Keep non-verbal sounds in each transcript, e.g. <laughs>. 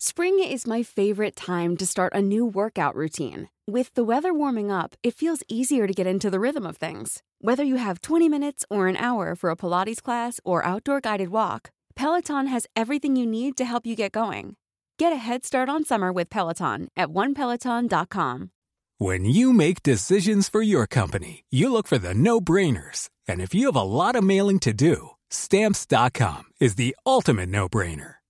Spring is my favorite time to start a new workout routine. With the weather warming up, it feels easier to get into the rhythm of things. Whether you have 20 minutes or an hour for a Pilates class or outdoor guided walk, Peloton has everything you need to help you get going. Get a head start on summer with Peloton at onepeloton.com. When you make decisions for your company, you look for the no brainers. And if you have a lot of mailing to do, stamps.com is the ultimate no brainer.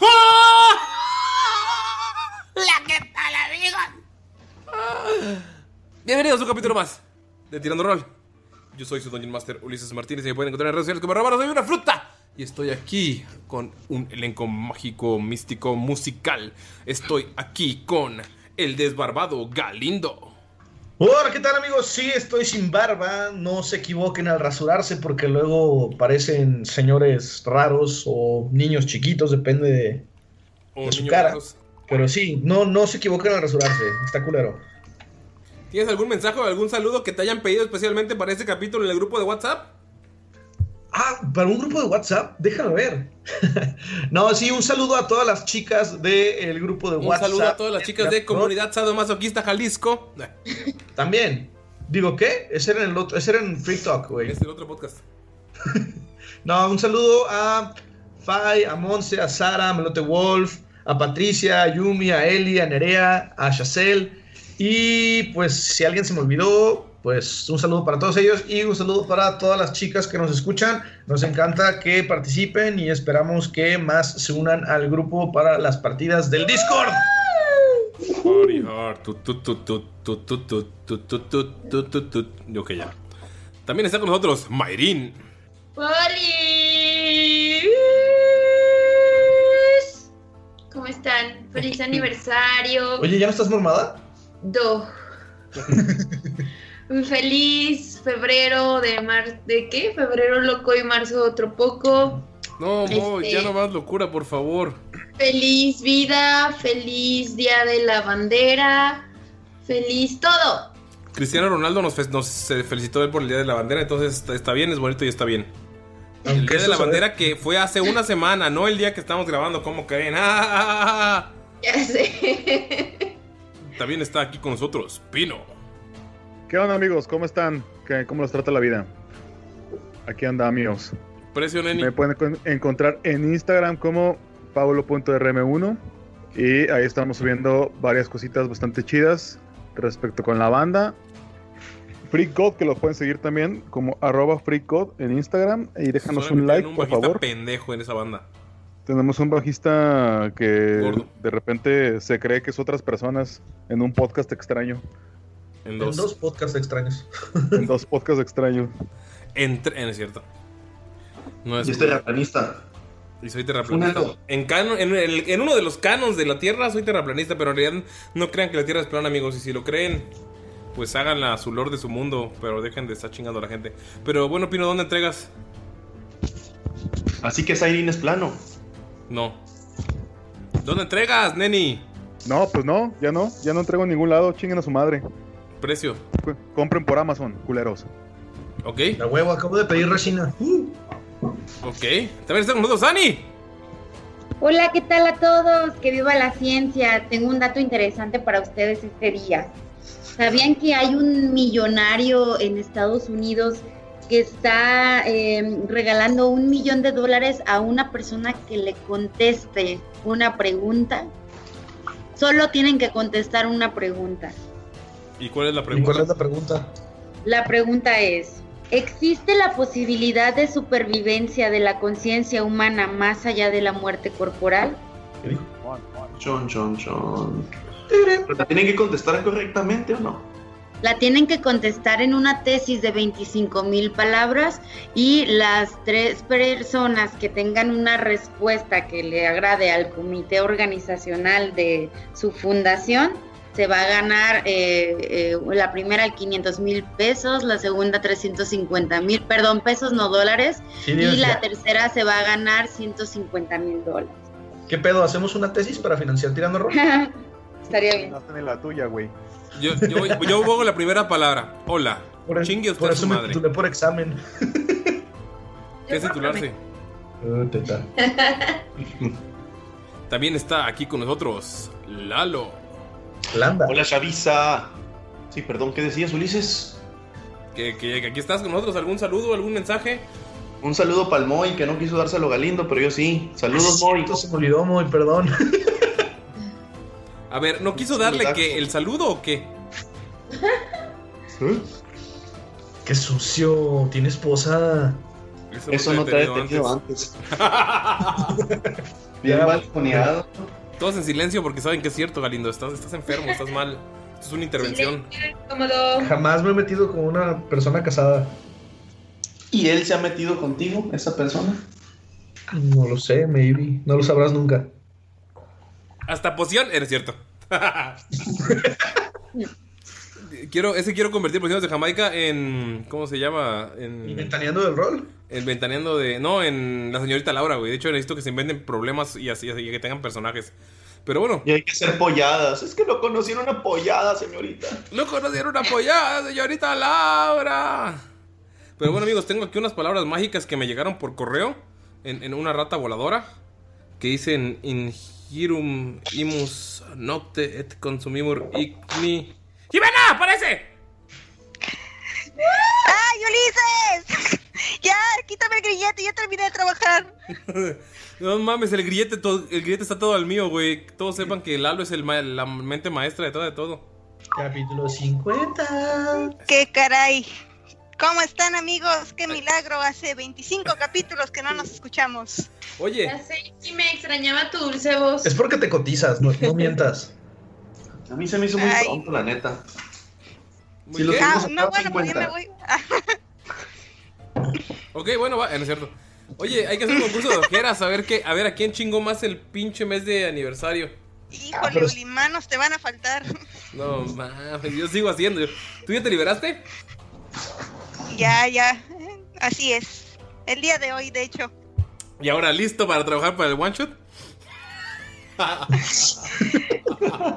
La que tal, amigos. Bienvenidos a un capítulo más de Tirando Roll. Yo soy su Dungeon Master Ulises Martínez y me pueden encontrar en redes sociales como arroba no soy una fruta. Y estoy aquí con un elenco mágico, místico, musical. Estoy aquí con el desbarbado Galindo. Hola, ¿qué tal amigos? Sí, estoy sin barba. No se equivoquen al rasurarse porque luego parecen señores raros o niños chiquitos, depende de, O de su cara. raros. Pero sí, no, no se equivoquen al rasurarse. Está culero. ¿Tienes algún mensaje o algún saludo que te hayan pedido especialmente para este capítulo en el grupo de WhatsApp? Ah, para un grupo de WhatsApp, déjame ver. <laughs> no, sí, un saludo a todas las chicas del grupo de Un WhatsApp. saludo a todas las chicas de Comunidad Sadomasoquista Jalisco. <laughs> También. Digo, ¿qué? Ese era en el otro, ese era en Free Talk, güey. Es el otro podcast. <laughs> No, un saludo a Fai, a Monse, a Sara, a Melote Wolf, a Patricia, a Yumi, a Eli, a Nerea, a Shacel. Y pues si alguien se me olvidó, pues un saludo para todos ellos y un saludo para todas las chicas que nos escuchan. Nos encanta que participen y esperamos que más se unan al grupo para las partidas del Discord. Ok, ya. También está con nosotros Mayrin. ¿Cómo están? ¡Feliz aniversario! Oye, ¿ya no estás mormada? Do. Un feliz febrero de mar... ¿De qué? Febrero loco y marzo otro poco. No, Mo, Este- ya no más locura, por favor. Feliz vida, feliz día de la bandera, feliz todo. Cristiano Ronaldo nos, fe- nos felicitó él por el Día de la Bandera, entonces está, está bien, es bonito y está bien. El Día de la Bandera que fue hace una semana, no el día que estamos grabando, ¿cómo creen? <laughs> ¡Ah! Ya sé. También está aquí con nosotros Pino. ¿Qué onda amigos? ¿Cómo están? ¿Qué- ¿Cómo los trata la vida? Aquí anda amigos. Precio Neni. Me pueden encon- encontrar en Instagram como paulo.rm1 y ahí estamos subiendo varias cositas bastante chidas respecto con la banda. Freak God, que lo pueden seguir también como arroba God en Instagram y déjanos Solamente un like, un por favor. pendejo en esa banda. Tenemos un bajista que Gordo. de repente se cree que es otras personas en un podcast extraño. En En dos. dos podcasts extraños. <laughs> En dos podcasts extraños. Entre, eh, es cierto. No es Y es terraplanista. Y soy terraplanista. En, canon- en, el- en uno de los canons de la Tierra soy terraplanista, pero en realidad no crean que la Tierra es plana, amigos. Y si lo creen, pues háganla a su lord de su mundo, pero dejen de estar chingando a la gente. Pero bueno, Pino, ¿dónde entregas? Así que Sairin es plano. No. ¿Dónde entregas, neni? No, pues no, ya no, ya no entrego en ningún lado, chinguen a su madre. Precio. Compren por Amazon, culeros. Ok, La huevo, acabo de pedir resina. Uh, ok. También está con nosotros, Ani. Hola, ¿qué tal a todos? Que viva la ciencia. Tengo un dato interesante para ustedes este día. ¿Sabían que hay un millonario en Estados Unidos que está eh, regalando un millón de dólares a una persona que le conteste una pregunta? Solo tienen que contestar una pregunta. ¿Y cuál es la ¿y pregunta? ¿Cuál es la pregunta? La pregunta es, ¿existe la posibilidad de supervivencia de la conciencia humana más allá de la muerte corporal? Chon, chon, chon. ¿Pero la tienen que contestar correctamente o no? La tienen que contestar en una tesis de 25 mil palabras y las tres personas que tengan una respuesta que le agrade al comité organizacional de su fundación se va a ganar eh, eh, la primera al 500 mil pesos, la segunda 350 mil, perdón, pesos no dólares, Sí, y la ya. tercera se va a ganar 150 mil dólares. ¿Qué pedo? ¿Hacemos una tesis para financiar tirando rol? <laughs> Estaría bien. No en la tuya, güey. Yo, yo, yo pongo la primera palabra. Hola. Por, Chingue usted por eso su me madre. titulé por examen. ¿Qué es titularse? Uh, teta. <laughs> También está aquí con nosotros Lalo. Landa. Hola, Chavisa. Sí, perdón, ¿qué decías, Ulises? Que, que- que aquí estás con nosotros. ¿Algún saludo, algún mensaje? Un saludo para el Moy, que no quiso dárselo a Galindo, pero yo sí. Saludos, Moy. Esto se me olvidó muy, perdón. A ver, ¿no quiso darle que el saludo o qué? ¿Eh? Qué sucio. Tiene esposa. Eso no te había tenido antes. <laughs> Bien Ya, balconeado. Todos en silencio porque saben que es cierto, Galindo. Estás, estás enfermo, estás mal. Esto es una intervención. Jamás me he metido con una persona casada. ¿Y él se ha metido contigo, esa persona? No lo sé, maybe. No lo sabrás nunca. Hasta poción, eres cierto. <laughs> quiero, ese quiero convertir pociones de Jamaica en. ¿Cómo se llama? En. ¿Ventaneando del rol? En ventaneando de. No, en la señorita Laura, güey. De hecho, necesito que se inventen problemas y así, así que tengan personajes. Pero bueno. Y hay que ser polladas. Es que lo conocieron a pollada, señorita. Lo conocieron apoyada, señorita Laura. Pero bueno, amigos, tengo aquí unas palabras mágicas que me llegaron por correo en, en una rata voladora que dicen Ingirum imus nocte et consumimur igni. ¡Jimena! ¡Aparece! ¡Ay, Ulises! <laughs> Ya, quítame el grillete, ya terminé de trabajar. <laughs> No mames, el grillete, todo- el grillete está todo al mío, güey. Todos sepan que Lalo es el ma- la mente maestra detrás de todo. Capítulo 50. ¡Qué caray! ¿Cómo están, amigos? ¡Qué milagro! Hace 25 <laughs> capítulos que no nos escuchamos. Oye, Ya sé, sí me extrañaba tu dulce voz. Es porque te cotizas, no, no mientas. A mí se me hizo muy Ay. pronto, la neta. muy Si lo. Ah, no, bueno, pues ya 50. me voy. Ah, Ok, bueno, va, no es cierto. Oye, hay que hacer un concurso de ojeras, a ver qué, a ver a quién chingó más el pinche mes de aniversario. híjole, Ulimanos, te van a faltar. No mames, yo sigo haciendo. ¿Tú ya te liberaste? Ya, ya. Así es. El día de hoy, de hecho. ¿Y ahora listo para trabajar para el one shot?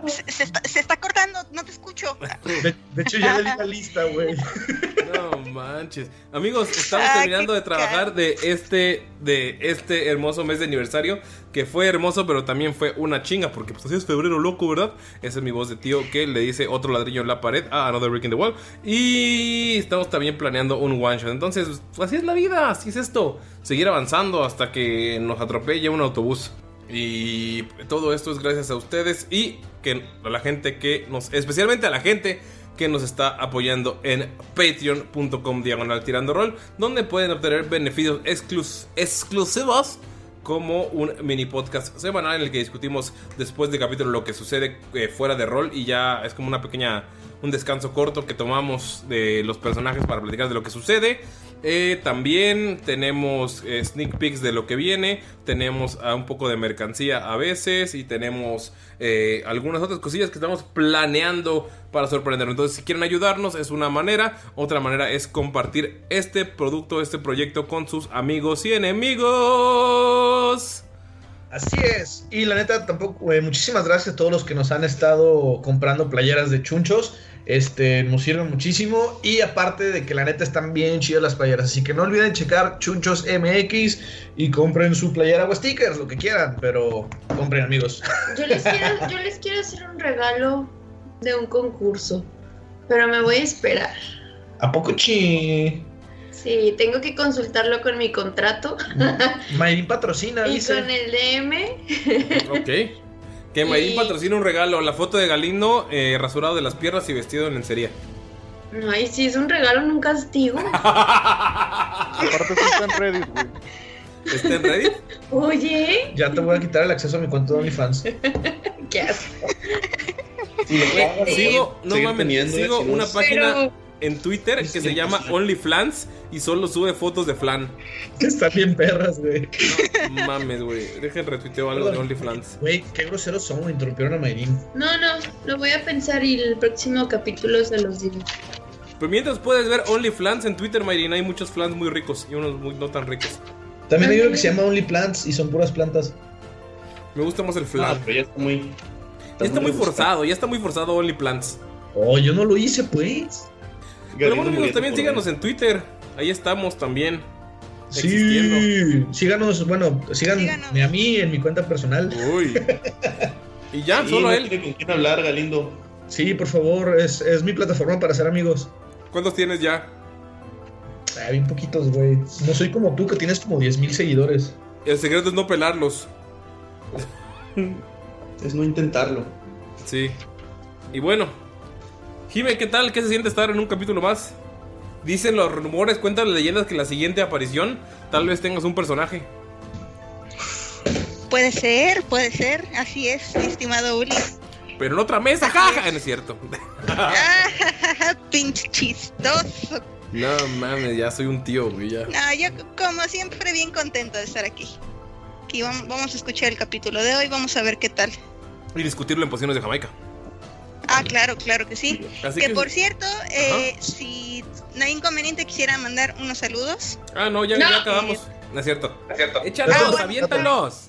Se, se está, se está cortando, no te escucho. De, de hecho, ya le di la lista, güey. No manches. Amigos, estamos Ah, terminando de trabajar de este, de este hermoso mes de aniversario. Que fue hermoso, pero también fue una chinga. Porque pues así es febrero loco, ¿verdad? Esa es mi voz de tío que le dice otro ladrillo en la pared. Ah, Another Brick in the Wall. Y estamos también planeando un one shot. Entonces, pues, así es la vida, así es esto. Seguir avanzando hasta que nos atropelle un autobús. Y todo esto es gracias a ustedes y que a la gente que nos, especialmente a la gente que nos está apoyando en patreon.com diagonal tirando rol, donde pueden obtener beneficios exclus- exclusivos como un mini podcast semanal en el que discutimos después de capítulo lo que sucede eh, fuera de rol y ya es como una pequeña un descanso corto que tomamos de los personajes para platicar de lo que sucede Eh, también tenemos eh, sneak peeks de lo que viene. Tenemos un poco de mercancía a veces. Y tenemos eh, algunas otras cosillas que estamos planeando para sorprendernos. Entonces, si quieren ayudarnos, es una manera. Otra manera es compartir este producto, este proyecto con sus amigos y enemigos. Así es. Y la neta, tampoco, eh, muchísimas gracias a todos los que nos han estado comprando playeras de chunchos. Este, nos sirven muchísimo. Y aparte de que la neta están bien chidas las playeras. Así que no olviden checar Chunchos MX y compren su playera o stickers, lo que quieran. Pero compren, amigos. <laughs> Yo les quiero, yo les quiero hacer un regalo de un concurso, pero me voy a esperar. ¿A poco chi? Sí, tengo que consultarlo con mi contrato Mayrin patrocina, <laughs> y dice. con el DM. Ok. Que Mayrin Y- patrocina un regalo. La foto de Galindo eh, rasurado de las piernas y vestido en lencería. Ay, sí, es un regalo, no un castigo. <laughs> Aparte sí está en Reddit, güey. ¿Está en Reddit? Oye, Ya te voy a quitar el acceso a mi cuenta de OnlyFans. <laughs> qué asco. Sigo, no mames, teniendo, sigo una página Pero- en Twitter que se llama OnlyFlans y solo sube fotos de flan. Están bien perras, güey. No mames, güey. Dejen retuiteo algo de OnlyFlans. Güey, qué groseros son, interrumpieron a Mayrin. No, no, lo voy a pensar y el próximo capítulo se los digo. Pero mientras puedes ver OnlyFlans en Twitter, Mayrin, hay muchos flans muy ricos y unos muy no tan ricos. También hay uno que se llama OnlyPlants y son puras plantas. Me gusta más el Ah, flan. pero ya está muy. ya está muy forzado, ya está muy forzado OnlyFlans. Oh, yo no lo hice, pues. Pero bueno, amigos, también síganos en Twitter. Ahí estamos también. Sí, Existiendo. síganos, bueno, síganme Síganos. a mí en mi cuenta personal. Uy. <laughs> Y ya, Sí, solo no él. tiene con quién hablar, Galindo. Sí, por favor, es, es mi plataforma para ser amigos. ¿Cuántos tienes ya? Ah, bien poquitos, güey. No soy como tú, que tienes como 10.000 seguidores. El secreto es no pelarlos. Es no intentarlo. Sí. Y bueno. Jime, ¿qué tal? ¿Qué se siente estar en un capítulo más? Dicen los rumores, cuentan las leyendas que en la siguiente aparición tal vez tengas un personaje. Puede ser, puede ser. Así es, mi estimado Uli. Pero en otra mesa, jaja. No es cierto. Ah, <laughs> pinche chistoso. No mames, ya soy un tío, güey. Ya. No, yo como siempre bien contento de estar aquí. Aquí vam- vamos a escuchar el capítulo de hoy, vamos a ver qué tal. Y discutirlo en pociones de Jamaica. Ah, claro, claro que sí. Así que, que- por cierto, eh, si no hay inconveniente, quisiera mandar unos saludos. Ah, no, ya, No. ya acabamos. No es cierto. Es cierto. Échalos, Ah, bueno. aviéntalos.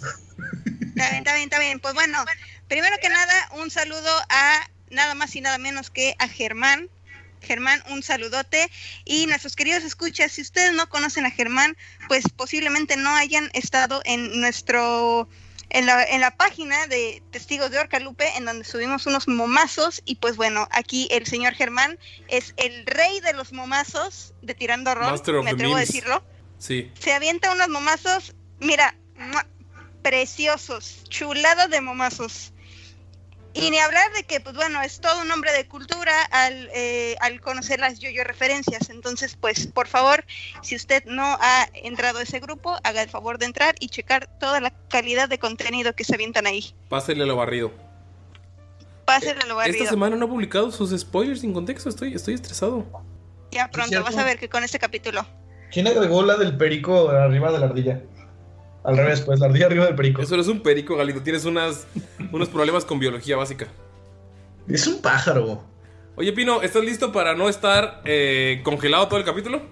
Está bien, está bien, está bien. Pues bueno, primero que nada, un saludo a nada más y nada menos que a Germán. Germán, un saludote. Y nuestros queridos escuchas, si ustedes no conocen a Germán, pues posiblemente no hayan estado en nuestro en la, en la página de Testigos de Orcalupe, en donde subimos unos momazos. Y pues bueno, aquí el señor Germán es el rey de los momazos de Tirando Rol, me atrevo a decirlo Sí. se avienta unos momazos, mira, preciosos, chulados de momazos. Y ni hablar de que, pues bueno, es todo un hombre de cultura al, eh, al conocer las yo-yo referencias. Entonces, pues, por favor, si usted no ha entrado a ese grupo, haga el favor de entrar y checar toda la calidad de contenido que se avientan ahí. Pásale lo barrido. Pásenle lo barrido. Esta semana no ha publicado sus spoilers sin contexto. Estoy, estoy estresado. Ya pronto, vas a ver que con este capítulo. ¿Quién agregó la del perico arriba de la ardilla? Al revés, pues, la ardilla arriba del perico. Eso no es un perico, Galindo. Tienes unas, unos problemas con biología básica. Es un pájaro. Oye, Pino, ¿estás listo para no estar eh, congelado todo el capítulo?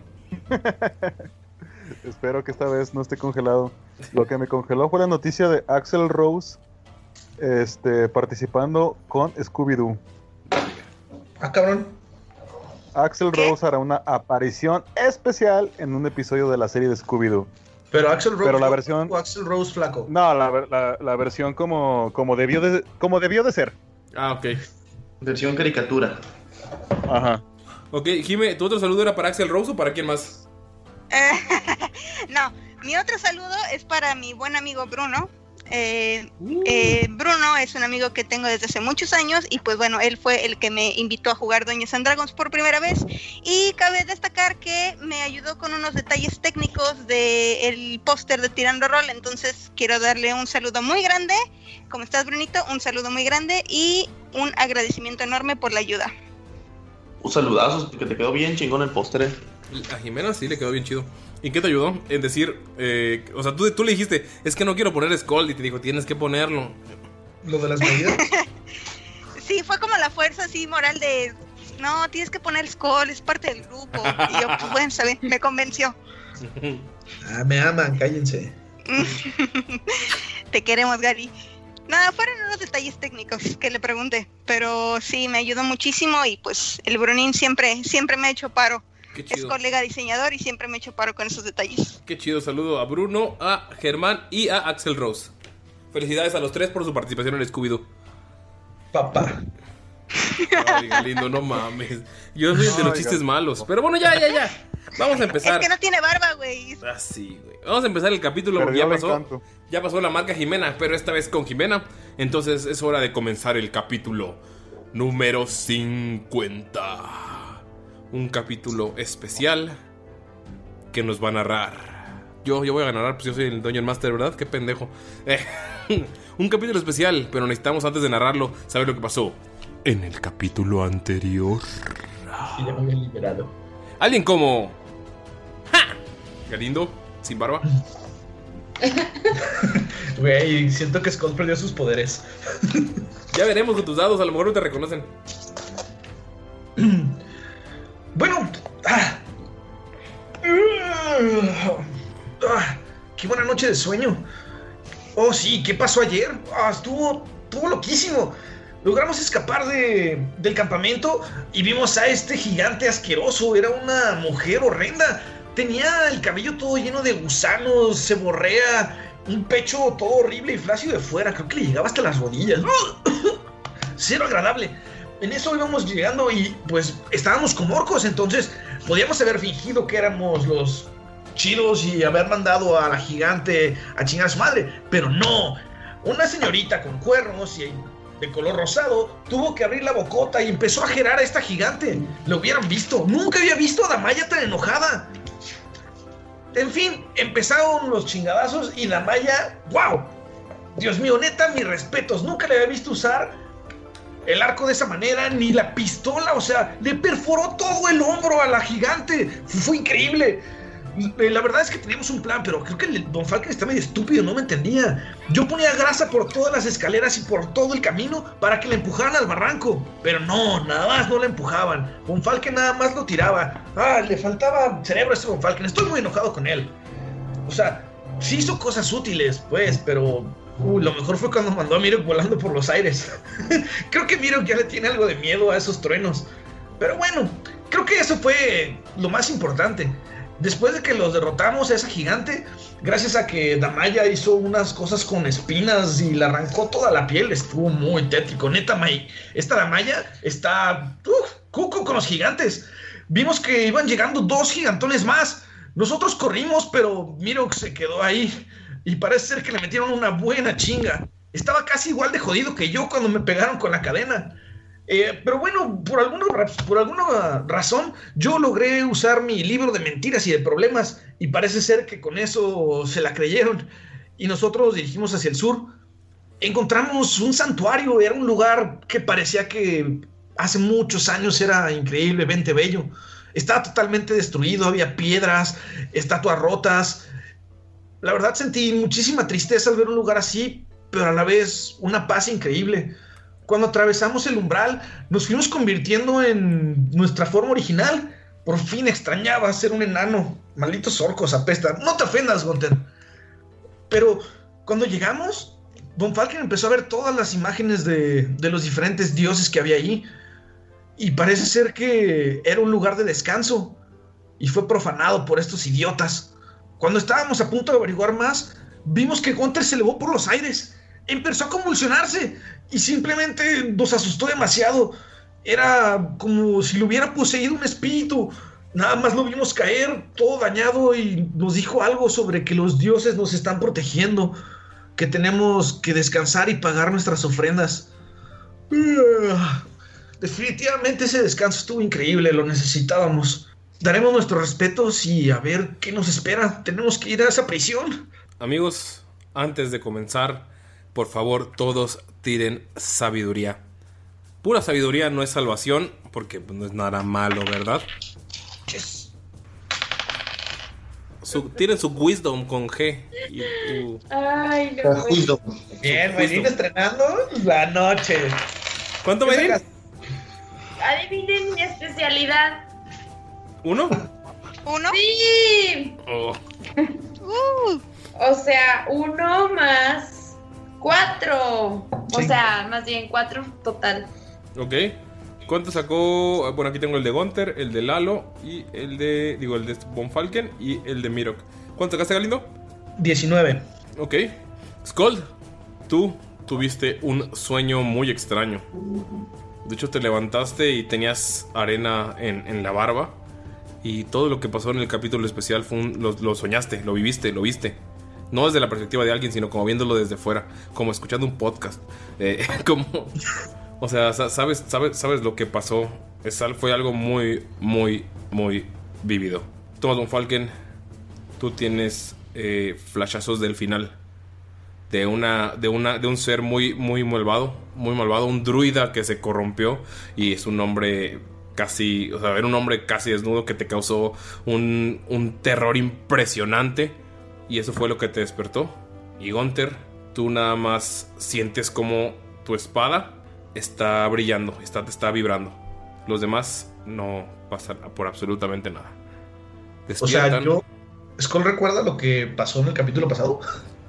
<laughs> Espero que esta vez no esté congelado. Lo que me congeló fue la noticia de Axel Rose este, participando con Scooby-Doo. Ah, cabrón. Axel ¿Qué? Rose hará una aparición especial en un episodio de la serie de Scooby-Doo. Pero Axel Rose. Pero la versión- o Axel Rose flaco. No, la, la- la versión como, como, debió de, como debió de ser. Ah, ok. Versión caricatura. Ajá. Ok, Jime, ¿tu otro saludo era para Axel Rose o para quién más? <laughs> no, mi otro saludo es para mi buen amigo Bruno. Eh, Uh. eh, Bruno es un amigo que tengo desde hace muchos años y pues bueno, él fue el que me invitó a jugar Doñas and Dragons por primera vez y cabe destacar que me ayudó con unos detalles técnicos del póster de Tirando Roll, entonces quiero darle un saludo muy grande, ¿cómo estás Brunito? Un saludo muy grande y un agradecimiento enorme por la ayuda. Un saludazo, porque te quedó bien chingón el póster. eh. A Jimena sí le quedó bien chido. ¿Y qué te ayudó? En decir, eh, o sea, tú, tú le dijiste, es que no quiero poner Skull y te dijo, tienes que ponerlo. Lo de las medidas. <laughs> Sí, fue como la fuerza así moral de, no, tienes que poner Skull, es parte del grupo. Y yo, pues bueno, bien, me convenció. <laughs> Ah, me aman, cállense. <laughs> Te queremos, Gary. Nada, fueron unos detalles técnicos que le pregunté, pero sí, me ayudó muchísimo y pues el Brunín siempre, siempre me ha hecho paro. Qué Es colega diseñador y siempre me ha hecho paro con esos detalles. Qué chido, saludo a Bruno, a Germán y a Axel Rose. Felicidades a los tres por su participación en Scooby-Doo. Papá. Ay, qué lindo, no mames. Yo soy de los chistes malos. Pero bueno, ya, ya, ya. Vamos a empezar. Es que no tiene barba, güey. Ah, sí, güey. Vamos a empezar el capítulo porque ya pasó. encanto. Ya pasó la marca Jimena, pero esta vez con Jimena. Entonces es hora de comenzar el capítulo número 50. Un capítulo especial que nos va a narrar. Yo, yo voy a narrar, pues yo soy el Dungeon Master, ¿verdad? Qué pendejo. Eh, <laughs> un capítulo especial, pero necesitamos antes de narrarlo saber lo que pasó en el capítulo anterior. Y ya me habían liberado. Alguien como. ¡Ja! Galindo, sin barba. <laughs> Güey, siento que Skull perdió sus poderes. Ya veremos con tus dados, a lo mejor no te reconocen. <clears throat> Bueno. ah. Ah, qué buena noche de sueño. Oh, sí, ¿qué pasó ayer? Ah, estuvo, estuvo loquísimo. Logramos escapar de, del campamento y vimos a este gigante asqueroso. Era una mujer horrenda. Tenía el cabello todo lleno de gusanos, se borrea, un pecho todo horrible y flácido de fuera. Creo que le llegaba hasta las rodillas. <coughs> Cero agradable. En eso íbamos llegando y pues estábamos como orcos, entonces podíamos haber fingido que éramos los chidos y haber mandado a la gigante a chingar a su madre, pero no. Una señorita con cuernos y de color rosado tuvo que abrir la bocota y empezó a gerar a esta gigante. Lo hubieran visto. Nunca había visto a Damaya tan enojada. En fin, empezaron los chingadazos y Damaya, wow. Dios mío, neta, mis respetos. Nunca le había visto usar el arco de esa manera, ni la pistola, o sea, le perforó todo el hombro a la gigante. Fue, increíble. Eh, La verdad es que teníamos un plan, pero creo que el Don Falken está medio estúpido, no me entendía. Yo ponía grasa por todas las escaleras y por todo el camino para que la empujaran al barranco. Pero no, nada más no la empujaban. Von Falken nada más lo tiraba. Ah, le faltaba cerebro a este Von Falken. Estoy muy enojado con él. O sea, sí hizo cosas útiles, pues, pero uh, lo mejor fue cuando mandó a Miro volando por los aires. <laughs> creo que Miro ya le tiene algo de miedo a esos truenos. Pero bueno, creo que eso fue lo más importante. Después de que los derrotamos a esa gigante, gracias a que Damaya hizo unas cosas con espinas y le arrancó toda la piel, estuvo muy tétrico. Neta, May, esta Damaya está uf, cuco con los gigantes. Vimos que iban llegando dos gigantones más. Nosotros corrimos, pero Miro se quedó ahí. Y parece ser que le metieron una buena chinga. Estaba casi igual de jodido que yo cuando me pegaron con la cadena. Eh, pero bueno, por alguna, por alguna razón, yo logré usar mi libro de mentiras y de problemas. Y parece ser que con eso se la creyeron. Y nosotros nos dirigimos hacia el sur. Encontramos un santuario, era un lugar que parecía que hace muchos años era increíblemente bello. Estaba totalmente destruido, había piedras, estatuas rotas. La verdad sentí muchísima tristeza al ver un lugar así, pero a la vez una paz increíble. Cuando atravesamos el umbral, nos fuimos convirtiendo en nuestra forma original. Por fin extrañaba ser un enano. Malditos orcos apestan. No te ofendas, Gunter. Pero cuando llegamos, Von Falken empezó a ver todas las imágenes de, de los diferentes dioses que había ahí. Y parece ser que era un lugar de descanso. Y fue profanado por estos idiotas. Cuando estábamos a punto de averiguar más, vimos que Gunter se elevó por los aires. Empezó a convulsionarse y simplemente nos asustó demasiado. Era como si lo hubiera poseído un espíritu. Nada más lo vimos caer, todo dañado, y nos dijo algo sobre que los dioses nos están protegiendo, que tenemos que descansar y pagar nuestras ofrendas. Definitivamente ese descanso estuvo increíble, lo necesitábamos. Daremos nuestros respetos y a ver qué nos espera. Tenemos que ir a esa prisión. Amigos, antes de comenzar, por favor, todos tiren sabiduría. Pura sabiduría no es salvación, porque pues, no es nada malo, ¿verdad? su, tienen su wisdom con G. Y Ay, no. Bien, Mayrin estrenando la noche. ¿Cuánto, ¿Qué Mayrin? sacas? Adivinen mi especialidad. ¿Uno? ¿Uno? Sí. Oh. Uh, O sea, uno más cuatro. O sea, más bien cuatro total. Ok. ¿Cuánto sacó? Bueno, aquí tengo el de Gunter, el de Lalo y el de. Digo, el de Von Falken y el de Mirok. ¿Cuánto sacaste, Galindo? 19. Ok. Skold, tú tuviste un sueño muy extraño. De hecho, te levantaste y tenías arena en, en la barba. Y todo lo que pasó en el capítulo especial fue un- lo, soñaste, lo viviste, lo viste. No desde la perspectiva de alguien, sino como viéndolo desde fuera, como escuchando un podcast. <laughs> Eh, como, o sea, sa- sabes, sabes, sabes lo que pasó. Es, fue algo muy, muy, muy vívido. Thomas von Falken, tú tienes eh, flashazos del final de una de una de un ser muy muy malvado, muy malvado, un druida que se corrompió y es un hombre casi, o sea, era un hombre casi desnudo que te causó un, un terror impresionante y eso fue lo que te despertó. Y Gunther, tú nada más sientes como tu espada está brillando, está te está vibrando. Los demás no pasan por absolutamente nada. O sea, yo. ¿Skull recuerda lo que pasó en el capítulo pasado?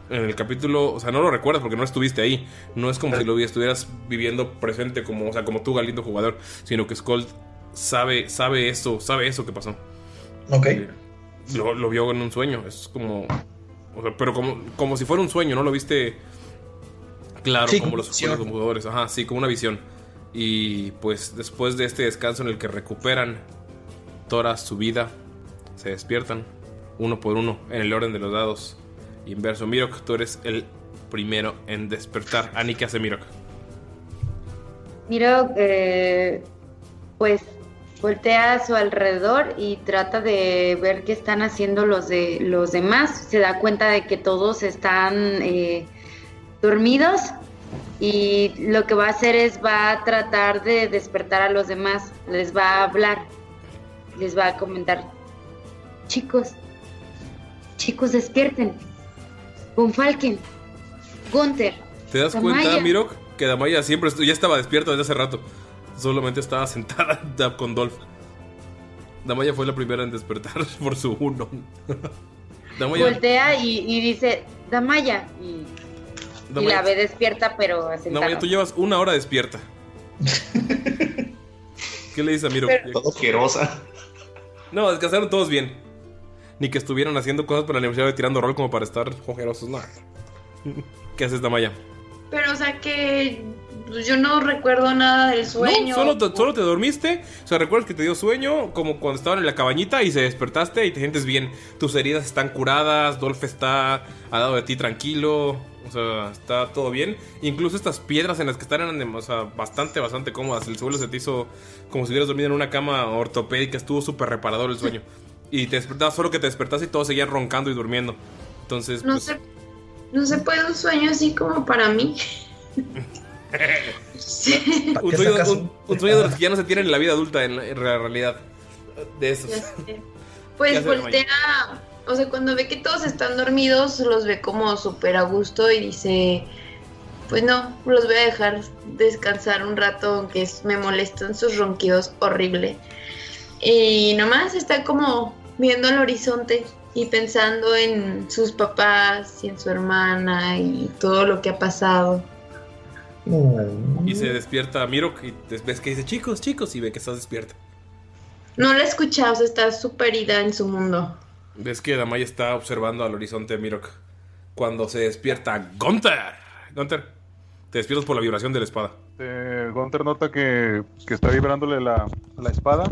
en el capítulo, o sea, no lo recuerdas porque no estuviste ahí. No es como si lo estuvieras viviendo presente como, o sea, como tú, Galindo jugador, sino que Skull sabe, sabe eso, sabe eso que pasó. Ok. Lo, lo vio en un sueño, es como, o sea, pero como, como si fuera un sueño, ¿no? Lo viste claro, Sí, como los, jugadores, ajá, sí, como una visión. Y pues después de este descanso en el que recuperan toda su vida, se despiertan uno por uno en el orden de los dados. Inverso, Mirok, tú eres el primero en despertar. Ani, ¿qué hace Mirok? Miro, eh, pues voltea a su alrededor y trata de ver qué están haciendo los de los demás. Se da cuenta de que todos están eh, dormidos y lo que va a hacer es va a tratar de despertar a los demás. Les va a hablar, les va a comentar, chicos, chicos despierten. Von Falken, Gunther. ¿Te das Damaya. cuenta, Mirok, que Damaya siempre ya estaba despierta desde hace rato? Solamente estaba sentada <laughs> da- con Dolph. Damaya fue la primera en despertar <laughs> por su uno. <laughs> Damaya, Voltea y, y dice, Damaya. Y, y la ve despierta, pero sentada. Damaya, tú llevas una hora despierta. ¿Qué le dices a Mirok? Pero- Todo asquerosa. No, descansaron todos bien. Ni que estuvieran haciendo cosas para la universidad de tirando rol como para estar ojerosos, no. ¿Qué haces, Damaya? Pero, o sea que yo no recuerdo nada del sueño. No, solo te, solo te dormiste. O sea, recuerdas que te dio sueño, como cuando estaban en la cabañita y se despertaste y te sientes bien. Tus heridas están curadas, Dolph está al lado de ti tranquilo. O sea, está todo bien. Incluso estas piedras en las que están eran o sea, bastante, bastante cómodas. El suelo se te hizo como si hubieras dormido en una cama ortopédica. Estuvo súper reparador el sueño. <laughs> Y te despertabas, solo que te despertaste y todos seguían roncando y durmiendo. Entonces, No pues, se, no se puede un sueño así como para mí. <laughs> Sí. un, sueño, sacas un- un- un sueño de los que ya no se tienen en la vida adulta, en, la- en la realidad. De esos. Ya sé. ¿Qué Pues voltea, o sea, cuando ve que todos están dormidos, los ve como súper a gusto y dice, pues no, los voy a dejar descansar un rato, aunque es- me molestan sus ronquidos horrible. Y nomás está como viendo al horizonte y pensando en sus papás y en su hermana y todo lo que ha pasado. Y se despierta Mirok y ves que dice chicos, chicos, y ve que estás despierta. No la escucha, o sea, está súper ida en su mundo. Ves que Damaya está observando al horizonte de Mirok. Cuando se despierta Gunther. Gunther, te despiertas por la vibración de la espada. Eh, Gunther nota que, que está vibrándole la, la espada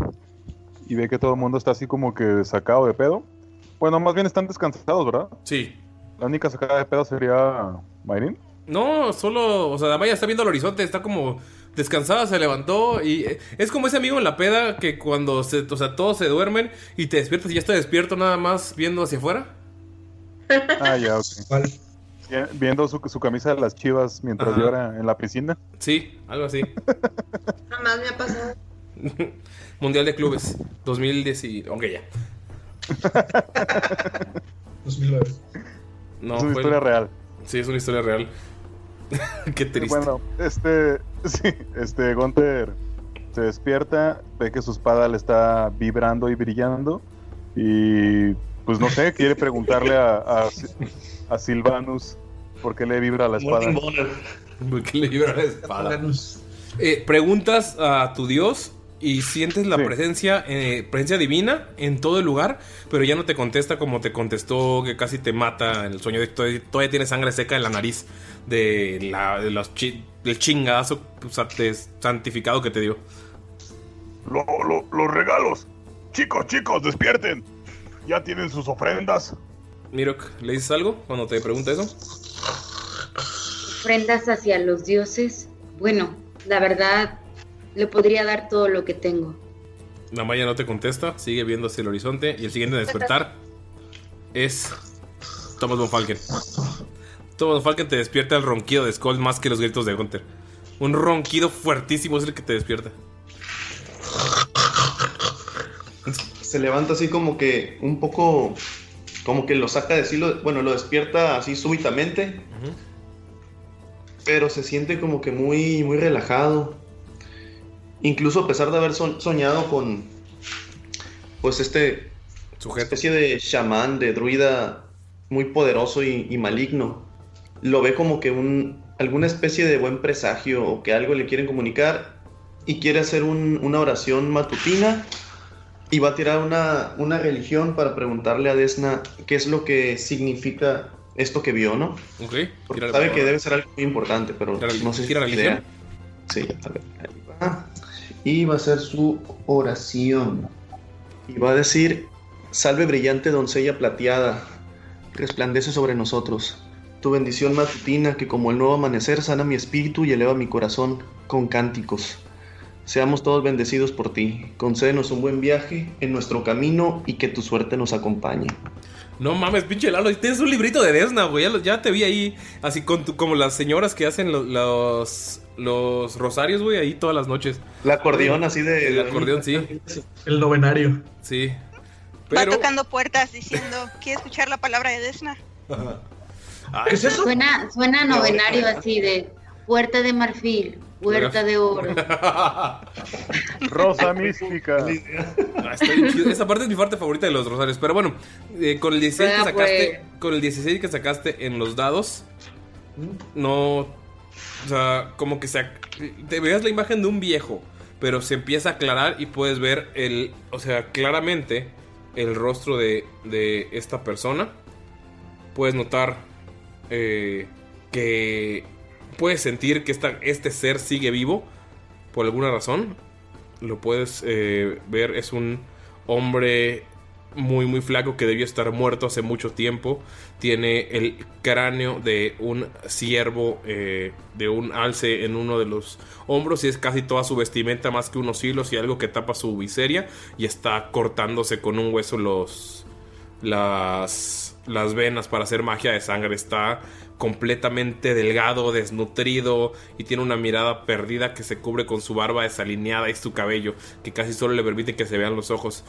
y ve que todo el mundo está así como que sacado de pedo. Bueno, más bien están descansados, ¿verdad? Sí. La única sacada de pedo sería Mayrin. No, solo, o sea, Damaya está viendo al horizonte, está como descansada, se levantó y eh, es como ese amigo en la peda que cuando se, o sea, todos se duermen y te despiertas y ya está despierto nada más viendo hacia afuera. <laughs> Ah, ya, ok. Vi- Viendo su, su camisa de las chivas mientras Ajá. llora en la piscina. Sí, algo así. <laughs> Jamás me ha pasado. <laughs> Mundial de Clubes 2010 y... Ok, ya. No, Es una fue- historia real. Sí, es una historia real. <laughs> Qué triste. Bueno, este, <laughs> sí, este Gunther se despierta, ve que su espada le está vibrando y brillando y pues no sé, quiere preguntarle a, a, a Silvanus por qué le vibra la espada. ¿Por qué le vibra la <laughs> espada? Eh, preguntas a tu dios y sientes la presencia, eh, presencia divina en todo el lugar, pero ya no te contesta como te contestó que casi te mata en el sueño de que todavía, todavía tiene sangre seca en la nariz de la, de los chi- del chingazo santificado que te dio. Lo- lo- los regalos. Chicos, chicos, despierten. Ya tienen sus ofrendas. Mirok, ¿le dices algo cuando te pregunta eso? Ofrendas hacia los dioses. Bueno, la verdad, le podría dar todo lo que tengo. La Maya no te contesta, sigue viendo hacia el horizonte y el siguiente en despertar es Thomas von Falken. Thomas von Falken te despierta el ronquido de Skull más que los gritos de Gunther. Un ronquido fuertísimo es el que te despierta. Se levanta así como que un poco, como que lo saca de sí, lo- bueno, lo despierta así súbitamente, pero se siente como que muy, muy relajado. Incluso a pesar de haber so- soñado con, pues este, especie de chamán, de druida muy poderoso y, y maligno, lo ve como que un, alguna especie de buen presagio o que algo le quieren comunicar y quiere hacer un- una oración matutina y va a tirar una, una religión para preguntarle a Desna qué es lo que significa esto que vio, ¿no? Ok. Porque sabe que debe ser algo muy importante, pero no sé si tiene religión. idea. Sí, a ver, ahí va. Y va a ser su oración. Y va a decir, salve brillante doncella plateada, resplandece sobre nosotros. Tu bendición matutina que como el nuevo amanecer sana mi espíritu y eleva mi corazón con cánticos. Seamos todos bendecidos por ti. Concédenos un buen viaje en nuestro camino y que tu suerte nos acompañe. No mames, pinche Lalo, tienes un librito de Desna, güey. Ya, te vi ahí, así con tu- como las señoras que hacen lo- los, los rosarios, güey, ahí todas las noches. El acordeón así de... El acordeón, sí. El novenario. Sí. Va tocando puertas diciendo, ¿quiere escuchar la palabra de Desna? ¿Qué es eso? Suena, suena novenario así de puerta de marfil, puerta de oro. <laughs> Rosa mística. <laughs> Ah. Esa parte es mi parte favorita de los rosarios. Pero bueno, eh, con el 16 que sacaste. Con el 16 que sacaste en los dados. No. O sea, como que se. Te veías la imagen de un viejo. Pero se empieza a aclarar y puedes ver el. O sea, claramente. El rostro de, de esta persona. Puedes notar. eh, que. Puedes sentir que esta, este ser sigue vivo. Por alguna razón lo puedes eh, ver, es un hombre muy muy flaco que debió estar muerto hace mucho tiempo. Tiene el cráneo de un ciervo, eh, de un alce en uno de los hombros y es casi toda su vestimenta más que unos hilos y algo que tapa su miseria y está cortándose con un hueso los las las venas para hacer magia de sangre. Está completamente delgado, desnutrido y tiene una mirada perdida que se cubre con su barba desalineada y su cabello, que casi solo le permite que se vean los ojos.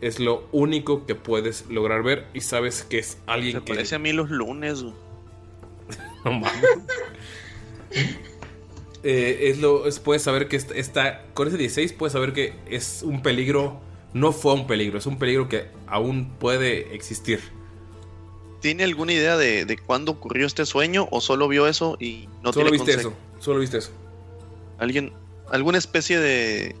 Es lo único que puedes lograr ver y sabes que es alguien Me que... parece a mí los lunes. <laughs> No mames. Eh, es lo, es- puedes saber que esta- con ese 16 puedes saber que es un peligro, no fue un peligro, es un peligro que aún puede existir. ¿Tiene alguna idea de, de cuándo ocurrió este sueño o solo vio eso y no solo tiene viste eso, solo viste eso. Alguien, alguna especie de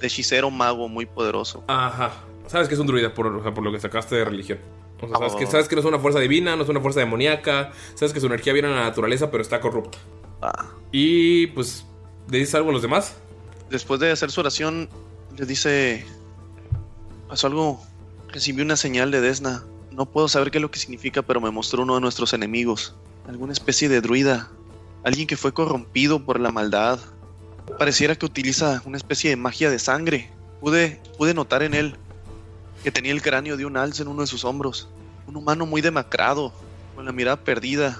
hechicero mago muy poderoso. Ajá. Sabes que es un druida por, o sea, por lo que sacaste de religión. O sea, sabes, Oh. que, sabes que no es una fuerza divina, no es una fuerza demoníaca. Sabes que su energía viene de la naturaleza, pero está corrupta. Y pues, ¿le dices algo a los demás? Después de hacer su oración, le dice: Pasó algo. Recibí una señal de Desna. No puedo saber qué es lo que significa, pero me mostró uno de nuestros enemigos. Alguna especie de druida. Alguien que fue corrompido por la maldad. Pareciera que utiliza una especie de magia de sangre. Pude, pude notar en él que tenía el cráneo de un alce en uno de sus hombros. Un humano muy demacrado, con la mirada perdida.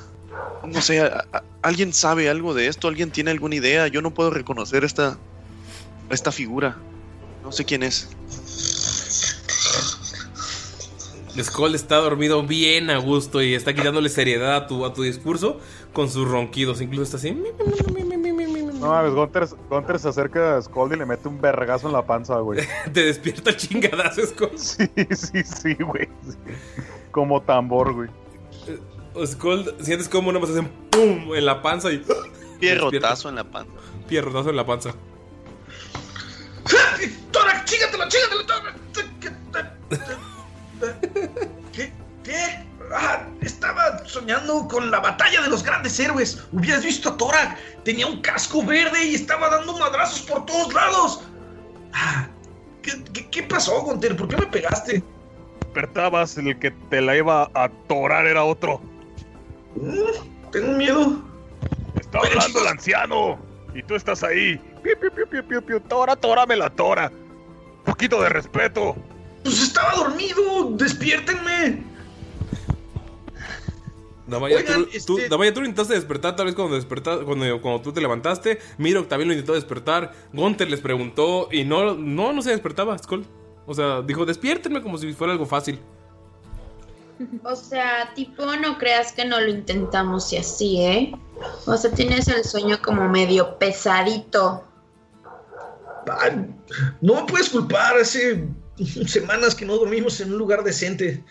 No sé, a- a- ¿alguien sabe algo de esto? ¿Alguien tiene alguna idea? Yo no puedo reconocer esta, esta figura. No sé quién es. Skull está dormido bien a gusto y está quitándole seriedad a tu, a tu discurso con sus ronquidos. Incluso está así. No mames, Gunter, Gunter se acerca a Skull y le mete un vergazo en la panza, güey. <laughs> Te despierta chingadazo, Skull. <laughs> Sí, sí, sí, güey. sí. Como tambor, güey. Skull, sientes como una más hacen pum en la panza y. <gasps> Pierrotazo en la panza. Pierrotazo en la panza. ¡Torak, chígatelo, chígatelo! <laughs> ¿Qué? ¿Qué? Ah, estaba soñando con la batalla de los grandes héroes. Hubieras visto a Torak. Tenía un casco verde y estaba dando madrazos por todos lados. Ah, ¿qué, qué, qué pasó, Gunter? ¿Por qué me pegaste? Despertabas, el que te la iba a atorar era otro. Mm, Tengo miedo. Está hablando el anciano. Y tú estás ahí. Piu, piu, piu, piu, piu, piu. Tora, tora, me la tora. Poquito de respeto. Pues estaba dormido. Despiértenme. Damaya, Oigan, tú, tú- Damaya, tú lo intentaste despertar tal vez cuando, desperta- cuando, cuando tú te levantaste. Miro también lo intentó despertar. Gunter les preguntó y no, no, no se despertaba, Skull. O sea, dijo, despiértenme como si fuera algo fácil. O sea, tipo, no creas que no lo intentamos y así, ¿eh? O sea, tienes el sueño como medio pesadito. Ay, no me puedes culpar. Hace semanas que no dormimos en un lugar decente.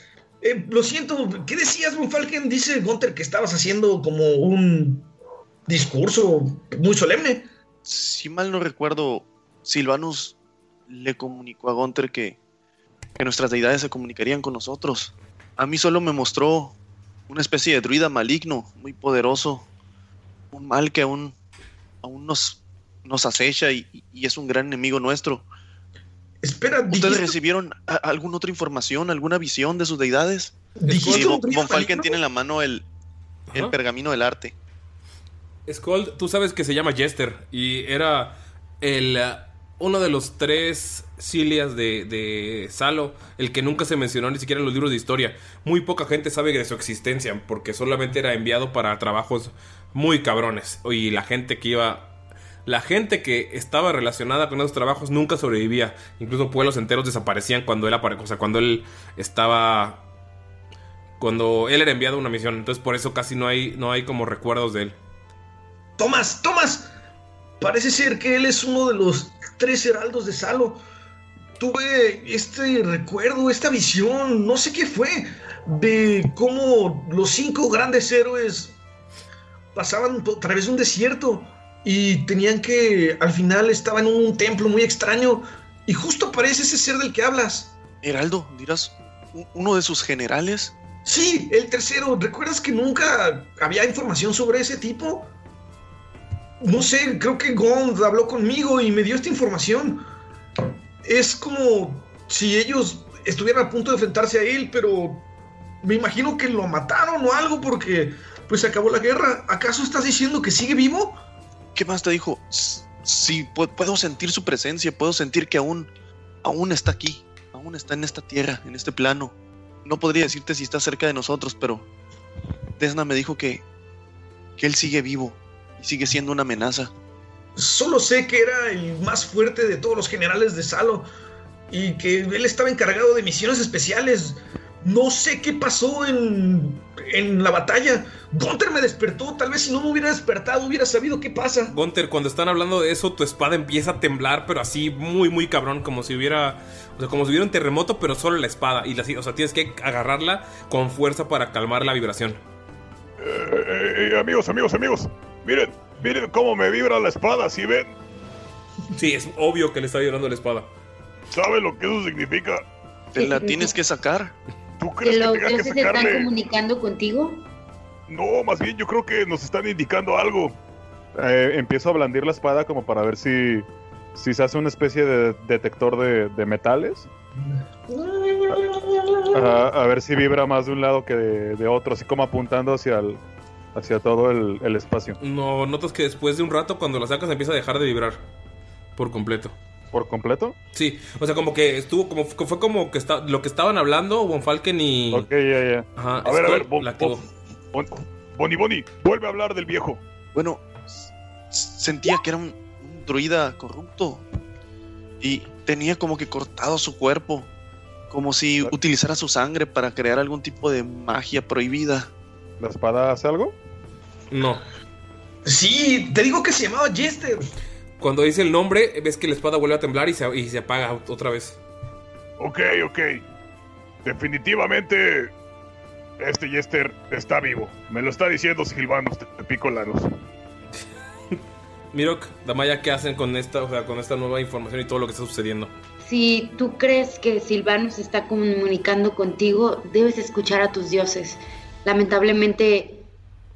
Eh, lo siento. ¿Qué decías, Von Falken? Dice Gunter que estabas haciendo como un discurso muy solemne. Si mal no recuerdo, Silvanus le comunicó a Gunther que, nuestras deidades se comunicarían con nosotros. A mí solo me mostró una especie de druida maligno, muy poderoso, un mal que aún, nos, acecha y es un gran enemigo nuestro. Espera, ¿ustedes dijiste- recibieron alguna otra información, alguna visión de sus deidades? ¿Dijiste Sí, Von, Falken tiene en la mano el, el pergamino del arte. Skull, tú sabes que se llama Jester y era el uh, uno de los tres Cilias de, de Salo, el que nunca se mencionó ni siquiera en los libros de historia. Muy poca gente sabe de su existencia porque solamente era enviado para trabajos muy cabrones y la gente que iba la gente que estaba relacionada con esos trabajos nunca sobrevivía. Incluso pueblos enteros desaparecían cuando él o cuando él estaba cuando él era enviado a una misión. Entonces por eso casi no hay no hay como recuerdos de él. Tomás, Tomás. Parece ser que él es uno de los tres heraldos de Salo. Tuve este recuerdo, esta visión, no sé qué fue, de cómo los cinco grandes héroes pasaban a través de un desierto y tenían que, al final estaban en un templo muy extraño y justo aparece ese ser del que hablas. Heraldo, dirás, ¿u- uno de sus generales. Sí, el tercero. ¿Recuerdas que nunca había información sobre ese tipo? No sé, creo que Gond habló conmigo y me dio esta información. Es como si ellos estuvieran a punto de enfrentarse a él, pero me imagino que lo mataron o algo porque pues se acabó la guerra. ¿Acaso estás diciendo que sigue vivo? ¿Qué más te dijo? Sí, pu- puedo sentir su presencia, puedo sentir que aún, aún está aquí, aún está en esta tierra, en este plano. No podría decirte si está cerca de nosotros, pero Desna me dijo que, que él sigue vivo y sigue siendo una amenaza. Solo sé que era el más fuerte de todos los generales de Salo y que él estaba encargado de misiones especiales. No sé qué pasó en, en la batalla. Gunter me despertó. Tal vez si no me hubiera despertado hubiera sabido qué pasa. Gunter, cuando están hablando de eso, tu espada empieza a temblar, pero así muy, muy cabrón, como si hubiera, o sea, como si hubiera un terremoto, pero solo la espada. Y la, o sea, tienes que agarrarla con fuerza para calmar la vibración. Eh, eh, amigos, amigos, amigos. Miren, miren cómo me vibra la espada, ¿sí ven? Sí, es obvio que le está llorando la espada. ¿Saben lo que eso significa? Te la tienes que sacar. ¿Tú ¿Que crees que tenga que dioses están comunicando contigo? No, más bien yo creo que nos están indicando algo. Eh, empiezo a blandir la espada como para ver si, si se hace una especie de detector de, de metales. A ver si vibra más de un lado que de, de otro, así como apuntando hacia el, hacia todo el, el espacio. No, notas que después de un rato, cuando la sacas, empieza a dejar de vibrar. Por completo. ¿Por completo? Sí, o sea, como que estuvo, como fue como que está, lo que estaban hablando Von Falken y. Ok, ya, ya. Ajá, A ver, a ver, Bon- la activó. Bon- Bonnie, Bonnie, vuelve a hablar del viejo. Bueno, sentía que era un, un druida corrupto y tenía como que cortado su cuerpo. Como si utilizara su sangre para crear algún tipo de magia prohibida. ¿La espada hace algo? No. Sí, te digo que se llamaba Jester. Cuando dice el nombre, ves que la espada vuelve a temblar y se, y se apaga otra vez. Ok, ok. Definitivamente este Jester está vivo. Me lo está diciendo Silvanos de Picolanos. <laughs> Mirok, Damaya, ¿qué hacen con esta, o sea, con esta nueva información y todo lo que está sucediendo? Si tú crees que Silvanus está comunicando contigo, debes escuchar a tus dioses. Lamentablemente,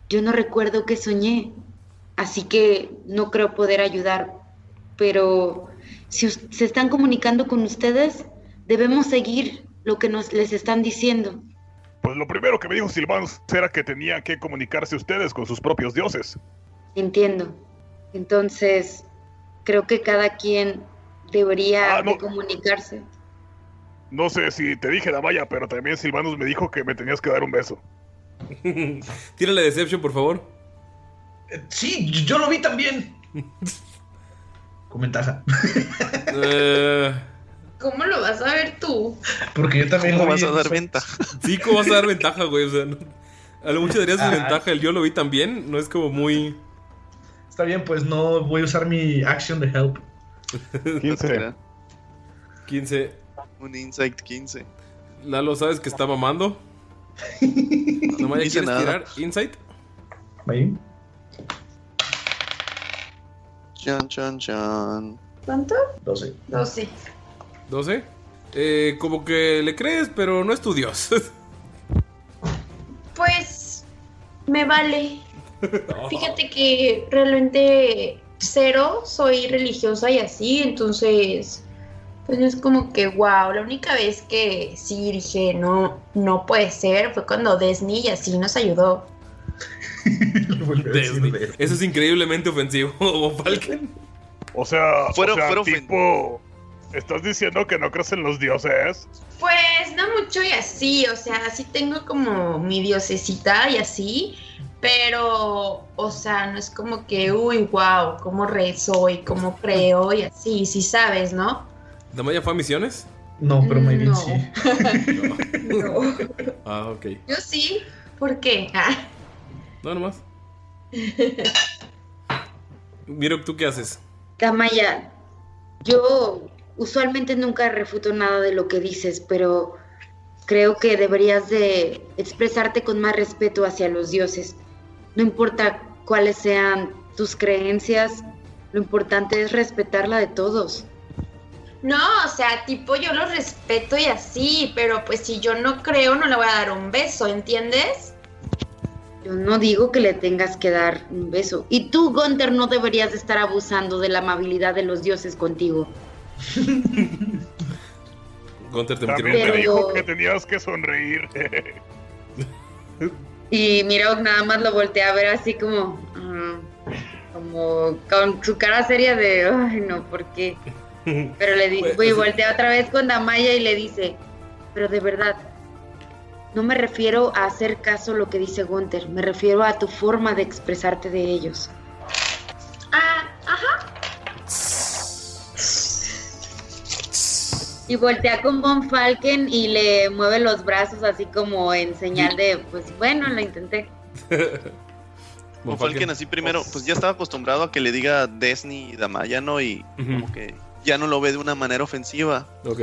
yo no recuerdo que soñé, así que no creo poder ayudar. Pero si se están comunicando con ustedes, debemos seguir lo que nos les están diciendo. Pues lo primero que me dijo Silvanos era que tenían que comunicarse ustedes con sus propios dioses. Entiendo. Entonces, creo que cada quien debería de comunicarse. No sé si te dije Damaya, pero también Silvanos me dijo que me tenías que dar un beso. <laughs> Tírale Deception, por favor. Sí, yo lo vi también. Con ventaja. Eh, ¿Cómo lo vas a ver tú? Porque yo también ¿Cómo lo vas vi a dar eso. ventaja? sí, ¿cómo vas a dar ventaja, güey? O sea, no- a lo mucho darías Ah. desventaja. El yo lo vi también. No es como muy. Está bien, pues no voy a usar mi action de help. 15. 15. <laughs> Un insight 15. Lalo, ¿sabes que está mamando? <laughs> Damaya, dice ¿quieres nada. tirar Insight? Ahí. Chan, chan, chan. ¿Cuánto? 12. 12. 12. Eh, como que le crees, pero no es tu dios. <laughs> Pues me vale. <laughs> Fíjate que realmente cero soy religiosa y así, entonces pues es como que wow, la única vez que sí dije no, no puede ser fue cuando Disney y así nos ayudó. <laughs> Disney. <laughs> Eso es increíblemente ofensivo, <laughs> Falken. O sea, Fueron- o sea, fueron tipo, ¿estás diciendo que no crees en los dioses? Pues no mucho y así, o sea, sí tengo como mi diosecita y así, pero, o sea, no es como que, uy, wow, cómo rezo y cómo creo y así, sí sabes, ¿no? ¿Damaya fue a misiones? No, pero maybe No. sí. No. Ah, ok. Yo sí, ¿por qué? Ah. No, nomás. Miro, ¿tú qué haces? Damaya, yo usualmente nunca refuto nada de lo que dices, pero creo que deberías de expresarte con más respeto hacia los dioses. No importa cuáles sean tus creencias, lo importante es respetar la de todos. No, o sea, tipo yo los respeto y así, pero pues si yo no creo no le voy a dar un beso, ¿entiendes? Yo no digo que le tengas que dar un beso. Y tú, Gunther, no deberías de estar abusando de la amabilidad de los dioses contigo. <laughs> Gunter te También dijo que tenías que sonreír. <laughs> Y Mirok nada más lo voltea a ver así como. ah, como con su cara seria de. Ay, no, ¿por qué? <laughs> Pero le digo, Pues, y voltea otra vez con Damaya y le dice: Pero de verdad, no me refiero a hacer caso a lo que dice Gunther, me refiero a tu forma de expresarte de ellos. Ah, ajá. Y voltea con Von Falken y le mueve los brazos así como en señal de, pues bueno, lo intenté. <laughs> Von Falken así primero, pues ya estaba acostumbrado a que le diga Disney y Damaya, ¿no? Y como que ya no lo ve de una manera ofensiva. Ok.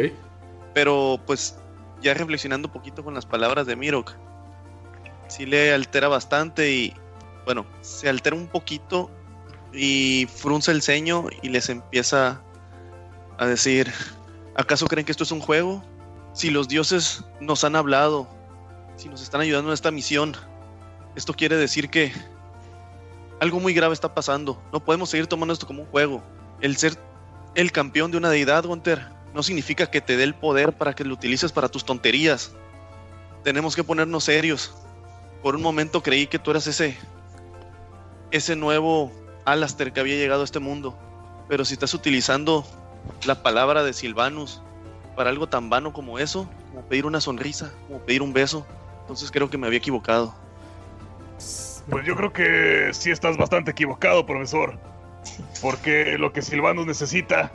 Pero pues ya reflexionando un poquito con las palabras de Mirok, sí le altera bastante y bueno, se altera un poquito y frunce el ceño y les empieza a decir, ¿acaso creen que esto es un juego? Si los dioses nos han hablado, si nos están ayudando en esta misión, esto quiere decir que algo muy grave está pasando. No podemos seguir tomando esto como un juego. El ser el campeón de una deidad, Gunter, no significa que te dé el poder para que lo utilices para tus tonterías. Tenemos que ponernos serios. Por un momento creí que tú eras ese ese nuevo Alastair que había llegado a este mundo. Pero si estás utilizando la palabra de Silvanus para algo tan vano como eso, como pedir una sonrisa, como pedir un beso, entonces creo que me había equivocado. Pues yo creo que sí estás bastante equivocado, profesor. Porque lo que Silvanus necesita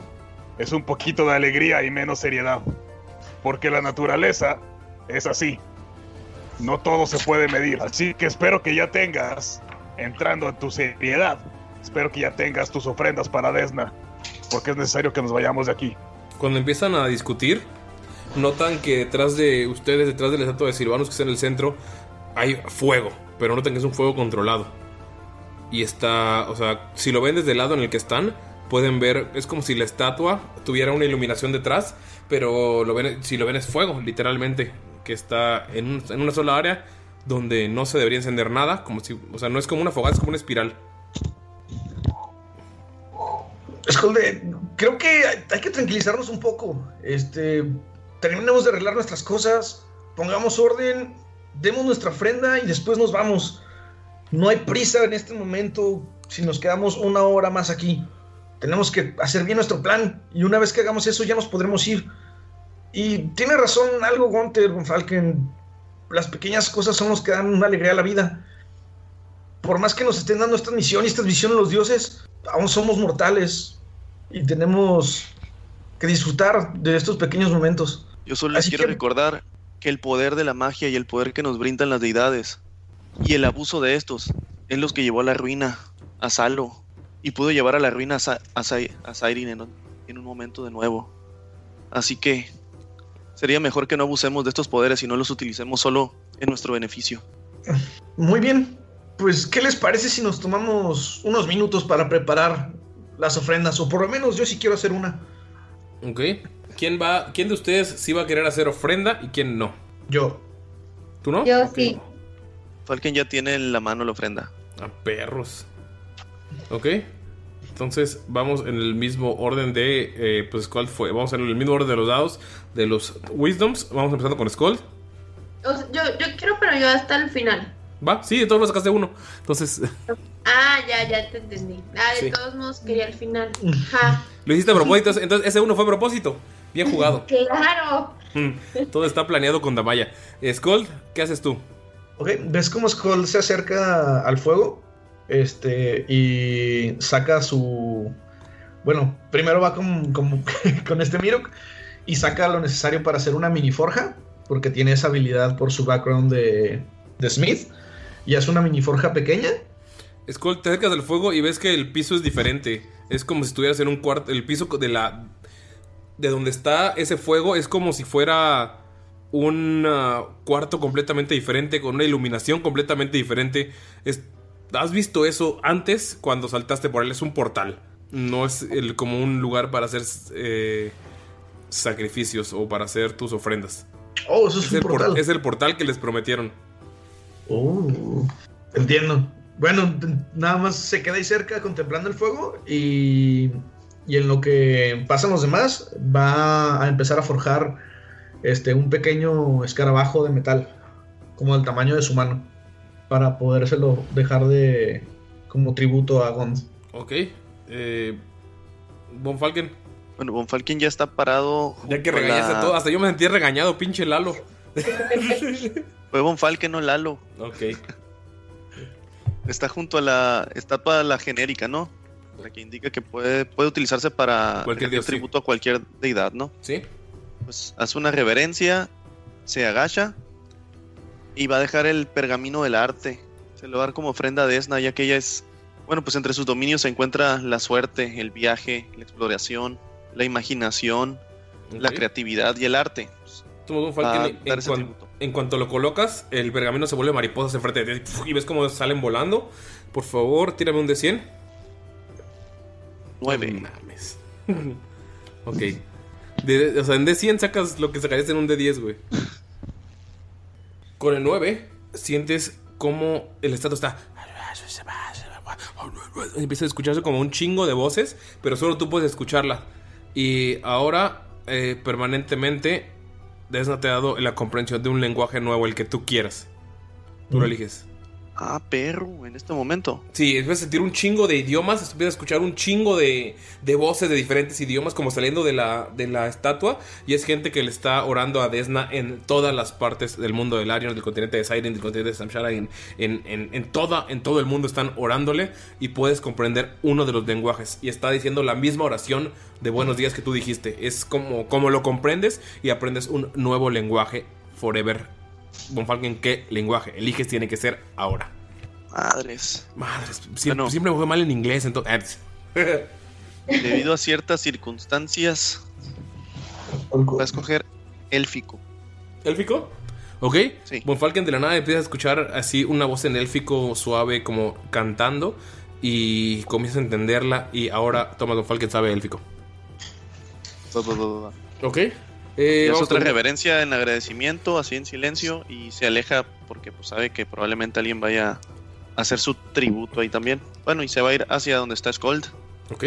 es un poquito de alegría y menos seriedad. porque la naturaleza es así. No todo se puede medir. Así que espero que ya tengas, entrando en tu seriedad, espero que ya tengas tus ofrendas para Desna, porque es necesario que nos vayamos de aquí. Cuando empiezan a discutir, notan que detrás de ustedes, detrás del estatua de Silvanus que está en el centro, hay fuego, pero notan que es un fuego controlado. Y está, o sea, si lo ven desde el lado en el que están, pueden ver, es como si la estatua tuviera una iluminación detrás, pero lo ven, si lo ven es fuego, literalmente, que está en, un- en una sola área donde no se debería encender nada, como si, o sea, no es como una fogata, es como una espiral. Escolde, creo que hay, hay que tranquilizarnos un poco. Este, terminemos de arreglar nuestras cosas, pongamos orden, demos nuestra ofrenda y después nos vamos. No hay prisa en este momento si nos quedamos una hora más aquí. Tenemos que hacer bien nuestro plan y una vez que hagamos eso ya nos podremos ir. Y tiene razón algo Gunter, Von Falken. Las pequeñas cosas son los que dan una alegría a la vida. Por más que nos estén dando esta misión y esta visión los dioses, aún somos mortales y tenemos que disfrutar de estos pequeños momentos. Yo solo les Así quiero que- recordar que el poder de la magia y el poder que nos brindan las deidades y el abuso de estos es los que llevó a la ruina a Salo y pudo llevar a la ruina a, Sa- a, Sai- a Sairin en, un- en un momento de nuevo. Así que sería mejor que no abusemos de estos poderes y no los utilicemos solo en nuestro beneficio. Muy bien, pues ¿qué les parece si nos tomamos unos minutos para preparar las ofrendas? O por lo menos yo sí quiero hacer una. ¿Ok? ¿Quién va, quién de ustedes sí va a querer hacer ofrenda y quién no? Yo. ¿Tú no? Yo sí. Falken ya tiene en la mano la ofrenda. A perros. Ok. Entonces vamos en el mismo orden de. eh, pues Skull fue. Vamos en el mismo orden de los dados. De los Wisdoms. Vamos empezando con Skull. O sea, yo, yo quiero, pero yo hasta el final. Va, sí, de todos los sacaste uno. Entonces, <laughs> Ah, ya, ya te entendí. Ah, de Sí. todos modos quería el final. <laughs> Ja, lo hiciste a propósito. Entonces, ese uno fue a propósito. Bien jugado. <laughs> claro. Mm, Todo está planeado con Damaya. Eh, Skull, ¿qué haces tú? Ok, ¿ves cómo Skull se acerca al fuego? Este, y saca su... Bueno, primero va con, con, <laughs> con este Mirok y saca lo necesario para hacer una mini forja, porque tiene esa habilidad por su background de, de Smith. Y hace una mini forja pequeña. Skull, te acercas al fuego y ves que el piso es diferente. Es como si estuvieras en un cuarto. El piso de la. De donde está ese fuego es como si fuera un ah, cuarto completamente diferente, con una iluminación completamente diferente. Es- ¿Has visto eso antes cuando saltaste por él? Es un portal. No es el- como un lugar para hacer eh, sacrificios o para hacer tus ofrendas. Oh, eso es, un el por- portal. es el portal que les prometieron. Oh, entiendo. Bueno, nada más se queda ahí cerca contemplando el fuego y, y en lo que pasan los demás va a empezar a forjar este, un pequeño escarabajo de metal, como del tamaño de su mano, para podérselo dejar de como tributo a Gond. Ok. Eh, Von Falken. Bueno, Von Falken ya está parado. Ya que regañaste la- todos. Hasta yo me sentí regañado, pinche Lalo. <laughs> Fue Von Falken, no Lalo. Ok. Está junto a la estatua la genérica, ¿no? La que indica que puede, puede utilizarse para Cualquier dios, sí. tributo a cualquier deidad, ¿no? Sí. Pues hace una reverencia, se agacha y va a dejar el pergamino del arte. Se lo va a dar como ofrenda a Desna, ya que ella es. Bueno, pues entre sus dominios se encuentra la suerte, el viaje, la exploración, la imaginación, la creatividad y el arte. Va en, cuan- cuanto lo colocas, el pergamino se vuelve mariposas enfrente de ti y ves cómo salen volando. Por favor, tírame un de 100. Nueve. No mames. <laughs> ok. De- o sea, en D100 sacas lo que sacarías en un D10, güey. Con el 9, sientes como el estatua está. Empieza a escucharse como un chingo de voces, pero solo tú puedes escucharla. Y ahora, eh, permanentemente, Desna te ha dado la comprensión de un lenguaje nuevo, el que tú quieras. Tú lo Mm. eliges. Ah, perro, en este momento. Sí, empiezas a sentir un chingo de idiomas, empiezas a escuchar un chingo de, de voces de diferentes idiomas como saliendo de la, de la estatua y es gente que le está orando a Desna en todas las partes del mundo del Arion, del continente de Siren, del continente de Samshara, en, en, en, en, toda, en todo el mundo están orándole y puedes comprender uno de los lenguajes y está diciendo la misma oración de buenos días que tú dijiste. Es como, como lo comprendes y aprendes un nuevo lenguaje forever Von Falken, ¿qué lenguaje eliges? Tiene que ser ahora. Madres. Madres. Siempre, siempre me fue mal en inglés, entonces. Debido a ciertas circunstancias, voy a escoger élfico. ¿Élfico? ¿Ok? Sí. Von Falken de la nada empieza a escuchar así una voz en élfico suave, como cantando, y comienza a entenderla. Y ahora Thomas Von Falken sabe élfico. Ok. Eh, es otra reverencia en agradecimiento, así en silencio, y se aleja porque pues, sabe que probablemente alguien vaya a hacer su tributo ahí también. Bueno, y se va a ir hacia donde está Skold. Ok.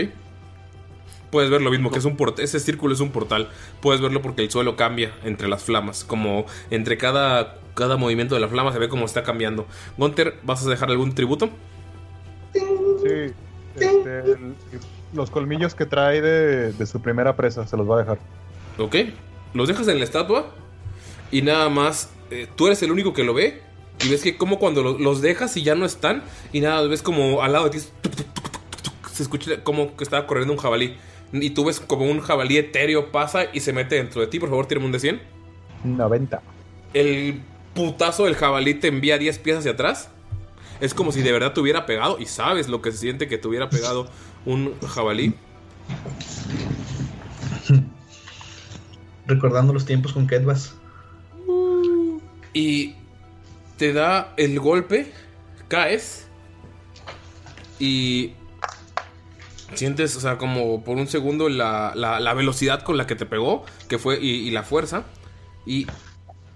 Puedes ver lo mismo, que es un portal. Ese círculo es un portal. Puedes verlo porque el suelo cambia entre las flamas. Como entre cada, cada movimiento de la flama se ve como está cambiando. Gunter, ¿vas a dejar algún tributo? Sí. Este, los colmillos que trae de, de su primera presa se los va a dejar. Ok los dejas en la estatua y nada más eh, tú eres el único que lo ve y ves que como cuando los dejas y ya no están y nada, ves como al lado de ti se escucha como que estaba corriendo un jabalí y tú ves como un jabalí etéreo pasa y se mete dentro de ti, por favor, tírame un de 100. 90. El putazo del jabalí te envía 10 pies hacia atrás. Es como si de verdad te hubiera pegado y sabes lo que se siente que te hubiera pegado un jabalí. Recordando los tiempos con Ketvas. Y te da el golpe, caes y sientes, o sea, como por un segundo la, la, velocidad con la que te pegó, que fue, y, la fuerza, y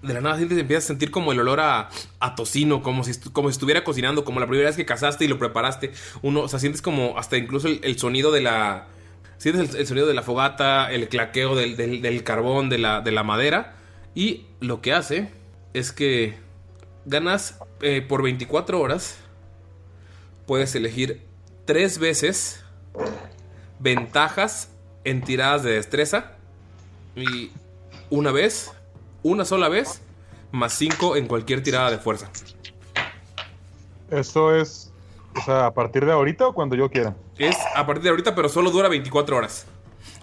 de la nada sientes, empiezas a sentir como el olor a, a tocino, como si, como si estuviera cocinando, como la primera vez que cazaste y lo preparaste. Uno, o sea, sientes como hasta incluso el sonido de la Sientes el, sonido de la fogata, el claqueo del, carbón, de la, de la, madera. Y lo que hace es que ganas eh, por 24 horas. Puedes elegir tres veces ventajas en tiradas de destreza. Y una vez, una sola vez, más 5 en cualquier tirada de fuerza. Eso es o sea, ¿a partir de ahorita o cuando yo quiera? Es a partir de ahorita, pero solo dura 24 horas.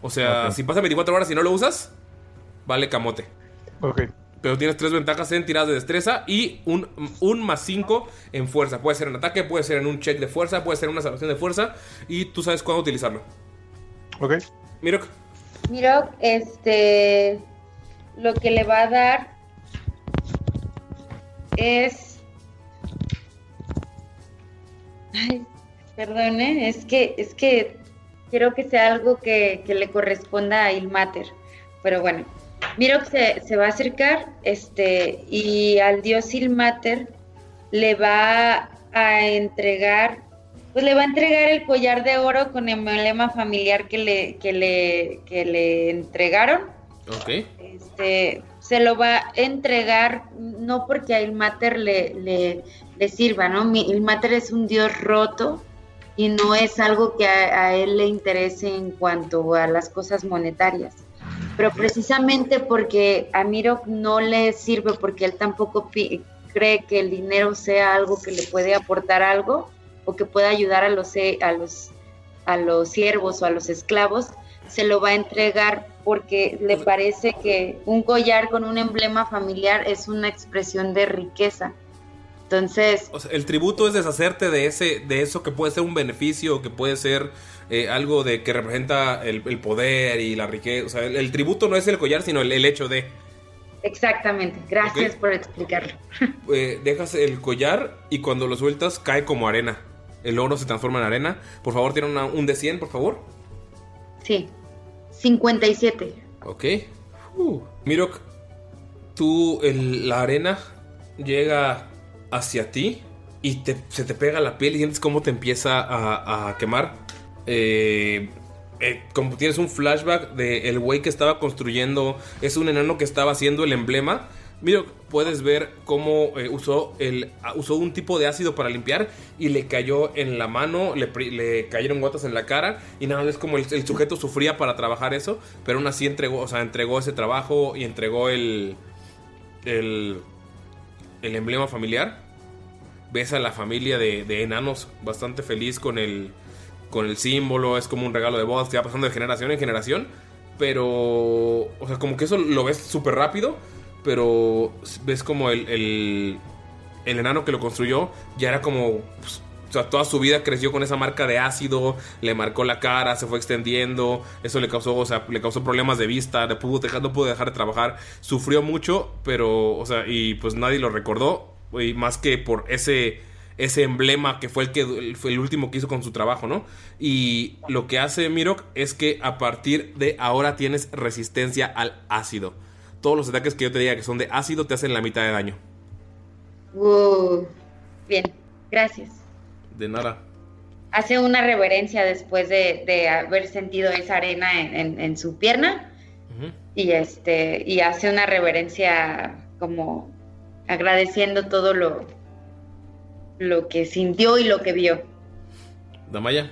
O sea, si pasa 24 horas y no lo usas, vale camote. Ok. Pero tienes tres ventajas en tiradas de destreza y un, un más 5 en fuerza. Puede ser en ataque, puede ser en un check de fuerza, puede ser en una salvación de fuerza. Y tú sabes cuándo utilizarlo. Ok. Mirok. Mirok, este. Lo que le va a dar es Ay, perdone, es que, es que quiero que sea algo que, le corresponda a Ilmater. Pero bueno, Miro que se, va a acercar este, y al dios Ilmater le va a entregar, pues le va a entregar el collar de oro con el emblema familiar que le, que le, que le entregaron. Ok. Este, se lo va a entregar no porque a Ilmater le, le, le sirva, ¿no? Ilmater es un dios roto y no es algo que a, él le interese en cuanto a las cosas monetarias. Pero precisamente porque a Miro no le sirve, porque él tampoco cree que el dinero sea algo que le puede aportar algo o que pueda ayudar a los, a los, a los siervos o a los esclavos, se lo va a entregar porque le parece que un collar con un emblema familiar es una expresión de riqueza. Entonces... el tributo es deshacerte de, ese, de eso que puede ser un beneficio, que puede ser eh, algo de que representa el, poder y la riqueza. O sea, el, tributo no es el collar, sino el, hecho de... Exactamente, gracias por explicarlo. <laughs> Eh, dejas el collar y cuando lo sueltas cae como arena. El oro se transforma en arena. Por favor, tiene un de 100, por favor. Sí. 57. Ok. Uh. Mirok, tú, la arena llega hacia ti y se te pega la piel y sientes cómo te empieza a, quemar. Eh, eh, como tienes un flashback de güey que estaba construyendo, es un enano que estaba haciendo el emblema Mira, puedes ver cómo eh, usó, el, ah, usó un tipo de ácido para limpiar y le cayó en la mano, le, le cayeron gotas en la cara y nada es como el, el sujeto sufría para trabajar eso, pero aún así entregó, o sea, entregó ese trabajo y entregó el, el, el emblema familiar. Ves a la familia de, de enanos bastante feliz con el, con el símbolo, es como un regalo de bodas que va pasando de generación en generación, pero, o sea, como que eso lo ves súper rápido, pero ves como el, el, el enano que lo construyó ya era como, pues, o sea, toda su vida creció con esa marca de ácido, le marcó la cara, se fue extendiendo, eso le causó, o sea, le causó problemas de vista, le pudo dejar, no pudo dejar de trabajar, sufrió mucho, pero, o sea, y pues nadie lo recordó, y más que por ese ese emblema que fue el que fue el último que hizo con su trabajo, ¿no? Y lo que hace Mirok es que a partir de ahora tienes resistencia al ácido. Todos los ataques que yo te diga que son de ácido te hacen la mitad de daño. Bien, gracias. De nada. Hace una reverencia después de, de haber sentido esa arena en, en- en su pierna y este y hace una reverencia como agradeciendo todo lo lo que sintió y lo que vio. Damaya.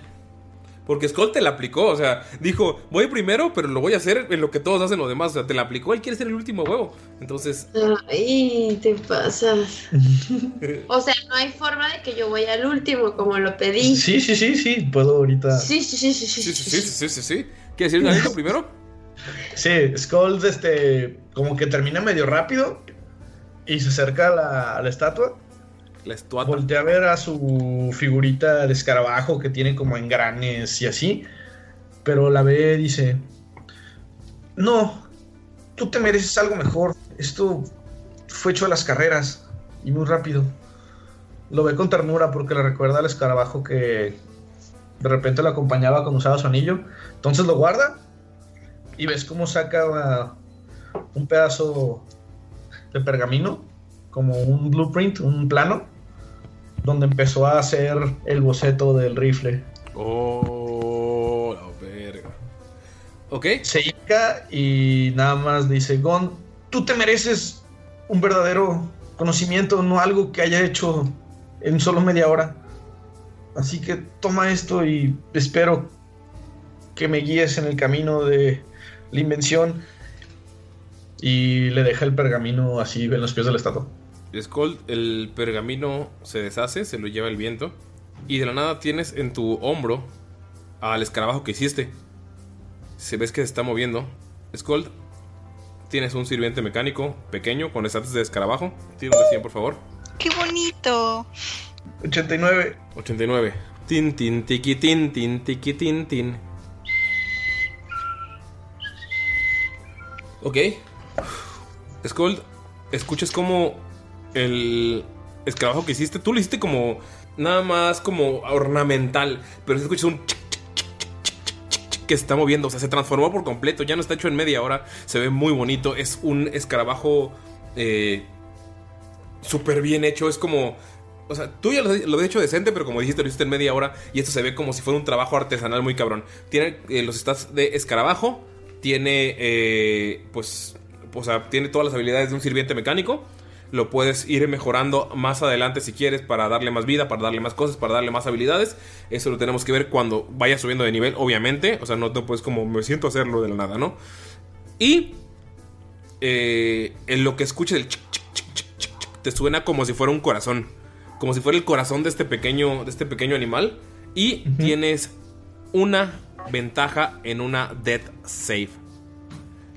Porque Skull te la aplicó, o sea, dijo, voy primero, pero lo voy a hacer en lo que todos hacen los demás. O sea, te la aplicó, él quiere ser el último huevo. Entonces, Ay, te pasas. <laughs> O sea, no hay forma de que yo vaya al último como lo pedí. Sí, sí, sí, sí, puedo ahorita. Sí, sí, sí, sí, sí. sí, sí, sí, sí, sí, sí. ¿Quieres ir Granito primero? Sí, Skulls este, como que termina medio rápido y se acerca a la, a la estatua. Voltea a ver a su figurita de escarabajo que tiene como engranes y así. Pero la ve y dice: No, tú te mereces algo mejor. Esto fue hecho a las carreras y muy rápido. Lo ve con ternura porque le recuerda al escarabajo que de repente lo acompañaba cuando usaba su anillo. Entonces lo guarda y ves cómo saca uh, un pedazo de pergamino, como un blueprint, un plano, donde empezó a hacer el boceto del rifle. Oh, la verga. Ok. Se hinca y nada más dice, Gon, tú te mereces un verdadero conocimiento, no algo que haya hecho en solo media hora. Así que toma esto y espero que me guíes en el camino de la invención. Y le deja el pergamino así en los pies de la estatua. Skull, el pergamino se deshace, se lo lleva el viento. Y de la nada tienes en tu hombro al escarabajo que hiciste. Se ves que se está moviendo. Skull, tienes un sirviente mecánico pequeño con estatus de escarabajo. Tira un de 100, por favor. ¡Qué bonito! 89. 89. Tin, tin, tiki, tin, tin, tiki, tin, tin. Ok. Skull, escuchas como el escarabajo que hiciste, tú lo hiciste como nada más como ornamental, pero escuchas un chic, chic, chic, que se está moviendo, o sea, se transformó por completo, ya no está hecho en media hora, se ve muy bonito, es un escarabajo eh, súper bien hecho, es como... O sea, tú ya lo, lo has hecho decente, pero como dijiste, lo hiciste en media hora y esto se ve como si fuera un trabajo artesanal muy cabrón. Tiene eh, los stats de escarabajo, tiene, eh, pues, o sea, tiene todas las habilidades de un sirviente mecánico. Lo puedes ir mejorando más adelante si quieres para darle más vida, para darle más cosas, para darle más habilidades. Eso lo tenemos que ver cuando vaya subiendo de nivel, obviamente. O sea, no te puedes como me siento hacerlo de la nada, ¿no? Y eh, en lo que escuches el chic, chic, chic, chic, chic, chic, te suena como si fuera un corazón. Como si fuera el corazón de este pequeño, de este pequeño animal. Y tienes una ventaja en una Death Save.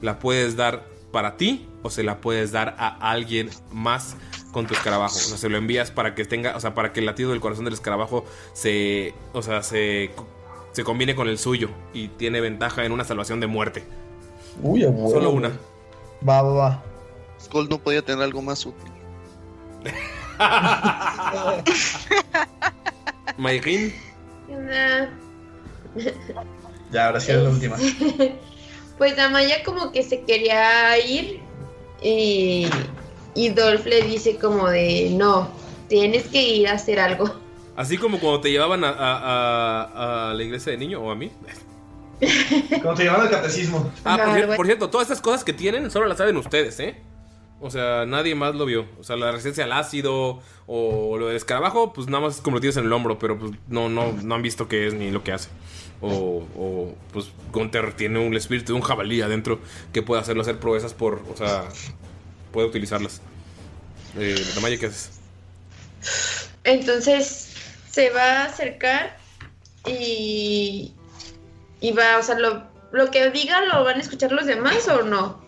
La puedes dar para ti o se la puedes dar a alguien más con tu escarabajo. O sea, se lo envías para que tenga, o sea, para que el latido del corazón del escarabajo se, o sea, se, se combine con el suyo y tiene ventaja en una salvación de muerte. Uy, abuelo. Solo una. Va, va, va. Skull no podía tener algo más útil. Mayrin, Ya, ahora sí es la última. <laughs> Pues Amaya como que se quería ir y, y Dolph le dice como de no, tienes que ir a hacer algo. así como cuando te llevaban a, a- a- a la iglesia de niño o a mí. Cuando te llevan al catecismo. Ah, por, Claro, cier- bueno. por cierto, todas estas cosas que tienen solo las saben ustedes, ¿eh? O sea, nadie más lo vio. O sea, la resistencia al ácido o lo del escarabajo, pues nada más es como lo tienes en el hombro, pero pues no, no, no han visto qué es ni lo que hace. O, o pues Gunther tiene un espíritu de un jabalí adentro que puede hacerlo hacer proezas por, o sea, puede utilizarlas. Eh, Damaya, ¿qué haces? Entonces se va a acercar y, y va, o sea, lo, lo que diga lo van a escuchar los demás o no.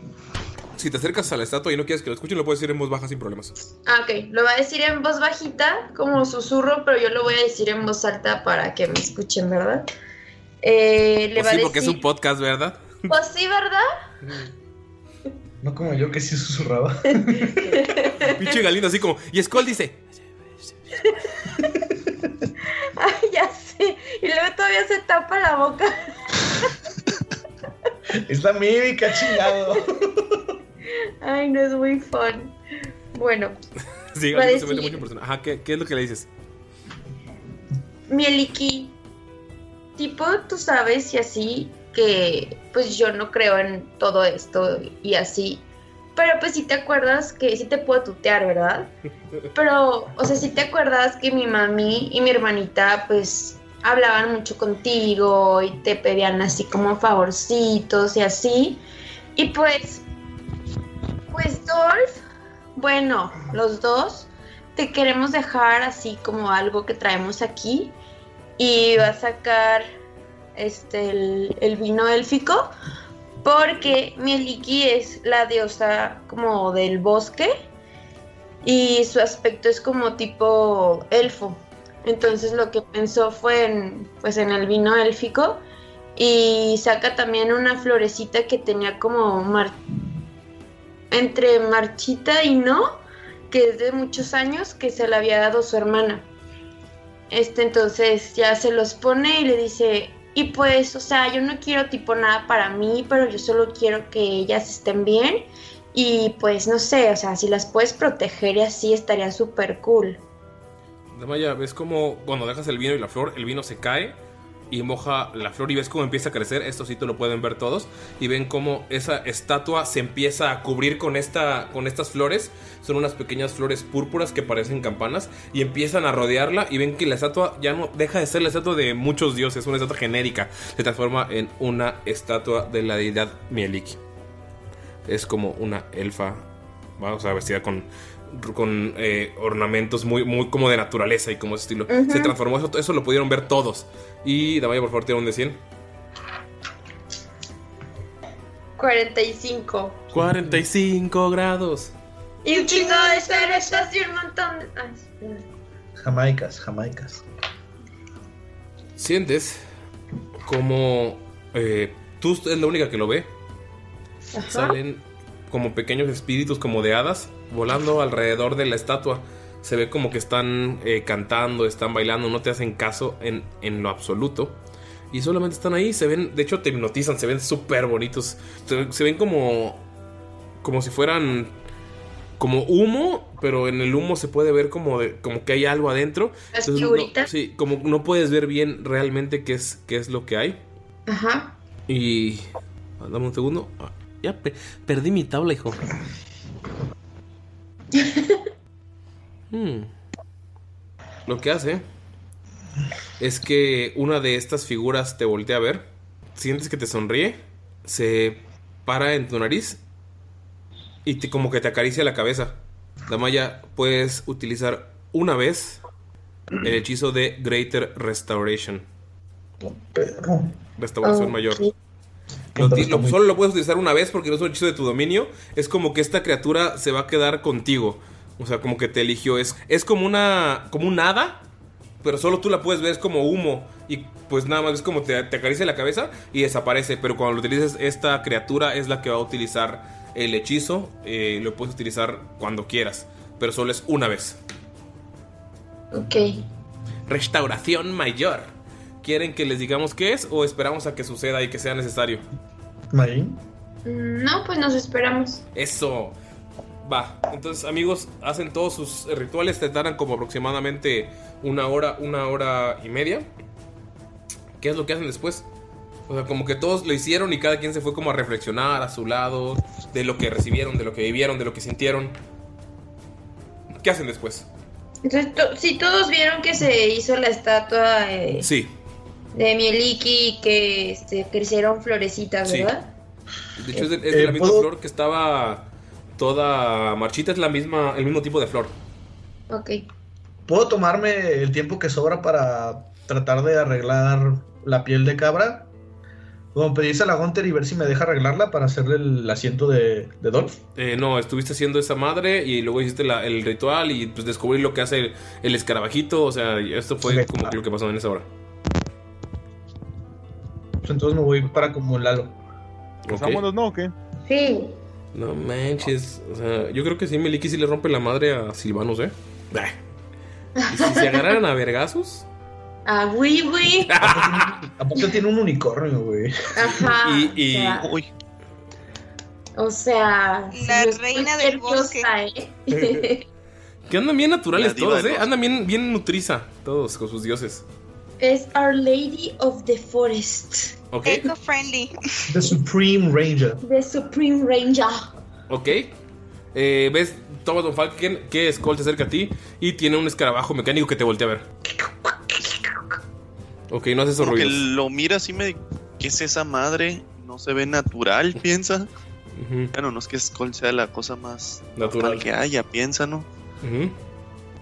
Si te acercas a la estatua y no quieres que lo escuchen, lo puedes decir en voz baja sin problemas. Ah, ok, lo va a decir en voz bajita, como susurro, pero yo lo voy a decir en voz alta para que me escuchen, ¿verdad? Eh, le Pues va sí, a porque es un podcast, ¿verdad? pues sí, ¿verdad? No como yo que sí susurraba. <laughs> Pinche Galindo así como. Y Skull dice. Ay, ya sé. Y luego todavía se tapa la boca. Es la mímica, chingado. Ay, no es muy fun. Bueno, Sí, se mete mucho en persona. Ajá, ¿qué, qué es lo que le dices? Mieliki, tipo, tú sabes y así que pues yo no creo en todo esto y así. Pero pues sí te acuerdas que sí te puedo tutear, ¿verdad? <laughs> Pero, o sea, sí te acuerdas que mi mami y mi hermanita pues hablaban mucho contigo y te pedían así como favorcitos y así. Y pues, pues Dolph, bueno, los dos, te queremos dejar así como algo que traemos aquí y va a sacar este el, vino élfico porque Mieliki es la diosa como del bosque y su aspecto es como tipo elfo. Entonces lo que pensó fue en, pues en el vino élfico y saca también una florecita que tenía como entre marchita y no, que es de muchos años que se la había dado su hermana. Este entonces ya se los pone y le dice, y pues, o sea, yo no quiero tipo nada para mí, pero yo solo quiero que ellas estén bien. Y pues no sé, o sea, si las puedes proteger y así estaría súper cool. Damaya, ves como cuando dejas el vino y la flor, el vino se cae y moja la flor y ves cómo empieza a crecer. Esto sí te lo pueden ver todos. Y ven cómo esa estatua se empieza a cubrir con, esta, con estas flores. Son unas pequeñas flores púrpuras que parecen campanas. Y empiezan a rodearla. Y ven que la estatua ya no deja de ser la estatua de muchos dioses. Una estatua genérica. Se transforma en una estatua de la deidad Mieliki. Es como una elfa. Vamos a vestida con con eh, ornamentos muy, muy como de naturaleza y como ese estilo. Se transformó, eso, eso lo pudieron ver todos. Y Damaya, por favor, tira un de 100. 45. 45 grados. Y un chingo de cerezas y un montón de... Ay. Jamaicas, jamaicas. Sientes como eh, tú es la única que lo ve. Ajá. Salen como pequeños espíritus, como de hadas, volando alrededor de la estatua. Se ve como que están eh, cantando, están bailando, no te hacen caso en, en lo absoluto. Y solamente están ahí, se ven, de hecho te hipnotizan, se ven súper bonitos. Se, se ven como, como si fueran como humo, pero en el humo se puede ver como, de- como que hay algo adentro. Las Entonces, no- sí, como no puedes ver bien realmente qué es, qué es lo que hay. Ajá. Y. ah, Dame un segundo. Ah, Ya pe- perdí mi tabla, hijo. Hmm. Lo que hace es que una de estas figuras te voltea a ver, sientes que te sonríe, se para en tu nariz y te, como que te acaricia la cabeza. Damaya, puedes utilizar una vez el hechizo de Greater Restoration. Restauración Ok. mayor. Lo solo lo puedes utilizar una vez porque no es un hechizo de tu dominio. Es como que esta criatura se va a quedar contigo. O sea, como que te eligió. Es, es como una. como un hada. Pero solo tú la puedes ver, es como humo. Y pues nada más es como te, te acaricia la cabeza y desaparece. Pero cuando lo utilices, esta criatura es la que va a utilizar el hechizo. Eh, lo puedes utilizar cuando quieras. Pero solo es una vez. Ok. Restauración mayor. ¿Quieren que les digamos qué es o esperamos a que suceda y que sea necesario? Marín. Mm, No, pues nos esperamos. Eso. Va. Entonces, amigos, hacen todos sus rituales. Te tardan como aproximadamente una hora, una hora y media. ¿Qué es lo que hacen después? O sea, como que todos lo hicieron y cada quien se fue como a reflexionar a su lado de lo que recibieron, de lo que vivieron, de lo que sintieron. ¿Qué hacen después? Entonces, to- sí, todos vieron que se hizo la estatua eh, Sí, de Mieliki que este, crecieron florecitas, Sí. ¿verdad? de hecho es de, es de Eh, la misma ¿puedo- flor que estaba toda marchita, es la misma, el mismo tipo de flor. Ok. ¿Puedo tomarme el tiempo que sobra para tratar de arreglar la piel de cabra? Como pedirse a la Gunter y ver si me deja arreglarla para hacerle el asiento de, de Dolph. Eh, no, estuviste haciendo esa madre y luego hiciste la- el ritual y pues descubrir lo que hace el, el escarabajito. O sea, esto fue como que lo que pasó en esa hora. Pues entonces me voy para como Lalo. Ok. ¿Vámonos, no o qué? Sí. No manches. O sea, yo creo que sí, Meliki sí le rompe la madre a Silvanos, ¿eh? Bah. ¿Y si se agarraran a vergazos? Ah, güey, güey. Aparte tiene un unicornio, güey. Ajá. Y, y- o sea, o sea, La si reina del bosque. ¿eh? que andan bien naturales La todos, ¿eh? Andan bien, bien nutriza todos con sus dioses. Es Our Lady of the Forest. ¿Ok? Eco-friendly. The Supreme Ranger. The Supreme Ranger. ¿Ok? Eh, ¿Ves Thomas Von Falken que Skull se acerca a ti y tiene un escarabajo mecánico que te voltea a ver? Ok, no hace esos Como que ruidos. lo mira así me... ¿Qué es esa madre? No se ve natural, <laughs> piensa. Bueno, no es que Skull sea la cosa más Natural. que haya, piensa, ¿no?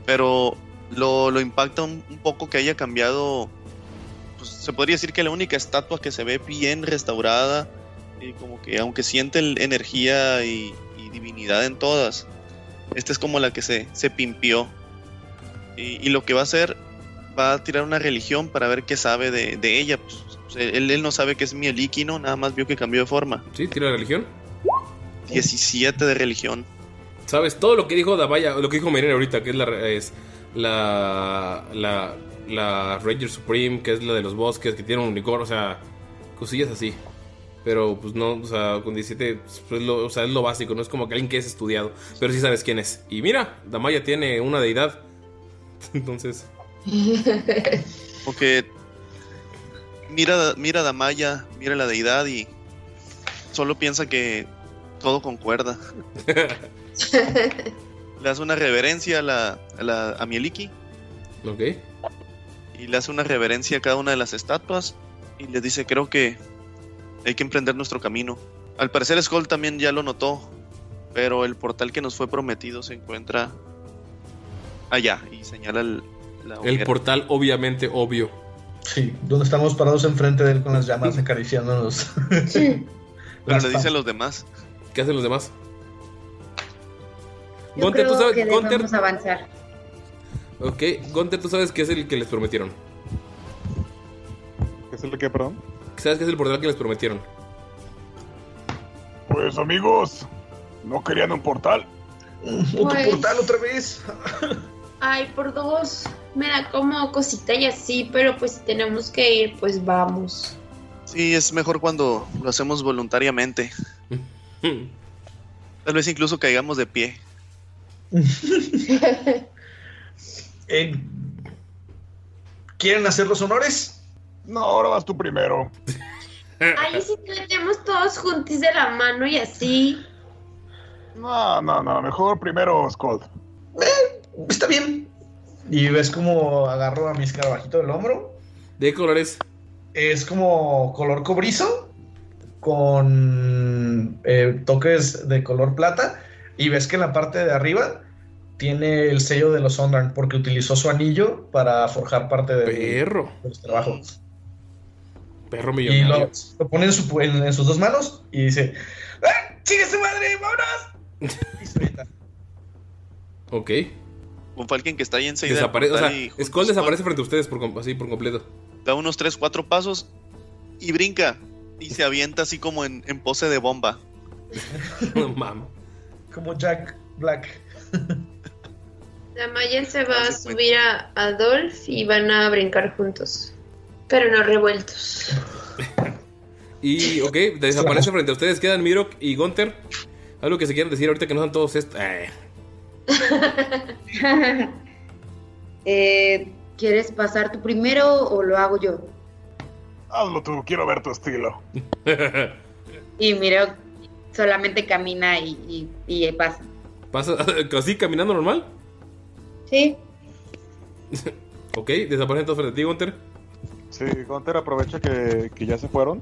Pero lo, lo impacta un, un poco que haya cambiado. Pues se podría decir que la única estatua que se ve bien restaurada. Y como que aunque siente energía y, y divinidad en todas. Esta es como la que se, se pimpió. Y, y lo que va a hacer, va a tirar una religión para ver qué sabe de, de ella. Pues, sea, él, él no sabe que es Mieliki, ¿no? Nada más vio que cambió de forma. Sí, tira la religión. 17 de religión. ¿Sabes? Todo lo que dijo Damaya, lo que dijo Merene ahorita, que es la es la, la la Ranger Supreme, que es la de los bosques, que tiene un unicornio, o sea, cosillas así. Pero pues no, o sea, con 17, pues, lo, o sea, es lo básico, no es como que alguien que es estudiado, pero sí sabes quién es. Y mira, Damaya tiene una deidad. <laughs> Entonces, Porque mira, mira Damaya, mira la deidad y solo piensa que todo concuerda. <laughs> le hace una reverencia a la, a la a Mieliki ok. y le hace una reverencia a cada una de las estatuas y le dice creo que hay que emprender nuestro camino. Al parecer Skull también ya lo notó, pero el portal que nos fue prometido se encuentra allá y señala el, la El portal, obviamente, obvio. Sí, donde estamos parados enfrente de él con las llamas acariciándonos. <laughs> Pero Las le dice a los demás. ¿Qué hacen los demás? Yo Gunter, creo tú sabes, que Gunter, debemos avanzar. ok, Gunter, tú sabes que es el que les prometieron. ¿Qué es el que, perdón? ¿Sabes que es el portal que les prometieron? Pues amigos, ¿no querían un portal? Otro Pues- portal otra vez. Ay, por dos. Me da como cosita y así, pero pues si tenemos que ir, pues vamos. Sí, es mejor cuando lo hacemos voluntariamente. <laughs> Tal vez incluso caigamos de pie. <laughs> Eh, ¿Quieren hacer los honores? No, ahora vas tú primero. Ay, ¿y si nos metemos todos juntos de la mano y así. No, no, no, mejor primero Scott. Está bien. Y ves como agarro a mi escarabajito del hombro. ¿De qué colores? Es como color cobrizo con eh, toques de color plata. Y ves que en la parte de arriba tiene el sello de los Sondran porque utilizó su anillo para forjar parte de, Perro. de los trabajos. Perro Y millonario. lo, lo pone en, su- en- en sus dos manos y dice: ¡Ah, ¡Sigue su madre! ¡Vámonos! Y se avienta. <laughs> Ok. Con Falken que está ahí enseguida. del Desaparece, o sea, y Skull a desaparece frente a ustedes por, así por completo. Da unos 3, 4 pasos y brinca. Y se avienta así como en, en pose de bomba. <laughs> No mames. Como Jack Black. Damayen se va a subir a Adolf y van a brincar juntos. Pero no revueltos. <laughs> Y, ok, desaparece frente a ustedes. Quedan Mirok y Gunter. Algo que se quieran decir ahorita que no son todos estos. Eh, <laughs> Eh, ¿Quieres pasar tú primero o lo hago yo? Hazlo tú, quiero ver tu estilo. <laughs> Y Miro solamente camina y, y, y pasa. ¿Pasa <laughs> así caminando normal? Sí. <laughs> Ok, desaparece entonces frente a ti, Gunter. Sí, Gunter aprovecha que, que ya se fueron.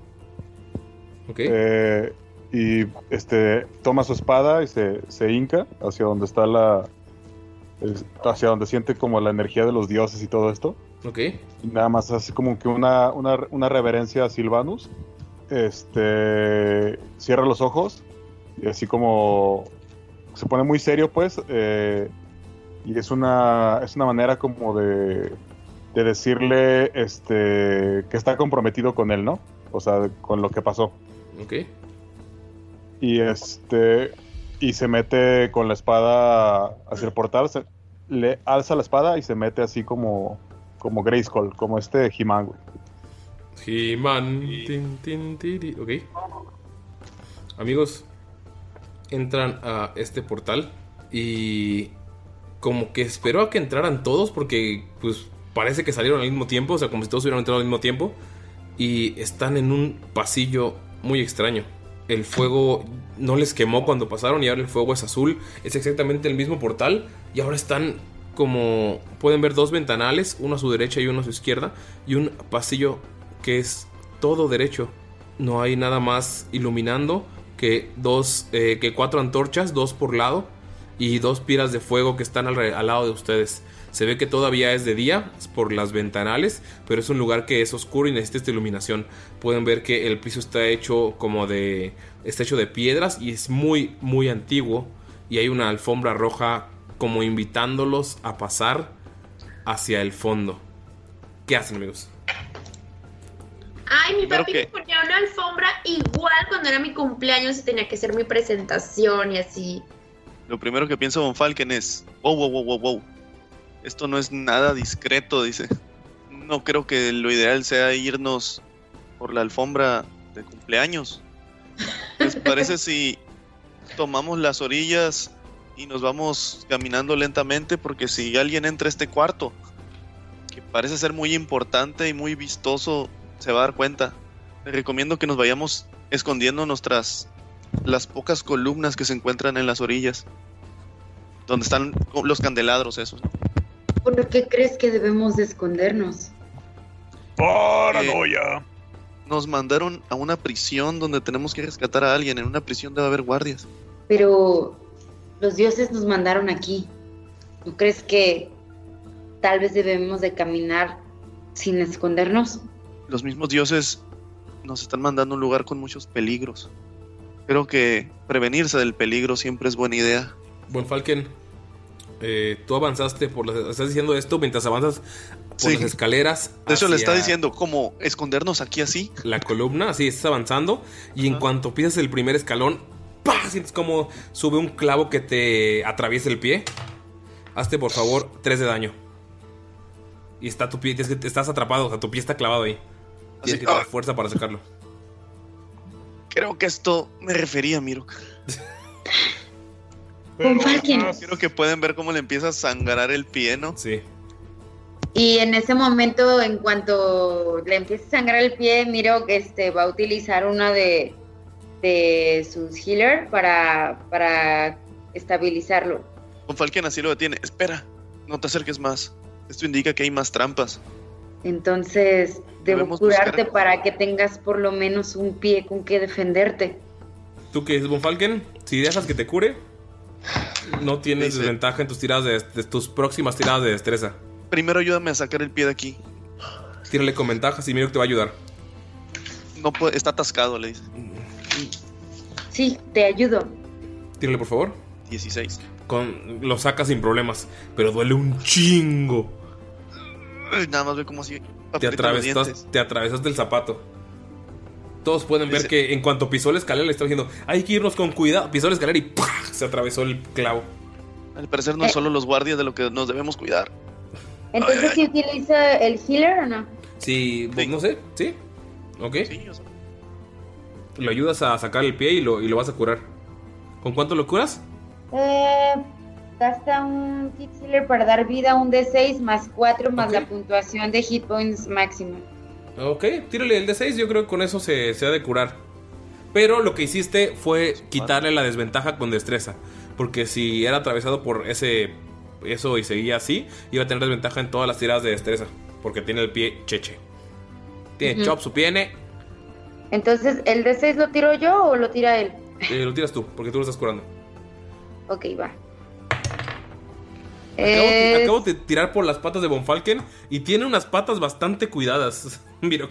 Ok. Eh, y este toma su espada y se, se hinca hacia donde está la. hacia donde siente como la energía de los dioses y todo esto. Ok. Y nada más hace como que una, una, una reverencia a Silvanus. Este. Cierra los ojos. Y así como. Se pone muy serio, pues. eh, y es una. Es una manera como de. De decirle. Este. Que está comprometido con él, ¿no? O sea, con lo que pasó. Ok. Y este. Y se mete con la espada hacia el portal. se- le alza la espada y se mete así como. Como Grayskull, como este He-Man, güey. He-Man. tiri. Ok. Amigos, entran a este portal y como que esperó a que entraran todos porque pues parece que salieron al mismo tiempo, o sea, como si todos hubieran entrado al mismo tiempo y están en un pasillo muy extraño. El fuego no les quemó cuando pasaron y ahora el fuego es azul. Es exactamente el mismo portal y ahora están como pueden ver dos ventanales, uno a su derecha y uno a su izquierda y un pasillo que es todo derecho. No hay nada más iluminando que dos, eh, que cuatro antorchas, dos por lado y dos piras de fuego que están al, al lado de ustedes. Se ve que todavía es de día por las ventanales, pero es un lugar que es oscuro y necesita esta iluminación. Pueden ver que el piso está hecho como de está hecho de piedras y es muy muy antiguo y hay una alfombra roja como invitándolos a pasar hacia el fondo. ¿Qué hacen, amigos? Ay, mi papi que- me ponía una alfombra igual cuando era mi cumpleaños y tenía que hacer mi presentación y así. Lo primero que piensa Von Falken es, wow, wow, wow, wow, wow. Esto no es nada discreto, dice. No creo que lo ideal sea irnos por la alfombra de cumpleaños. ¿Les parece <laughs> si tomamos las orillas y nos vamos caminando lentamente? Porque si alguien entra a este cuarto, que parece ser muy importante y muy vistoso, se va a dar cuenta. Les recomiendo que nos vayamos escondiéndonos tras las pocas columnas que se encuentran en las orillas. Donde están los candelabros esos. ¿Por qué crees que debemos de escondernos? ¡Paranoia! Nos mandaron a una prisión donde tenemos que rescatar a alguien. En una prisión debe haber guardias. Pero los dioses nos mandaron aquí. ¿No crees que tal vez debemos de caminar sin escondernos? Los mismos dioses nos están mandando a un lugar con muchos peligros. Creo que prevenirse del peligro siempre es buena idea. Von Falken, eh, tú avanzaste por las. Estás diciendo esto mientras avanzas por Sí. las escaleras. De hecho, le está diciendo como escondernos aquí así. La columna, así estás avanzando. Y en cuanto pisas el primer escalón, ¡pah! Sientes como sube un clavo que te atraviesa el pie. Hazte por favor 3 de daño. Y está tu pie, estás atrapado, o sea, tu pie está clavado ahí. Tienes que tener fuerza para sacarlo. Creo que esto me refería, Miro. Von Falken. Creo que pueden ver cómo le empieza a sangrar el pie, ¿no? Sí. Y en ese momento, en cuanto le empiece a sangrar el pie, Miro este, va a utilizar una de, de sus healer para, para estabilizarlo. Con Falken así lo detiene. Espera, no te acerques más. Esto indica que hay más trampas. Entonces, debo Debemos curarte buscar- para que tengas por lo menos un pie con que defenderte. ¿Tú qué es Von Falken? Si dejas que te cure, no tienes Dice- desventaja en tus tiradas de, de tus próximas tiradas de destreza. Primero ayúdame a sacar el pie de aquí. Tírale con ventajas y miro que te va a ayudar. No puede, está atascado, le dice. Sí, te ayudo. Tírale por favor. 16. Con, lo sacas sin problemas, pero duele un chingo. Nada más ve como así. Te, atravesas, te atravesaste el zapato. Todos pueden ver Dice- que en cuanto pisó la escalera le está diciendo, hay que irnos con cuidado. Pisó la escalera y ¡pah! se atravesó el clavo. Al parecer no es Eh. solo los guardias de lo que nos debemos cuidar. Entonces, ¿sí utiliza el healer o no? Sí, pues, no sé, ¿sí? Ok. Lo ayudas a sacar el pie y lo, y lo vas a curar. ¿Con cuánto lo curas? Eh, gasta un kit healer para dar vida a un D6 más 4 más Ok. la puntuación de hit points máximo. Ok, tírale el D6, yo creo que con eso se, se ha de curar. Pero lo que hiciste fue quitarle la desventaja con destreza. Porque si era atravesado por ese eso y seguía así, iba a tener desventaja en todas las tiradas de destreza. Porque tiene el pie cheche. Tiene Ujú. chop su piene, Entonces, ¿el D6 lo tiro yo o lo tira él? eh, lo tiras tú, porque tú lo estás curando. Ok, va. Acabo, de- Es- acabo de tirar por las patas de Bonfalken y tiene unas patas bastante cuidadas. <laughs> Mira,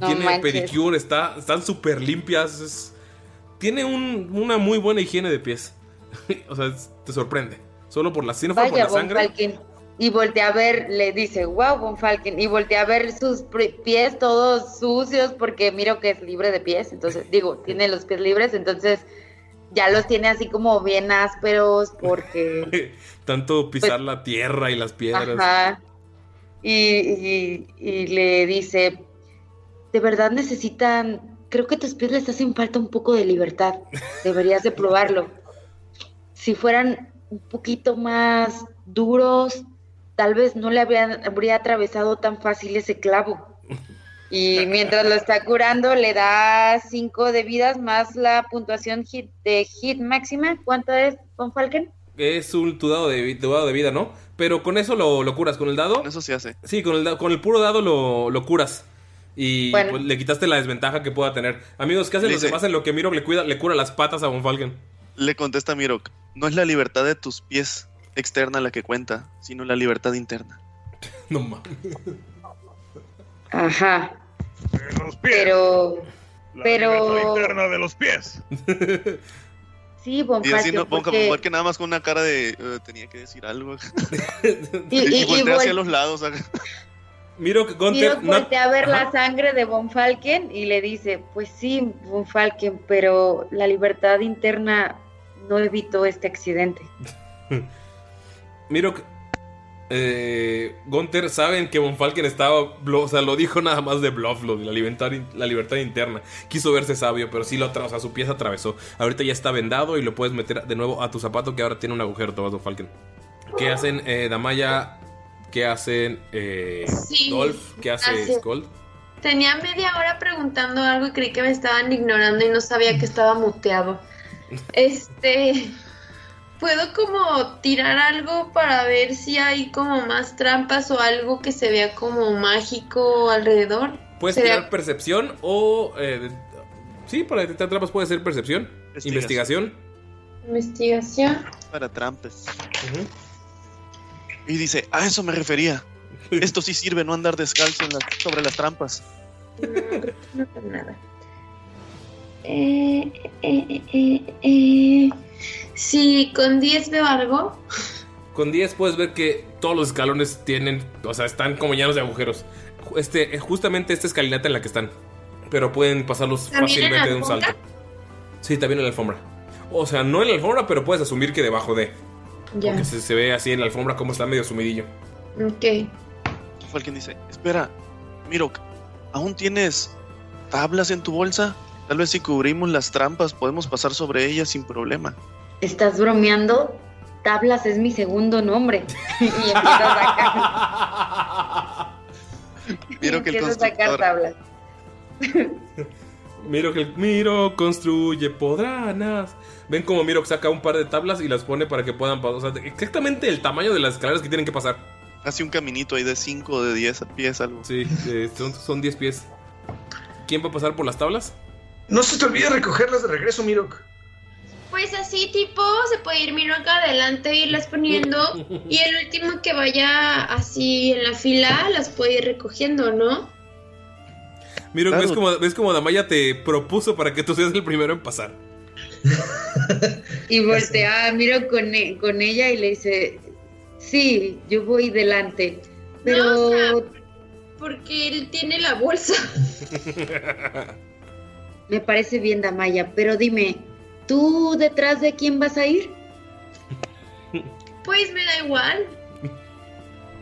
tiene manches. pedicure, está, están súper limpias. es- tiene un- una muy buena higiene de pies. <laughs> o sea, es- te sorprende. Solo por la, si no por la sangre. Falken. Y voltea a ver, le dice, wow, Von Falken. Y voltea a ver sus pies todos sucios porque miro que es libre de pies. Entonces, digo, tiene los pies libres. Entonces, ya los tiene así como bien ásperos porque... <laughs> Tanto pisar la tierra y las piedras. Ajá. Y, y- y le dice, de verdad necesitan, creo que tus pies les hacen falta un poco de libertad. Deberías de probarlo. Si fueran un poquito más duros, tal vez no le habrían- habría atravesado tan fácil ese clavo. Y mientras lo está curando, le da cinco de vidas más la puntuación hit, de hit máxima. ¿Cuánto es, Von Falken? Es un tu dado de, tu dado de vida, ¿no? Pero con eso lo, lo curas. ¿Con el dado? Con eso se hace. Sí, con el, con el puro dado lo, lo curas. Y Bueno. pues, le quitaste la desventaja que pueda tener. Amigos, ¿qué hacen los demás en lo que Miro le, cuida, le cura las patas a Bonfalken? Le contesta Mirok, no es la libertad de tus pies externa la que cuenta, sino la libertad interna. <laughs> No mames. Ajá. Los pies. Pero, La pero, libertad interna de los pies. <laughs> sí, Von Y así no porque- que nada más con una cara de "Eh, tenía que decir algo. <laughs> Y- y, y- y voltea hacia vol- los lados. Miro que Miro voltea a ver la sangre de Von Falken y le dice, pues sí, Von Falken, pero la libertad interna no evitó este accidente. <laughs> Miro que. Eh, Gunther saben que Bonfalken estaba. blo- O sea, lo dijo nada más de bluff, lo de la libertad, la libertad interna. Quiso verse sabio, pero sí lo atravesó. O sea, su pieza atravesó. Ahorita ya está vendado y lo puedes meter de nuevo a tu zapato que ahora tiene un agujero, Tomás Bonfalken. ¿Qué hacen eh, Damaya? ¿Qué hacen eh, Sí, Dolph? ¿Qué hace. Skold? Tenía media hora preguntando algo y creí que me estaban ignorando y no sabía que estaba muteado. <laughs> Este. ¿Puedo como tirar algo para ver si hay como más trampas o algo que se vea como mágico alrededor? Puedes Sería- tirar percepción o. eh, sí, para detectar trampas puede ser percepción. Investigación. Investigación. Para trampas. Y dice, a eso me refería. Esto sí sirve, no andar descalzo en las- sobre las trampas. No tengo nada. Eh, eh, eh, eh. Si con 10 veo algo. Con 10 puedes ver que todos los escalones tienen, o sea, están como llenos de agujeros. Este, eh, justamente esta escalinata en la que están. Pero pueden pasarlos ¿También en la fácilmente de un salto. Sí, también en la alfombra. O sea, no en la alfombra, pero puedes asumir que debajo de. Ya. Porque se, se ve así en la alfombra como está medio sumidillo. Ok. Falken dice, espera, Mirok, ¿aún tienes tablas en tu bolsa? Tal vez si cubrimos las trampas podemos pasar sobre ellas sin problema. ¿Estás bromeando? Tablas es mi segundo nombre. <laughs> y empieza a sacar, <laughs> Miro que el a sacar constructor... tablas. <laughs> Miro que el Miro construye podranas. Ven como Miro saca un par de tablas y las pone para que puedan pasar. O sea, de- exactamente el tamaño de las escaleras que tienen que pasar. Hace un caminito ahí de 5 o de 10 pies, algo. Sí, eh, son- son 10 pies. ¿Quién va a pasar por las tablas? No se te olvide recogerlas de regreso, Mirok. Pues así tipo, se puede ir miro acá adelante e irlas poniendo. <laughs> Y el último que vaya así en la fila las puede ir recogiendo, ¿no? Miro, Claro. ¿ves, como, ¿ves como Damaya te propuso para que tú seas el primero en pasar? Y voltea, miro con, e- con ella y le dice, sí, yo voy delante. Pero No, o sea, porque él tiene la bolsa. <laughs> me parece bien, Damaya, pero dime, ¿tú detrás de quién vas a ir? Pues me da igual.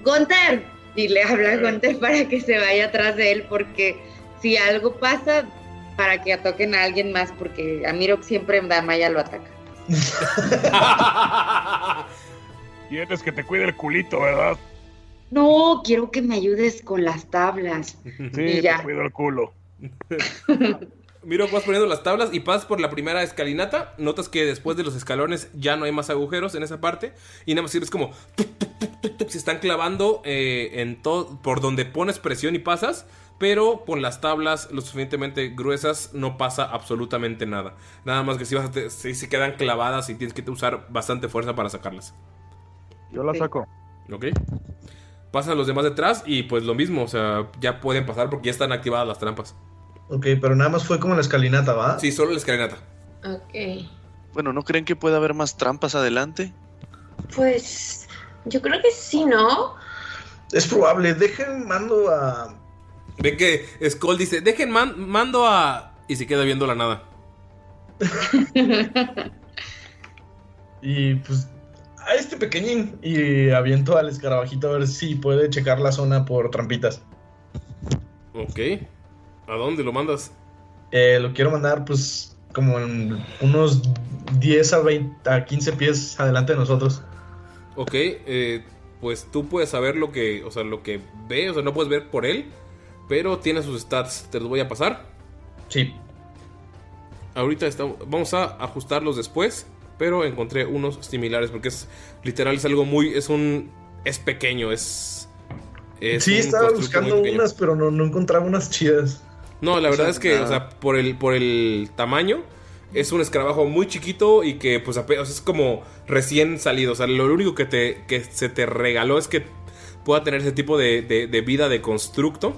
Gunter. Y le habla a Gunter para que se vaya atrás de él porque si algo pasa, para que atoquen a alguien más, porque a Mirok siempre Damaya lo ataca. <laughs> Quieres que te cuide el culito, ¿verdad? No, quiero que me ayudes con las tablas. Sí, Y ya. te cuido el culo. <laughs> Miro, vas poniendo las tablas y pasas por la primera escalinata. Notas que después de los escalones ya no hay más agujeros en esa parte. Y nada más es como. se están clavando eh, en todo. Por donde pones presión y pasas. Pero con las tablas lo suficientemente gruesas no pasa absolutamente nada. Nada más que si, vas a te- si se quedan clavadas y tienes que usar bastante fuerza para sacarlas. Yo la saco. Ok. Pasan los demás detrás y pues lo mismo. O sea, ya pueden pasar porque ya están activadas las trampas. Ok, pero nada más fue como la escalinata, ¿va? Sí, solo la escalinata. Ok. Bueno, ¿no creen que pueda haber más trampas adelante? Pues yo creo que sí, ¿no? Es probable. Dejen mando a. Ve que Skull dice, dejen man- mando a... Y se queda viendo la nada. <laughs> Y pues. A este pequeñín. Y aviento al escarabajito a ver si puede checar la zona por trampitas. Ok. ¿A dónde lo mandas? Eh, lo quiero mandar, pues. Como en unos 10 a, 20, a 15 pies adelante de nosotros. Ok, eh, pues tú puedes saber lo que, o sea, lo que ve, o sea, no puedes ver por él, pero tiene sus stats, te los voy a pasar. Sí. Ahorita estamos, vamos a ajustarlos después, pero encontré unos similares porque es literal es algo muy, es un, es pequeño, es, es sí, estaba buscando unas, pero no, no encontraba unas chidas. No, la verdad es que, nada. o sea, por el, por el tamaño, es un escarabajo muy chiquito y que, pues, apenas es como recién salido. O sea, lo único que, te, que se te regaló es que pueda tener ese tipo de, de- de vida de constructo.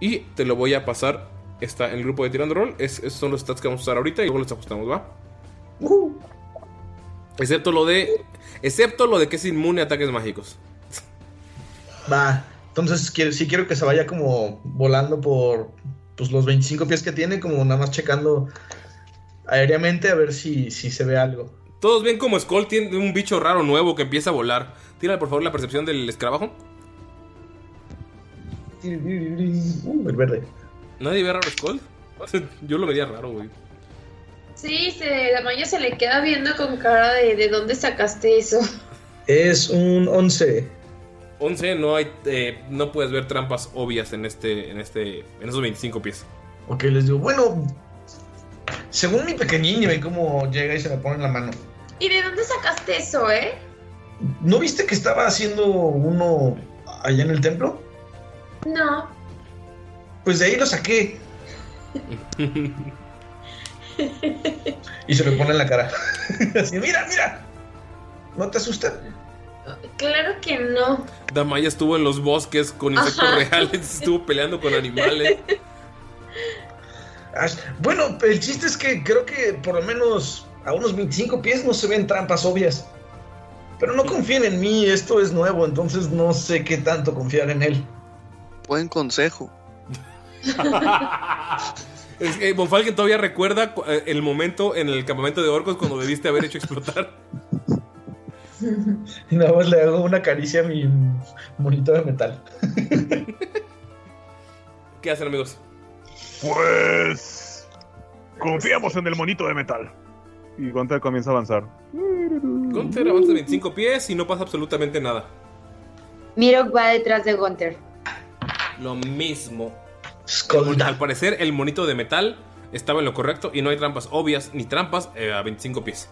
Y te lo voy a pasar. Está en el grupo de Tirando Roll. Es, esos son los stats que vamos a usar ahorita y luego los ajustamos, ¿va? Excepto lo de. Excepto lo de que es inmune a ataques mágicos. Va. Entonces, quiero, sí quiero que se vaya como volando por pues, los 25 pies que tiene, como nada más checando aéreamente a ver si, si se ve algo. Todos ven como Skull tiene un bicho raro nuevo que empieza a volar. Tírale por favor la percepción del escarabajo. Uh, el verde. ¿Nadie ve raro a Skull? <laughs> Yo lo vería raro, güey. Sí, se, la Maya se le queda viendo con cara de ¿de dónde sacaste eso? Es un 11. 11, no hay. eh, no puedes ver trampas obvias en este. En este. En esos 25 pies. Ok, les digo, bueno, según mi pequeñín, y cómo llega y se me pone en la mano. ¿Y de dónde sacaste eso, eh? ¿No viste que estaba haciendo uno allá en el templo? No. Pues de ahí lo saqué. <laughs> Y se me pone en la cara. <laughs> Así, mira, mira. ¿No te asusta? Claro que no. Damaya estuvo en los bosques con insectos Ajá. reales, <laughs> estuvo peleando con animales. Bueno, el chiste es que creo que por lo menos a unos 25 pies no se ven trampas obvias. Pero no confíen en mí, esto es nuevo, entonces no sé qué tanto confiar en él. Buen consejo. <laughs> Es que Von Falken todavía recuerda cu- eh, el momento en el campamento de orcos cuando debiste haber hecho explotar. <laughs> Y <laughs> nada más le hago una caricia a mi monito de metal. ¿Qué hacen, amigos? Pues. Confiamos en el monito de metal. Y Gunter comienza a avanzar. Gunter avanza 25 pies y no pasa absolutamente nada. Mirok va detrás de Gunter. Lo mismo. Al parecer, el monito de metal estaba en lo correcto y no hay trampas obvias ni trampas eh, a 25 pies.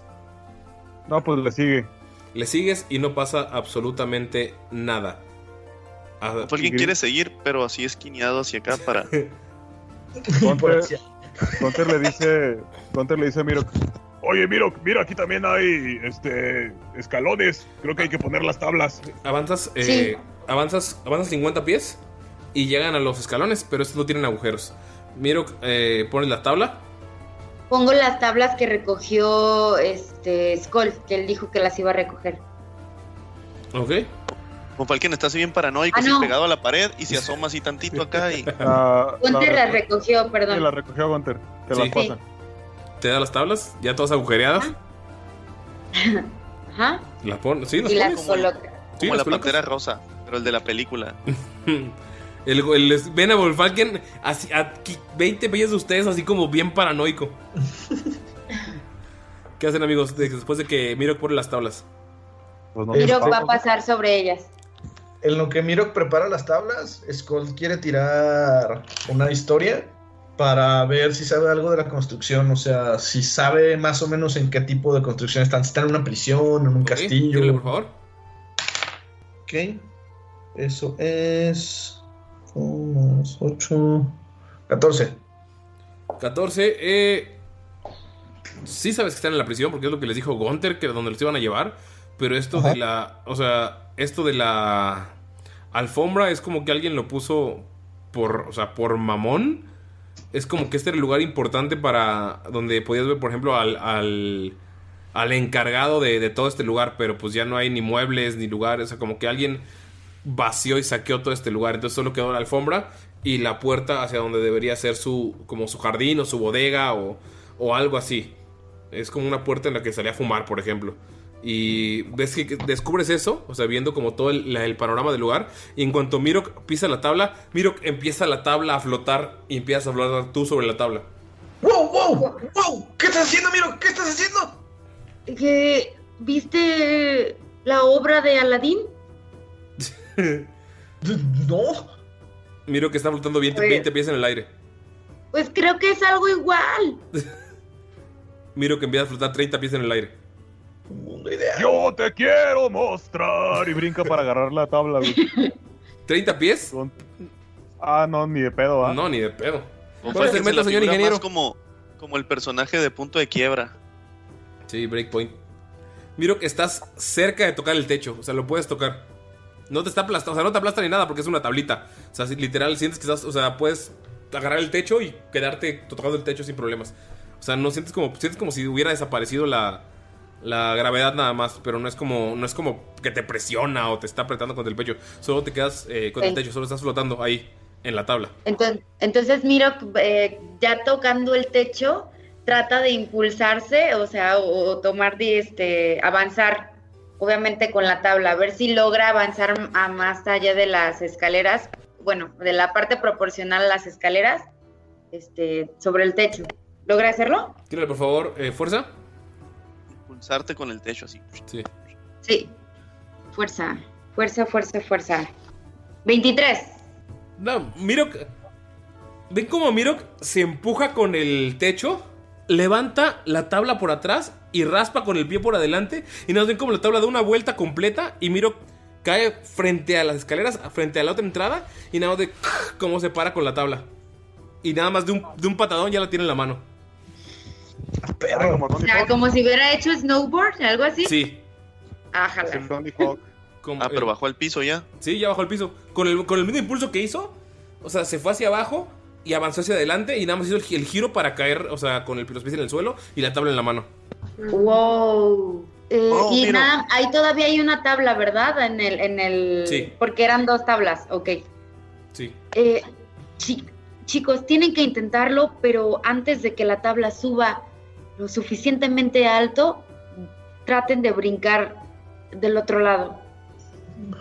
No, pues le sigue. Le sigues y no pasa absolutamente nada. Ah, Alguien quiere seguir, pero así esquineado hacia acá para. <laughs> Gunter le dice. Gunter le dice a Miro. Oye, mira, mira, aquí también hay este escalones. Creo que hay que poner las tablas. Avanzas, eh, avanzas, avanzas 50 pies y llegan a los escalones, pero estos no tienen agujeros. Miro, eh, pones la tabla. Pongo las tablas que recogió este Skull, que él dijo que las iba a recoger. Ok. Como Falken está así bien paranoico, Ah, no. pegado a la pared y se asoma así tantito acá y. <laughs> Ah, Gunter la- las recogió, perdón. Sí, la recogió Gunter. Te Sí. las pasa. Te da las tablas, ya todas agujereadas. Ajá. <laughs> Las pones, sí, las Y las coloca. Sí, Como las la colocas. pantera rosa, pero el de la película. <laughs> El, el, ven a Volkswagen así, a qui- 20 pies de ustedes, así como bien paranoico. ¿Qué hacen, amigos? de- después de que Miro pone las tablas. Pues Mirok va a pasar sobre ellas. en lo que Mirok prepara las tablas, Skull quiere tirar una historia para ver si sabe algo de la construcción. O sea, si sabe más o menos en qué tipo de construcción están. Si están en una prisión, en un castillo. tírale, por favor. Ok. Eso es. 8. 14. 14. Eh, sí sabes que están en la prisión porque es lo que les dijo Gunter, que era donde los iban a llevar. Pero esto Ajá. de la. O sea, esto de la alfombra es como que alguien lo puso por. O sea, por mamón. Es como que este era el lugar importante para. Donde podías ver, por ejemplo, al. al al encargado de, de todo este lugar, pero pues ya no hay ni muebles ni lugares, o sea, como que alguien vació y saqueó todo este lugar, entonces solo quedó la alfombra y la puerta hacia donde debería ser su como su jardín o su bodega o, o algo así. Es como una puerta en la que salía a fumar, por ejemplo. Y ves que descubres eso, o sea, viendo como todo el, panorama del lugar. Y en cuanto Mirok pisa la tabla, Mirok empieza la tabla a flotar y empiezas a flotar tú sobre la tabla. ¡Wow, wow! ¡Wow! ¿Qué estás haciendo, Mirok? ¿Qué estás haciendo? ¿Que viste la obra de Aladín? <laughs> No. Mirok está flotando 20, Oye. 20 pies en el aire. Pues creo que es algo igual. <laughs> Mirok empieza a flotar 30 pies en el aire. Yo te quiero mostrar. Y brinca para agarrar la tabla, güey. ¿30 pies? Ah, no, ni de pedo, ¿ah? No, ni de pedo. O ¿Cuál es sea, el se meta, la señor figura ingeniero? más como, como el personaje de punto de quiebra. Sí, breakpoint. Miro que estás cerca de tocar el techo. O sea, lo puedes tocar. No te está aplastando. O sea, no te aplasta ni nada porque es una tablita. O sea, literal sientes que estás. O sea, puedes agarrar el techo y quedarte tocando el techo sin problemas. O sea, no sientes como. Sientes como si hubiera desaparecido la. La gravedad nada más. Pero no es como. No es como que te presiona o te está apretando contra el pecho. Solo te quedas eh, contra el techo. Solo estás flotando ahí. En la tabla. Entonces, entonces miro eh, ya tocando el techo, trata de impulsarse, o sea, o, o tomar de este, avanzar, obviamente con la tabla, a ver si logra avanzar a más allá de las escaleras, bueno, de la parte proporcional a las escaleras, este, sobre el techo. ¿Logra hacerlo? Tírale, por favor, eh, fuerza. Pulsarte con el techo así. Sí. Sí. Fuerza, fuerza, fuerza, fuerza. 23. No, Mirok. ¿Ven cómo Mirok se empuja con el techo? Levanta la tabla por atrás y raspa con el pie por adelante. Y nos ven como la tabla da una vuelta completa. Y Mirok cae frente a las escaleras, frente a la otra entrada. Y nada más de <laughs> cómo se para con la tabla. Y nada más de un, de un patadón ya la tiene en la mano. Perro. O sea, como si hubiera hecho snowboard, algo así. Sí. Ájala. Como- Ah, pero bajó al piso ya. Sí, ya bajó al piso. Con el, con el mismo impulso que hizo, o sea, se fue hacia abajo y avanzó hacia adelante y nada más hizo el, el giro para caer, o sea, con el, los pies en el suelo y la tabla en la mano. Wow. Eh, Oh, y mira. nada, ahí todavía hay una tabla, ¿verdad? En el, en el. Sí. Porque eran dos tablas, ok. Sí. Eh, chi- chicos, tienen que intentarlo, pero antes de que la tabla suba lo suficientemente alto, traten de brincar del otro lado.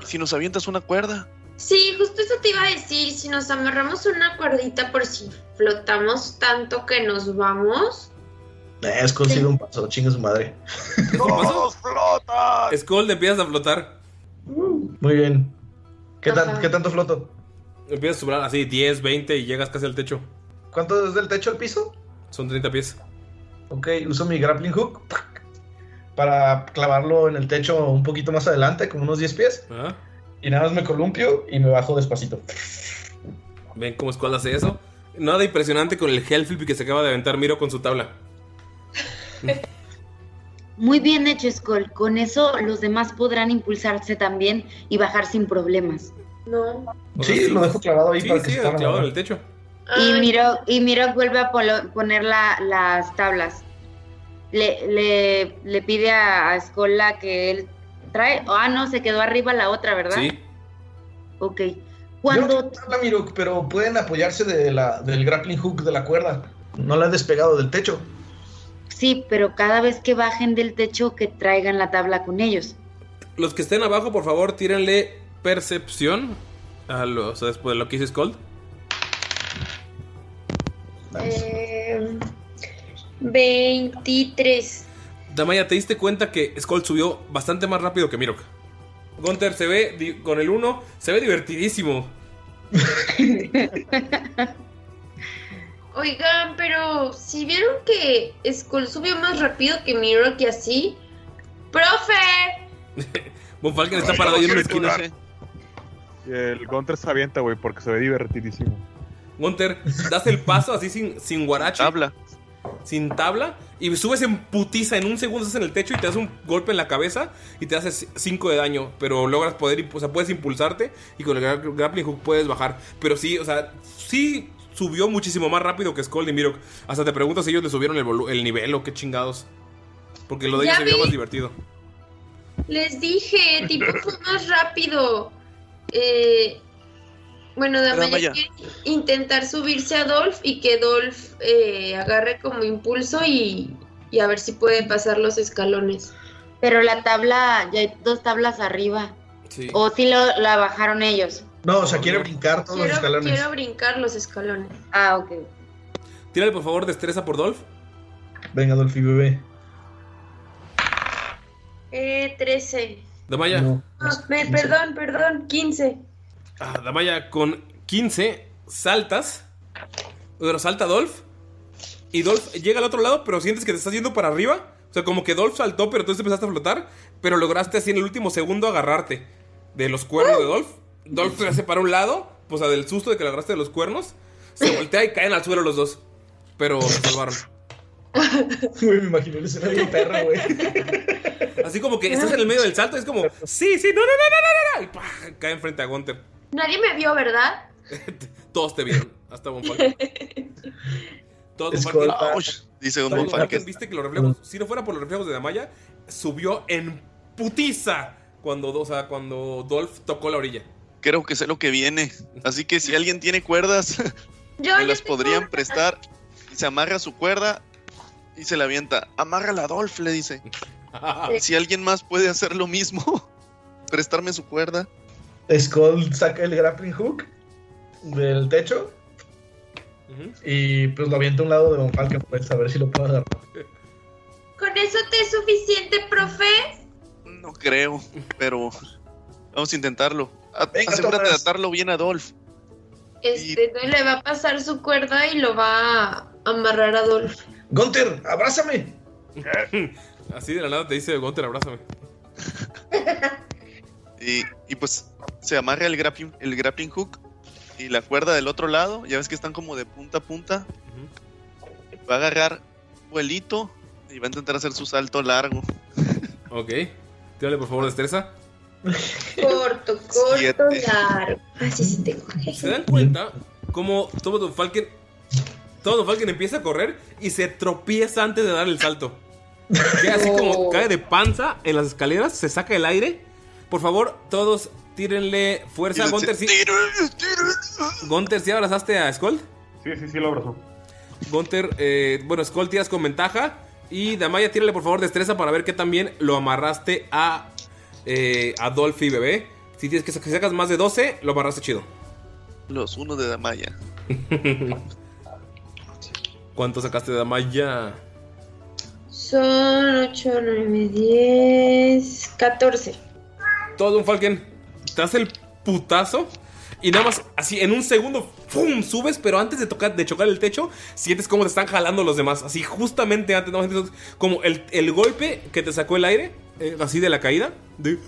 ¿Y si nos avientas una cuerda? Sí, justo eso te iba a decir. Si nos amarramos una cuerdita por si flotamos tanto que nos vamos. Eh, es consigo un paso, chinga su madre. ¡Todos flotan! Skull, empiezas a flotar. Muy bien. ¿Qué, tan- ¿Qué tanto floto? Empiezas a subir así 10, 20 y llegas casi al techo. ¿Cuánto es del techo al piso? Son 30 pies. Ok, uso mi grappling hook para clavarlo en el techo un poquito más adelante, como unos 10 pies. Ajá. Y nada más me columpio y me bajo despacito. Ven cómo Skull hace eso. Nada impresionante con el Hellflip que se acaba de aventar Miro con su tabla. Muy bien hecho, Skull. Con eso los demás podrán impulsarse también y bajar sin problemas. No. Sí, lo dejo clavado ahí Sí, para que se clavado en el techo. Y Miro, y Miro vuelve a polo- poner la- las tablas. Le, le, le pide a, a Skola que él trae. Ah, no, se quedó arriba la otra, ¿verdad? Sí. Ok. No Cuando. tabla, Mirok, pero pueden apoyarse de la, del grappling hook de la cuerda. No la he despegado del techo. Sí, pero cada vez que bajen del techo, que traigan la tabla con ellos. Los que estén abajo, por favor, tírenle percepción. A lo, o sea, después de lo que hizo Skull. Eh, 23. Damaya, te diste cuenta que Skull subió bastante más rápido que Mirok. Gunter se ve di- con el 1, se ve divertidísimo. <laughs> Oigan, pero si vieron que Skull subió más rápido que Miro que así. ¡Profe! <laughs> Von Falken está parado ahí en una esquina. El Gunter se avienta, güey, porque se ve divertidísimo. Gunter, das el paso así sin, sin guarache. Tabla. Sin tabla. Y subes en putiza. En un segundo estás en el techo y te das un golpe en la cabeza. Y te haces 5 de daño. Pero logras poder. O sea, puedes impulsarte. Y con el gra- grappling hook puedes bajar. Pero sí, o sea, sí subió muchísimo más rápido que Skull y Mirok. Hasta te preguntas si ellos le subieron el, nivel o qué chingados. Porque lo de Ya ellos se vio vi. más divertido. Les dije, tipo fue más rápido. Eh, bueno, Damaya Damaya. quiere intentar subirse a Dolph y que Dolph eh, agarre como impulso y, y a ver si puede pasar los escalones. Pero la tabla, ya hay dos tablas arriba. Sí. O si lo, la bajaron ellos. No, o sea, quiere brincar todos los escalones. quiero brincar los escalones. Ah, ok. Tírale por favor destreza por Dolph. Venga, Dolphy bebé. Eh, 13. Damaya. No. Ah, me- perdón, perdón, 15. Ah, Damaya, con 15 saltas. Pero salta Dolph. Y Dolph llega al otro lado, pero sientes que te estás yendo para arriba. O sea, como que Dolph saltó, pero tú empezaste a flotar. Pero lograste así en el último segundo agarrarte de los cuernos de Dolph. Dolph se hace para un lado, o sea, del susto de que lo agarraste de los cuernos. Se voltea y caen al suelo los dos. Pero se salvaron. <laughs> Güey, me imagino el escenario de perro, güey. Así como que estás en el medio del salto, es como, sí, sí, no, no, no, no, no, no. Y ¡pah! cae enfrente a Gunter. Nadie me vio, ¿verdad? <laughs> Todos te vieron, hasta Von Falken. Todos Von Skull. Falken. Ouch, dice Von Von Falken, Falken. viste que los reflejos, si no fuera por los reflejos de Damaya, subió en putiza cuando, o sea, cuando Dolph tocó la orilla. Creo que sé lo que viene. Así que si alguien tiene cuerdas, <laughs> Yo, me yo las podrían prestar. Y se amarra su cuerda y se la avienta. Amárrala, Adolf, le dice. <laughs> Si alguien más puede hacer lo mismo, <laughs> prestarme su cuerda. Skull saca el grappling hook del techo y pues lo avienta a un lado de Von Falken, pues a ver si lo puedo agarrar. ¿Con eso te es suficiente, profe? No creo, pero vamos a intentarlo. Venga, asegúrate de atarlo bien a Adolf. Este, entonces le va a pasar su cuerda y lo va a amarrar a Dolph. Gunter, abrázame. <laughs> Así de la nada te dice Gunter, abrázame. <laughs> Y, y pues se amarra el grappling, el grappling hook y la cuerda del otro lado. Ya ves que están como de punta a punta. Va a agarrar vuelito y va a intentar hacer su salto largo. Ok. Tírale por favor destreza. Corto, <laughs> corto, Siete. largo. Así sí tengo. ¿Se dan cuenta cómo todo Don Falken, todo Don Falken empieza a correr y se tropieza antes de dar el salto? Queda así como cae de panza en las escaleras, se saca el aire. Por favor, todos tírenle fuerza. Gunter, sí. Gunter, ¿sí abrazaste a Skull? Sí, sí, sí, lo abrazó. Gunter, eh, bueno, Skull tiras con ventaja. Y Damaya, tírale por favor destreza para ver que también lo amarraste a eh, Adolf y bebé. Si tienes que si sacas más de 12, lo amarraste chido. Los uno de Damaya. <laughs> ¿Cuánto sacaste de Damaya? Son 8, 9, 10, 14. Todo un Falken. Te hace el putazo. Y nada más, así en un segundo, ¡pum! Subes, pero antes de, tocar, de chocar el techo, sientes cómo te están jalando los demás. Así justamente antes, nada más sientes como el, el golpe que te sacó el aire, eh, así de la caída. de-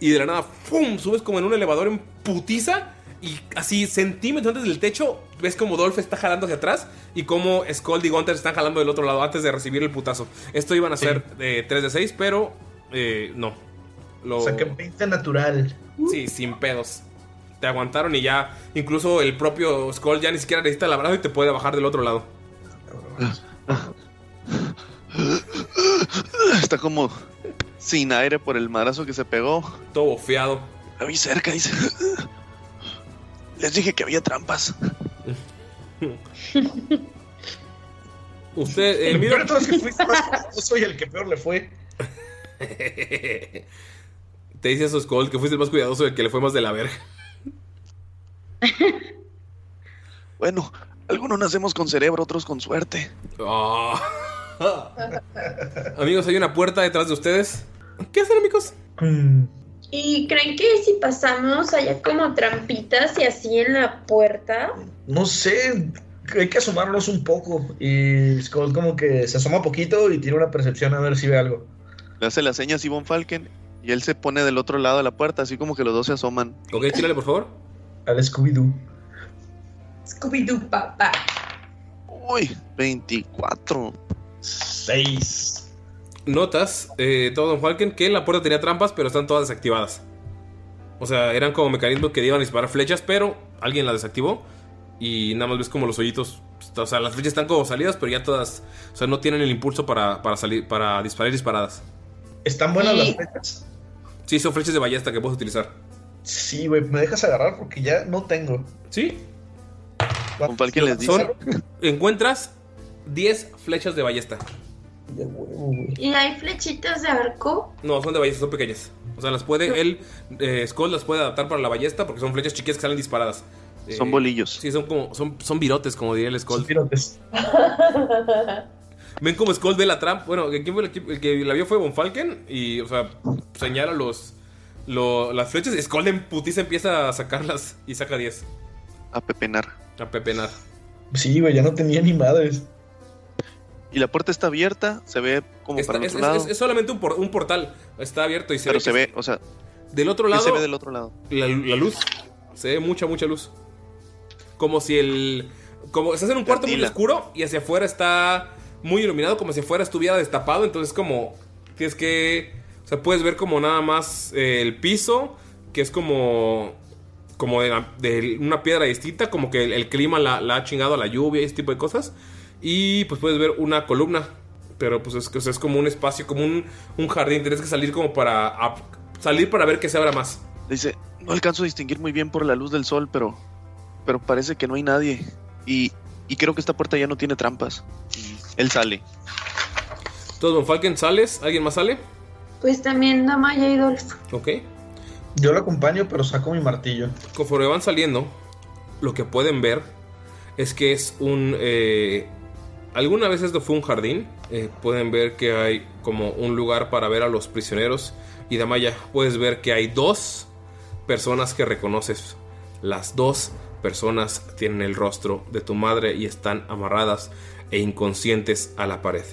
y de la nada, ¡pum! Subes como en un elevador en putiza. Y así centímetros antes del techo, ves como Dolph está jalando hacia atrás. Y como Skull y Gunter están jalando del otro lado antes de recibir el putazo. Esto iban a ser de 3 de 6, pero eh, no. Lo... O sea, que 20 natural. Sí, sin pedos. Te aguantaron y ya. Incluso el propio Skull ya ni siquiera necesita el abrazo y te puede bajar del otro lado. Está como sin aire por el marazo que se pegó. Todo bofeado. La vi cerca, dice. Les dije que había trampas. Usted, eh, mira. peor de todo es que fuiste más cuidadoso y el que peor le fue. <laughs> Te dice eso Skull que fuiste el más cuidadoso del que le fue más de la verga. Bueno, algunos nacemos con cerebro, otros con suerte. Ah. <laughs> Amigos, hay una puerta detrás de ustedes. ¿Qué hacen, amigos? Mm, ¿Y creen que si pasamos haya como trampitas y así en la puerta? No sé, hay que asomarnos un poco. Y Skull como que se asoma poquito y tiene una percepción a ver si ve algo. Le hace la seña a Simon Falken y él se pone del otro lado de la puerta, así como que los dos se asoman. Ok, tírale por favor. Al Scooby-Doo. Scooby-Doo, papá. Uy, 24. 6. Notas, eh, todo Don Falken, que la puerta tenía trampas, pero están todas desactivadas. O sea, eran como mecanismos que iban a disparar flechas, pero alguien las desactivó. Y nada más ves como los hoyitos. O sea, las flechas están como salidas, pero ya todas. O sea, no tienen el impulso para, para salir, para disparar disparadas. ¿Están buenas las flechas? Sí, son flechas de ballesta que puedes utilizar. Sí, güey, me dejas agarrar porque ya no tengo. Sí. Don Falken les dice. Son, encuentras 10 flechas de ballesta. ¿Y hay flechitas de arco? No, son de ballesta, son pequeñas. O sea, las puede, él, eh, Skull las puede adaptar para la ballesta porque son flechas chiquitas que salen disparadas. Eh, Son bolillos. Sí, son como, son, son virotes, como diría el Skull. Son virotes. <laughs> Ven como Skull ve la trampa. Bueno, ¿quién fue el, que- el que la vio fue Von Falken. Y, o sea, señala los, lo- las flechas. Skull en putiza empieza a sacarlas y saca 10. A pepenar. A pepenar. Sí, güey, ya no tenía ni madres. Y la puerta está abierta, se ve como Está- para el es, otro es- lado. es- es solamente un, por- un portal. Está abierto y se pero ve. se ve, o sea, Del otro ¿qué lado. se ve del otro lado? La, la luz. Se ve mucha, mucha luz. Como si el. Como estás en un cuarto muy oscuro y hacia afuera está muy iluminado, como si afuera estuviera destapado. Entonces, como. Tienes que. O sea, puedes ver como nada más eh, el piso, que es como. Como de, la- de una piedra distinta, como que el, el clima la, la ha chingado a la lluvia y ese tipo de cosas. Y pues puedes ver una columna. Pero pues es, o sea, es como un espacio, como un, un jardín. Tienes que salir como para. a- salir para ver que se abra más. Dice, no alcanzo a distinguir muy bien por la luz del sol, pero, pero parece que no hay nadie. Y, y creo que esta puerta ya no tiene trampas. Y él sale. Todos Von Falken, ¿sales? ¿Alguien más sale? Pues también Damaya y Dolph. Ok. Yo lo acompaño, pero saco mi martillo. Conforme van saliendo, lo que pueden ver es que es un... eh, Alguna vez esto fue un jardín. Eh, pueden ver que hay como un lugar para ver a los prisioneros. Y Damaya, puedes ver que hay dos personas que reconoces. Las dos personas tienen el rostro de tu madre y están amarradas e inconscientes a la pared.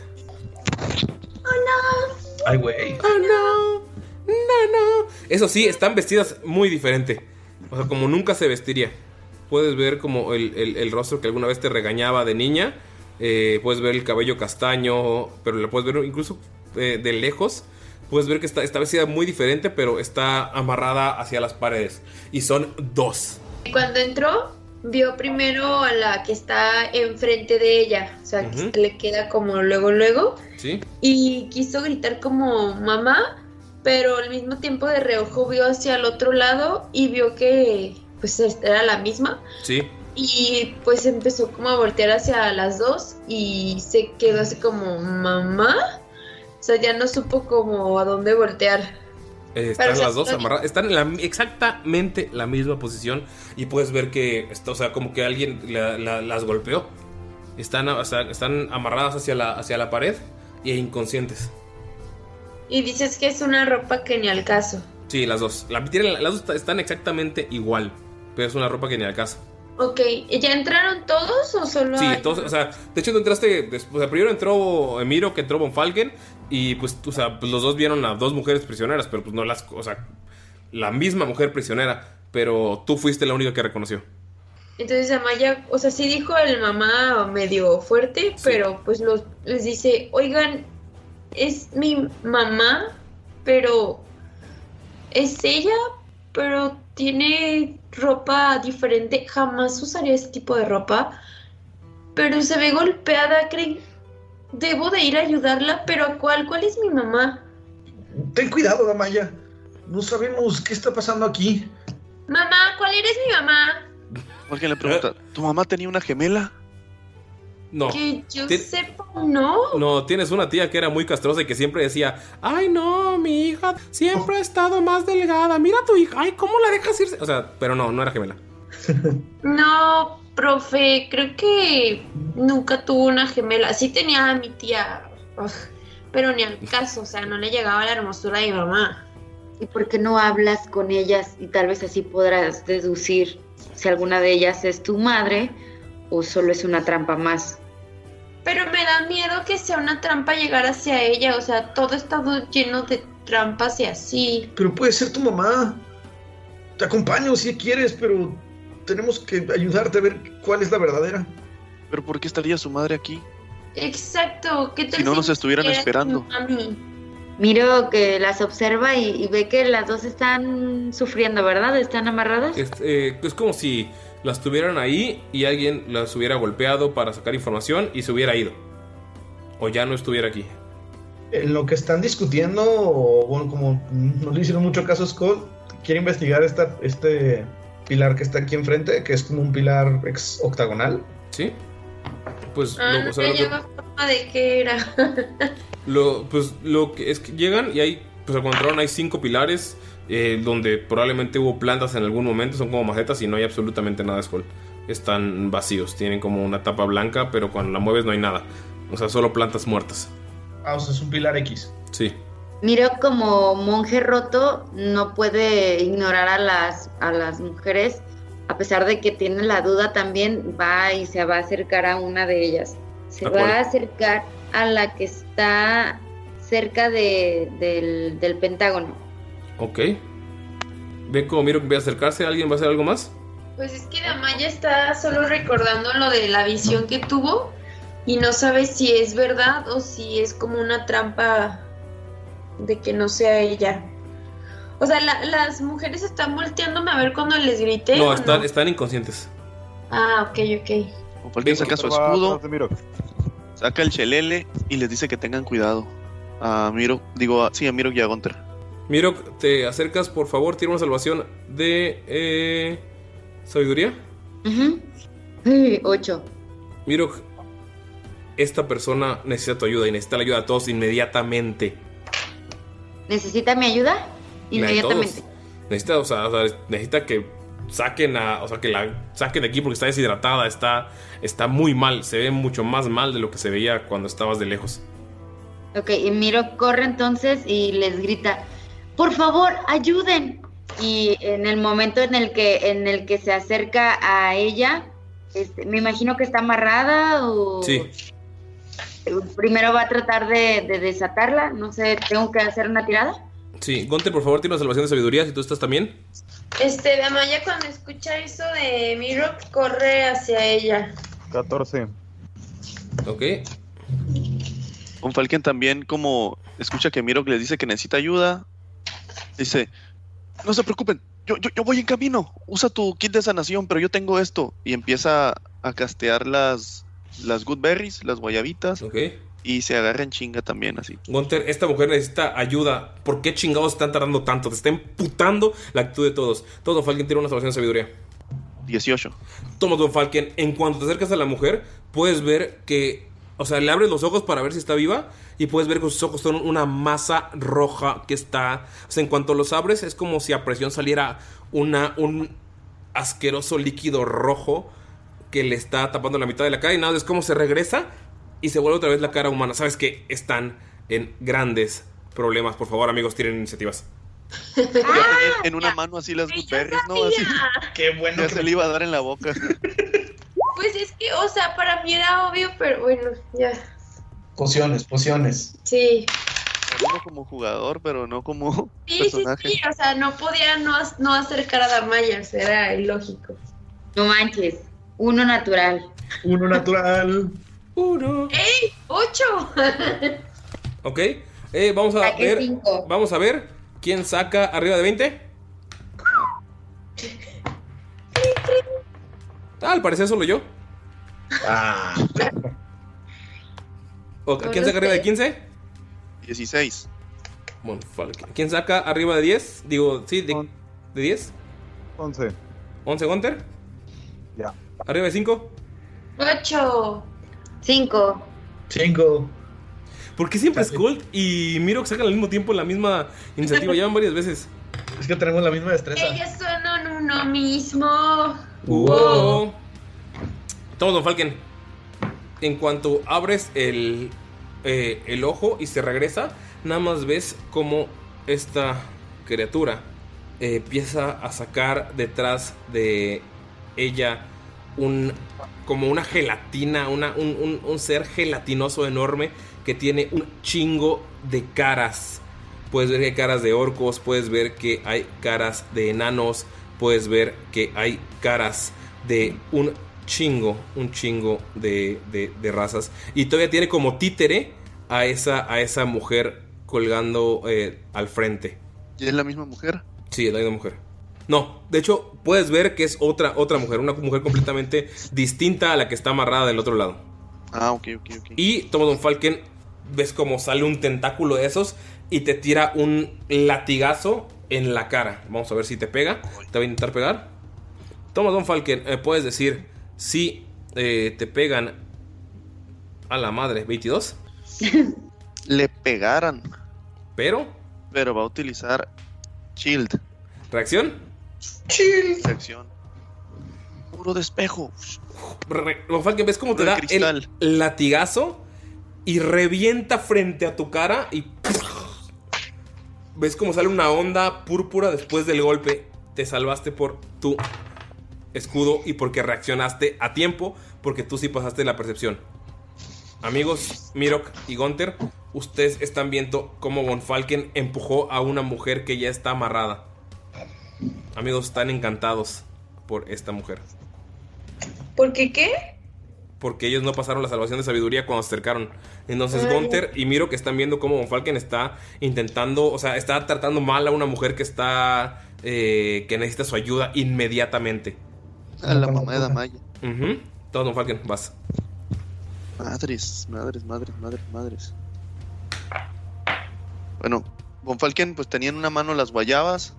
Ay, güey. Oh no, no, no. Eso sí, están vestidas muy diferente. O sea, como nunca se vestiría. Puedes ver como el, el- el rostro que alguna vez te regañaba de niña. Eh, puedes ver el cabello castaño, pero lo puedes ver incluso eh, de lejos. Puedes ver que está, está vestida muy diferente, pero está amarrada hacia las paredes. Y son dos. Cuando entró, vio primero a la que está enfrente de ella. O sea, que le queda como luego, luego. ¿Sí? Y quiso gritar como mamá, pero al mismo tiempo de reojo vio hacia el otro lado y vio que pues era la misma. Sí. Y pues empezó como a voltear hacia las dos y se quedó así como mamá. O sea, ya no supo como a dónde voltear. Eh, están las dos amarradas. Están en la, exactamente la misma posición. Y puedes ver que, está, o sea, como que alguien la- la- las golpeó. Están, o sea, están amarradas hacia la, hacia la pared y inconscientes. Y dices que es una ropa que ni al caso. Sí, las dos. Las dos están exactamente igual. Pero es una ropa que ni al caso. Ok, ¿ya entraron todos o solo Sí, hay- todos, o sea, de hecho tú entraste, después, o sea, primero entró Emiro, que entró Von Falken, y pues, o sea, pues los dos vieron a dos mujeres prisioneras, pero pues no las, o sea, la misma mujer prisionera, pero tú fuiste la única que reconoció. Entonces Amaya, o sea, sí dijo el mamá medio fuerte, pero pues los, les dice, oigan, es mi mamá, pero es ella, pero tiene ropa diferente, jamás usaría ese tipo de ropa, pero se ve golpeada, creen, debo de ir a ayudarla, pero ¿a cuál? ¿Cuál es mi mamá? Ten cuidado, Damaya. No sabemos qué está pasando aquí. Mamá, ¿cuál eres mi mamá? Alguien le pregunta, ¿tu mamá tenía una gemela? No. Que yo Tien- sepa, no. No, tienes una tía que era muy castrosa y que siempre decía, ay no, mi hija siempre ha estado más delgada, mira a tu hija, ay, ¿cómo la dejas irse? O sea, pero no, no era gemela. <laughs> No, profe, creo que nunca tuvo una gemela. Sí tenía a mi tía, pero ni al caso, o sea, no le llegaba la hermosura de mi mamá. ¿Y por qué no hablas con ellas y tal vez así podrás deducir si alguna de ellas es tu madre o solo es una trampa más? Pero me da miedo que sea una trampa llegar hacia ella. O sea, todo está lleno de trampas y así. Pero puede ser tu mamá. Te acompaño si quieres, pero tenemos que ayudarte a ver cuál es la verdadera. ¿Pero por qué estaría su madre aquí? Exacto. ¿Qué tal Si no nos estuvieran era tu esperando. mami? Miro que las observa y, y ve que las dos están sufriendo, ¿verdad? ¿Están amarradas? Es, eh, es como si las tuvieran ahí y alguien las hubiera golpeado para sacar información y se hubiera ido. O ya no estuviera aquí. En lo que están discutiendo, o bueno, como no le hicieron mucho caso a Skull, quiere investigar esta, este pilar que está aquí enfrente, que es como un pilar ex octagonal. ¿Sí? Pues, Ah, lo, no o sea, me lo que- forma de qué era. <laughs> Lo, pues lo que es que llegan y hay, pues encontraron hay cinco pilares eh, donde probablemente hubo plantas en algún momento, son como macetas y no hay absolutamente nada de Skull. Están vacíos, tienen como una tapa blanca, pero cuando la mueves no hay nada. O sea, solo plantas muertas. Ah, o sea, es un pilar X. Sí. Miro como monje roto no puede ignorar a las, a las mujeres, a pesar de que tiene la duda también, va y se va a acercar a una de ellas. Se ¿A va cuál? a acercar a la que está cerca de- del, del Pentágono. Ok. Ven como miro que voy a acercarse, ¿alguien va a hacer algo más? Pues es que Damaya está solo recordando lo de la visión que tuvo y no sabe si es verdad o si es como una trampa de que no sea ella. O sea, la- las mujeres están volteándome a ver cuando les grité. No, ¿o están, están inconscientes. Ah, ok, ok. O Falken saca su escudo, saca el chelele y les dice que tengan cuidado. A Miro, digo, a- sí, a Miro y a Gunter. Miro, te acercas, por favor, tira una salvación de eh, sabiduría. Ujú. Uy, Ocho. Miro, esta persona necesita tu ayuda y necesita la ayuda de todos inmediatamente. ¿Necesita mi ayuda? Inmediatamente. Necesita, o sea, o sea, necesita que saquen a, o sea, que la saquen de aquí porque está deshidratada, está, está muy mal, se ve mucho más mal de lo que se veía cuando estabas de lejos. Ok, y Miro corre entonces y les grita, por favor, ayuden. Y en el momento en el que, en el que se acerca a ella, este, me imagino que está amarrada o Sí, primero va a tratar de, de desatarla, no sé, tengo que hacer una tirada. sí. Gonte, por favor, tira una salvación de sabiduría si tú estás también. Este, Damaya cuando escucha eso de Mirok corre hacia ella. 14. Ok. Con Falken también, como escucha que Miro les dice que necesita ayuda, dice: No se preocupen, yo, yo, yo voy en camino. Usa tu kit de sanación, pero yo tengo esto. Y empieza a castear las, las good berries, las guayabitas, y se agarra en chinga también, así. Gunter, esta mujer necesita ayuda. ¿Por qué chingados están tardando tanto? Te está emputando la actitud de todos. Todo Falken tira una salvación de sabiduría. 18. Toma Don Falken. En cuanto te acercas a la mujer, puedes ver que. O sea, le abres los ojos para ver si está viva. Y puedes ver que sus ojos son una masa roja que está. O sea, en cuanto los abres, es como si a presión saliera una, un asqueroso líquido rojo que le está tapando la mitad de la cara. Y nada, es como se regresa y se vuelve otra vez la cara humana. Sabes que están en grandes problemas. Por favor, amigos, tienen iniciativas. en, <laughs> en una mano así las good berries, ¿no? Así. Qué bueno. Ya que- se le iba a dar en la boca. <laughs> Pues es que, o sea, para mí era obvio, pero bueno, ya. Pociones, pociones. Sí. Uno como jugador, pero no como Sí, sí, personaje. sí, o sea, no podía no, no acercar a sea, era ilógico. No manches, uno natural. Uno natural. Uno. ¡Ey! ¡Ocho! <laughs> ¿Ok? Eh, vamos a Saqué ver. cinco. Vamos a ver quién saca arriba de 20. <laughs> Ah, al parecer solo yo. Ah. Ok, ¿Quién saca arriba de 15? 16. Monfalken. ¿Quién saca arriba de 10? Digo, sí, de, de 10. 11. 11 Gunter. Ya. Arriba de 5. ¡Ocho! Cinco. Cinco. ¿Por qué siempre Skull y Miro sacan al mismo tiempo la misma iniciativa? Llevan varias veces. Es que tenemos la misma destreza. Ellas son uno mismo. Wow. Toma, Don Falken. En cuanto abres el, eh, el ojo y se regresa, nada más ves como esta criatura eh, empieza a sacar detrás de ella un como una gelatina, una- un, un- un ser gelatinoso enorme que tiene un chingo de caras. Puedes ver que hay caras de orcos, puedes ver que hay caras de enanos, puedes ver que hay caras de un chingo, un chingo de, de- de razas. Y todavía tiene como títere a esa, a esa mujer colgando eh, al frente. ¿Y es la misma mujer? Sí, es la misma mujer. No, de hecho, puedes ver que es otra, otra mujer, una mujer completamente distinta a la que está amarrada del otro lado. Ah, ok, ok, ok. Y toma Don Falken, ves como sale un tentáculo de esos y te tira un latigazo en la cara. Vamos a ver si te pega. Te va a intentar pegar. Toma Don Falken, eh, puedes decir si eh, te pegan a la madre. 22. <laughs> Le pegaran. Pero. Pero va a utilizar Shield. ¿Reacción? Shield. Reacción. Puro despejo. Don Falken, ves cómo te da el latigazo y revienta frente a tu cara y ves cómo sale una onda púrpura después del golpe. Te salvaste por tu escudo y porque reaccionaste a tiempo, porque tú sí pasaste la percepción. Amigos, Mirok y Gunter, ustedes están viendo cómo Von Falken empujó a una mujer que ya está amarrada. Amigos, están encantados por esta mujer. ¿Por qué qué? Porque ellos no pasaron la salvación de sabiduría cuando se acercaron. Entonces Ay. Gunter y Miro que están viendo cómo Von Falken está intentando, o sea, está tratando mal a una mujer que está, eh, que necesita su ayuda inmediatamente. A la mamá de Damaya. Ujú. Todo Von Falken, vas. Madres, madres, madres, madres, madres. Bueno, Von Falken pues tenía en una mano las guayabas,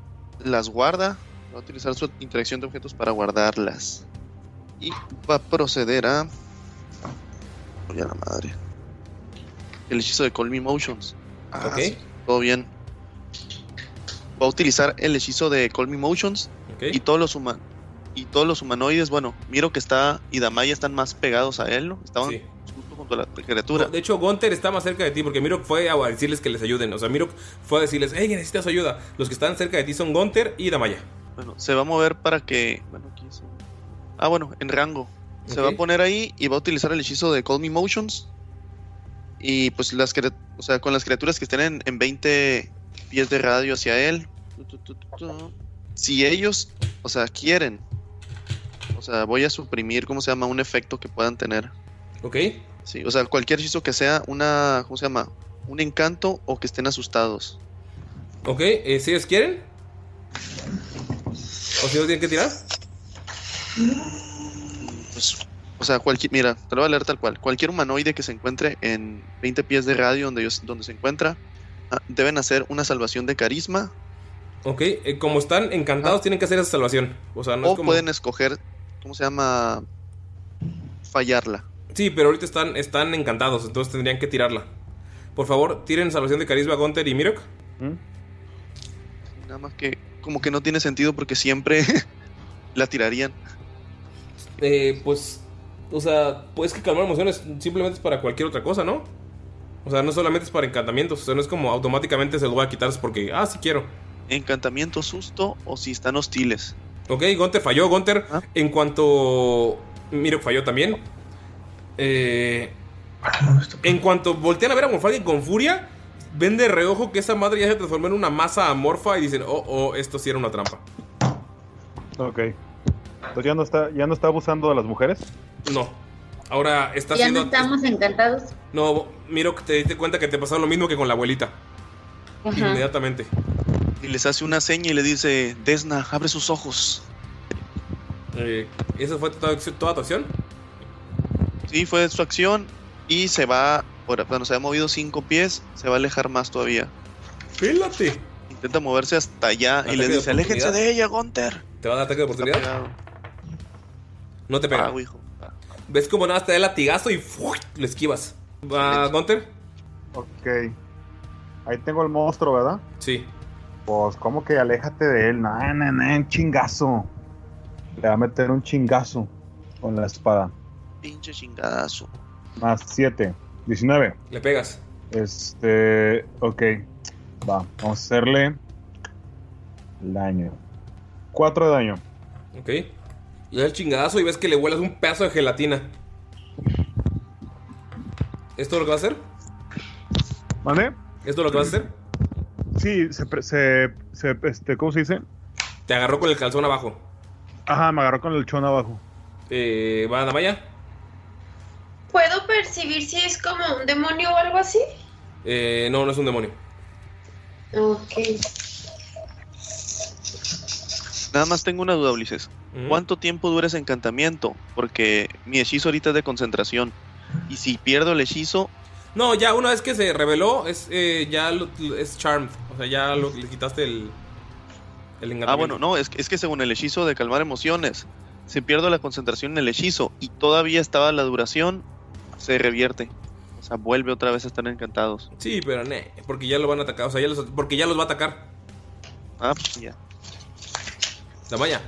las guarda, va a utilizar su interacción de objetos para guardarlas. Y va a proceder a... Oye, a la madre. El hechizo de Call Me Motions. Ah, Ok. sí, todo bien. Va a utilizar el hechizo de Call Me Motions y todos los humanos. Y todos los humanoides, bueno, miro que está y Damaya están más pegados a él, ¿no? Estaban Sí. justo junto a la criatura. De hecho, Gunter está más cerca de ti porque Mirok fue a decirles que les ayuden. O sea, Mirok fue a decirles, hey, necesitas ayuda. Los que están cerca de ti son Gunter y Damaya. Bueno, se va a mover para que. Bueno, aquí es- Ah, bueno, en rango. Se va a poner ahí y va a utilizar el hechizo de Call Me Motions. Y pues las o sea, con las criaturas que estén en, en 20 pies de radio hacia él. Si ellos, o sea, quieren. O sea, voy a suprimir, ¿cómo se llama? Un efecto que puedan tener. ¿Ok? Sí, o sea, cualquier hechizo que sea una. ¿Cómo se llama? Un encanto o que estén asustados. ¿Ok? eh, ¿Si ellos quieren? ¿O si no tienen que tirar? Pues, o sea, cualquier, mira, te lo voy a leer tal cual. Cualquier humanoide que se encuentre en 20 pies de radio donde, ellos- donde se encuentra, ah, deben hacer una salvación de carisma Ok, eh, como están encantados, tienen que hacer esa salvación. O sea, no o es como. pueden escoger, ¿cómo se llama? Fallarla. Sí, pero ahorita están, están encantados, entonces tendrían que tirarla. Por favor, tiren salvación de carisma Gunter y Mirok. Nada más que, como que no tiene sentido porque siempre <laughs> la tirarían. Eh, pues, o sea, pues que calmar emociones simplemente es para cualquier otra cosa, ¿no? O sea, no solamente es para encantamientos, o sea, no es como automáticamente se lo voy a quitar porque, ah, sí quiero. Encantamiento, susto o si están hostiles. Ok, Gunter falló. Gunter, en cuanto. Mirok falló también. Eh, en cuanto voltean a ver a Monfalken con furia, ven de reojo que esa madre ya se transformó en una masa amorfa y dicen, oh, oh, esto sí era una trampa. Ok. Entonces ya no está, ya no está abusando de las mujeres. No. Ahora está Ya no estamos encantados. No, Mirok, te diste cuenta que te pasó lo mismo que con la abuelita. Ajá. Inmediatamente. Y les hace una seña y le dice, Desna, abre sus ojos. Eh, ¿Esa fue toda, toda tu acción? Sí, fue su acción y se va, bueno, se ha movido cinco pies, se va a alejar más todavía. Pélate. Intenta moverse hasta allá y le dice, aléjense de ella, Gunter. ¿Te va a dar ataque de oportunidad? No te pega. Ah, hijo. ¿Ves como nada te da el latigazo y ¡fui! lo esquivas? ¿Va, Gunter? Ok. Ahí tengo el monstruo, ¿verdad? Sí. Pues, ¿cómo que aléjate de él? No, no, no, un chingazo. Le va a meter un chingazo con la espada. Pinche chingadazo. Más 7. 19. Le pegas. Este. Ok. Va, vamos a hacerle daño. 4 de daño. Ok. Le das el chingadazo y ves que le vuelas un pedazo de gelatina. ¿Es todo lo que vas a hacer? ¿Vale? ¿Es todo lo que vas a hacer? Sí, se, pre- se, se- este, ¿cómo se dice? Te agarró con el calzón abajo. Ajá, me agarró con el chón abajo. Eh, ¿Va Damaya? ¿Puedo percibir si es como un demonio o algo así? Eh, no, no es un demonio. Ok. Nada más tengo una duda, Ulises. ¿Cuánto tiempo dura ese encantamiento? Porque mi hechizo ahorita es de concentración. Y si pierdo el hechizo, No, ya una vez que se reveló, es eh, ya lo- es charmed. O sea, ya lo- le quitaste el. El Ah, encantamiento. bueno, no, es, que- es que según el hechizo de calmar emociones, si pierdo la concentración en el hechizo y todavía estaba la duración, se revierte. O sea, vuelve otra vez a estar encantados. Sí, pero ne, porque ya lo van a atacar. O sea, ya los, porque ya los va a atacar. Ah, pues ya. Damaya.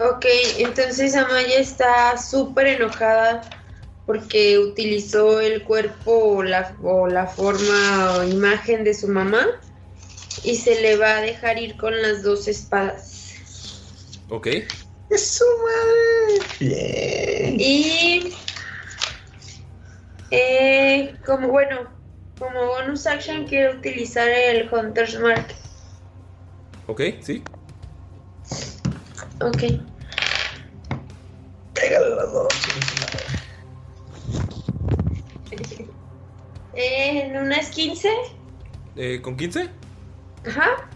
Ok, entonces Amaya está súper enojada porque utilizó el cuerpo o la, o la forma o imagen de su mamá y se le va a dejar ir con las dos espadas. Ok. ¡Es su madre! Bien. Y eh, como bueno, como bonus action quiero utilizar el Hunter's Mark. Ok, sí. Ok. Pégale las dos. Eh, en unas 15. Eh, ¿Con 15? Ajá.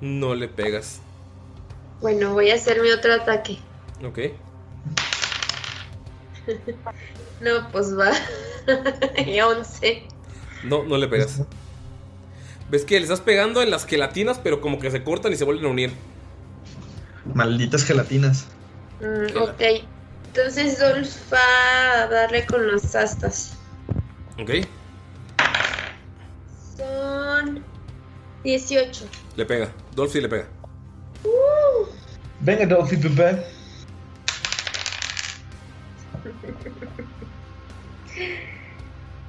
No le pegas. Bueno, voy a hacer mi otro ataque. Ok. <laughs> No, pues va. <laughs> Y 11. No, no le pegas. Ves que le estás pegando en las gelatinas, pero como que se cortan y se vuelven a unir. Malditas gelatinas. Mm, ok. Entonces Dolph va a darle con las astas. Ok. Son 18. Le pega. Dolph sí le pega. Venga, Dolphy Pepe. <laughs>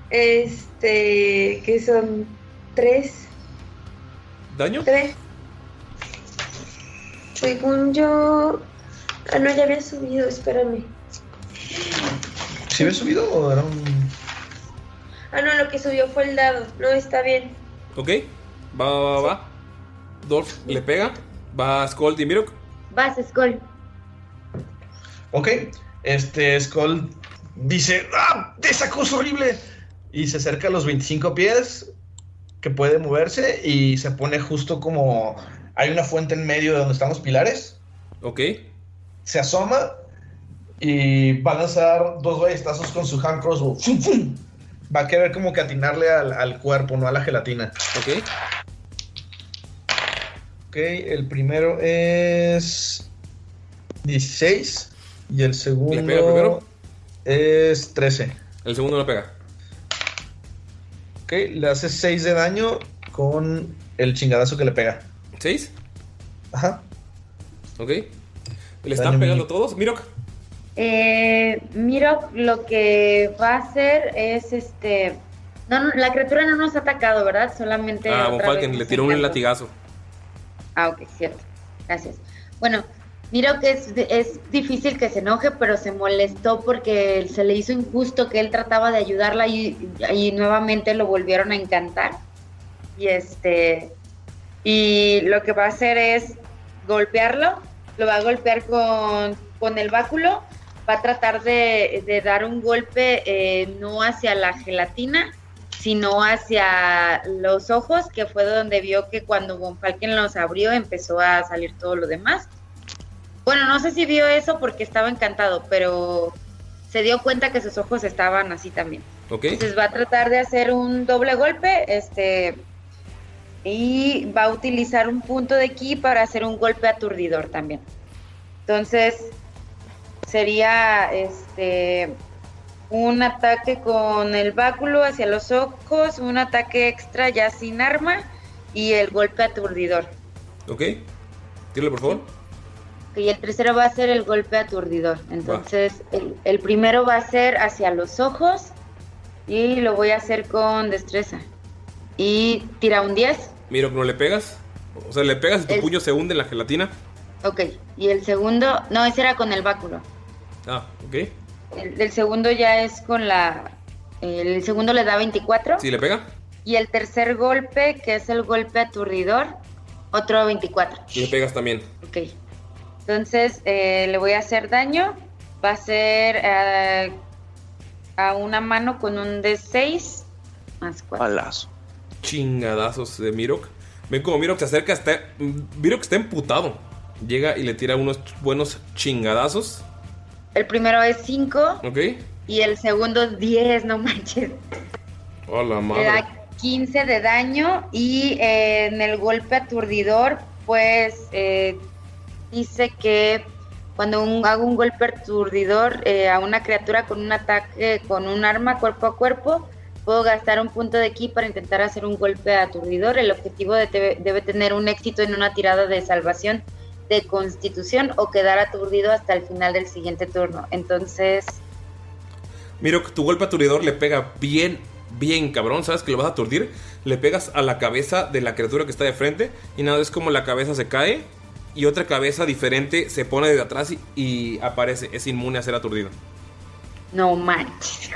Este, que son 3. ¿Daño? 3. Según yo... Ah, no, ya había subido, espérame. ¿Sí había subido o era un.? Ah, no, lo que subió fue el dado. No, está bien. Ok. Va, va, va, va. Dolph le pega. Va Scold y Mirok. Vas, Skull. Ok. Este Skull dice: ¡Ah! ¡Esa cosa horrible! Y se acerca a los 25 pies que puede moverse y se pone justo como. Hay una fuente en medio de donde están los pilares. Ok. Se asoma y va a lanzar dos ballestazos con su hand crossbow. ¡Fum, fum! Va a querer como que atinarle al, al cuerpo, no a la gelatina. Ok. Ok, el primero es 16 y el segundo ¿Le pega primero? es 13. El segundo no pega. Ok, le hace 6 de daño con el chingadazo que le pega. ¿6? Ajá. Ok. ¿Le están pegando todos? Mirok. Eh, Miro lo que va a hacer es este. No, no, la criatura no nos ha atacado, ¿verdad? Solamente. Ah, otra Von vez Falken nos le tiró un latigazo. Ah, ok, cierto. Gracias. Bueno, miro que es, es difícil que se enoje, pero se molestó porque se le hizo injusto que él trataba de ayudarla y, y nuevamente lo volvieron a encantar. Y este. Y lo que va a hacer es golpearlo. Lo va a golpear con, con el báculo. Va a tratar de, de dar un golpe eh, no hacia la gelatina, sino hacia los ojos, que fue donde vio que cuando Von Falken los abrió empezó a salir todo lo demás. Bueno, no sé si vio eso porque estaba encantado, pero se dio cuenta que sus ojos estaban así también. Ok. Entonces va a tratar de hacer un doble golpe, este, y va a utilizar un punto de ki para hacer un golpe aturdidor también. Entonces sería este un ataque con el báculo hacia los ojos, un ataque extra ya sin arma y el golpe aturdidor. Ok. Tírale, por favor. Y el tercero va a ser el golpe aturdidor. Entonces, el, el primero va a ser hacia los ojos y lo voy a hacer con destreza. Y tira un 10. Mirok, no le pegas. O sea, le pegas y tu puño se hunde en la gelatina. Ok, y el segundo, no, ese era con el báculo. Ah, ok. El, el segundo ya es con la... El segundo le da 24. ¿Sí le pega? Y el tercer golpe, que es el golpe aturdidor, otro 24. Y le pegas también. Ok. Entonces eh, le voy a hacer daño. Va a ser eh, a una mano con un D6 más 4. Palazo. Chingadazos de Mirok. Ven como Mirok se acerca, está, Mirok está emputado. Llega y le tira unos buenos chingadazos. El primero es 5 ¿Ok? y el segundo 10, no manches. Hola, Le madre. da 15 de daño y eh, en el golpe aturdidor, pues eh, dice que cuando un- hago un golpe aturdidor eh, a una criatura con un ataque con un arma cuerpo a cuerpo, puedo gastar un punto de ki para intentar hacer un golpe aturdidor. El objetivo de- debe, debe tener un éxito en una tirada de salvación de constitución o quedar aturdido hasta el final del siguiente turno. Entonces, Mirok, tu golpe aturdidor le pega bien, bien cabrón. ¿Sabes que lo vas a aturdir? Le pegas a la cabeza de la criatura que está de frente. Y nada, es como la cabeza se cae. Y otra cabeza diferente se pone de atrás y, y aparece. Es inmune a ser aturdido. no manches.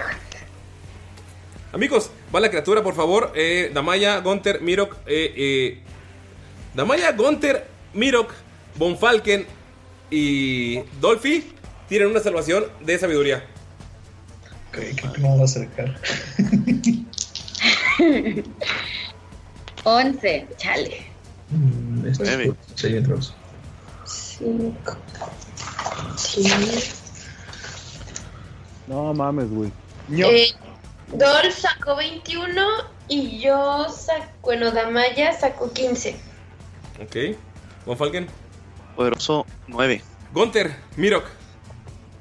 Amigos, va la criatura, por favor. Eh, Damaya, Gunter, Mirok. Eh, eh, Damaya, Gunter, Mirok, Bonfalken y Dolphy tienen una salvación de sabiduría. Ok, creo que me voy a acercar. <laughs> 11, chale. Mm, esto es Nueve. por- Sí, otros. 5. No mames, güey. Eh, Dolph sacó 21 y yo saco, bueno, Damaya sacó 15. Ok. Bonfalken. Poderoso 9. Gunter, Mirok,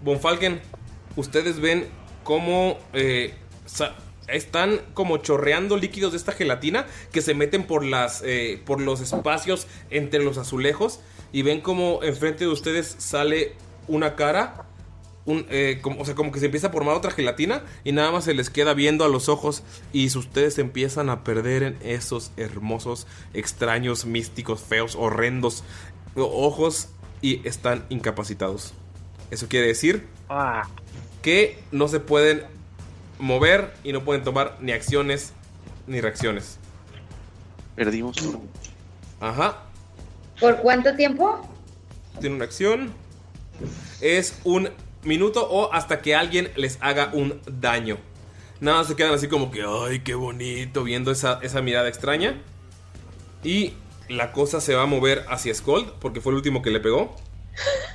Bonfalken, ustedes ven cómo eh, están como chorreando líquidos de esta gelatina que se meten por las eh, por los espacios entre los azulejos y ven como enfrente de ustedes sale una cara un, eh, como, o sea, como que se empieza a formar otra gelatina y nada más se les queda viendo a los ojos y ustedes empiezan a perder en esos hermosos, extraños, místicos, feos, horrendos ojos y están incapacitados. Eso quiere decir que no se pueden mover y no pueden tomar ni acciones ni reacciones. Perdimos. Ajá. ¿Por cuánto tiempo? Tiene una acción. Es un minuto o hasta que alguien les haga un daño. Nada, más se quedan así como que, ay, qué bonito, viendo esa, esa mirada extraña. Y la cosa se va a mover hacia Skold, porque fue el último que le pegó.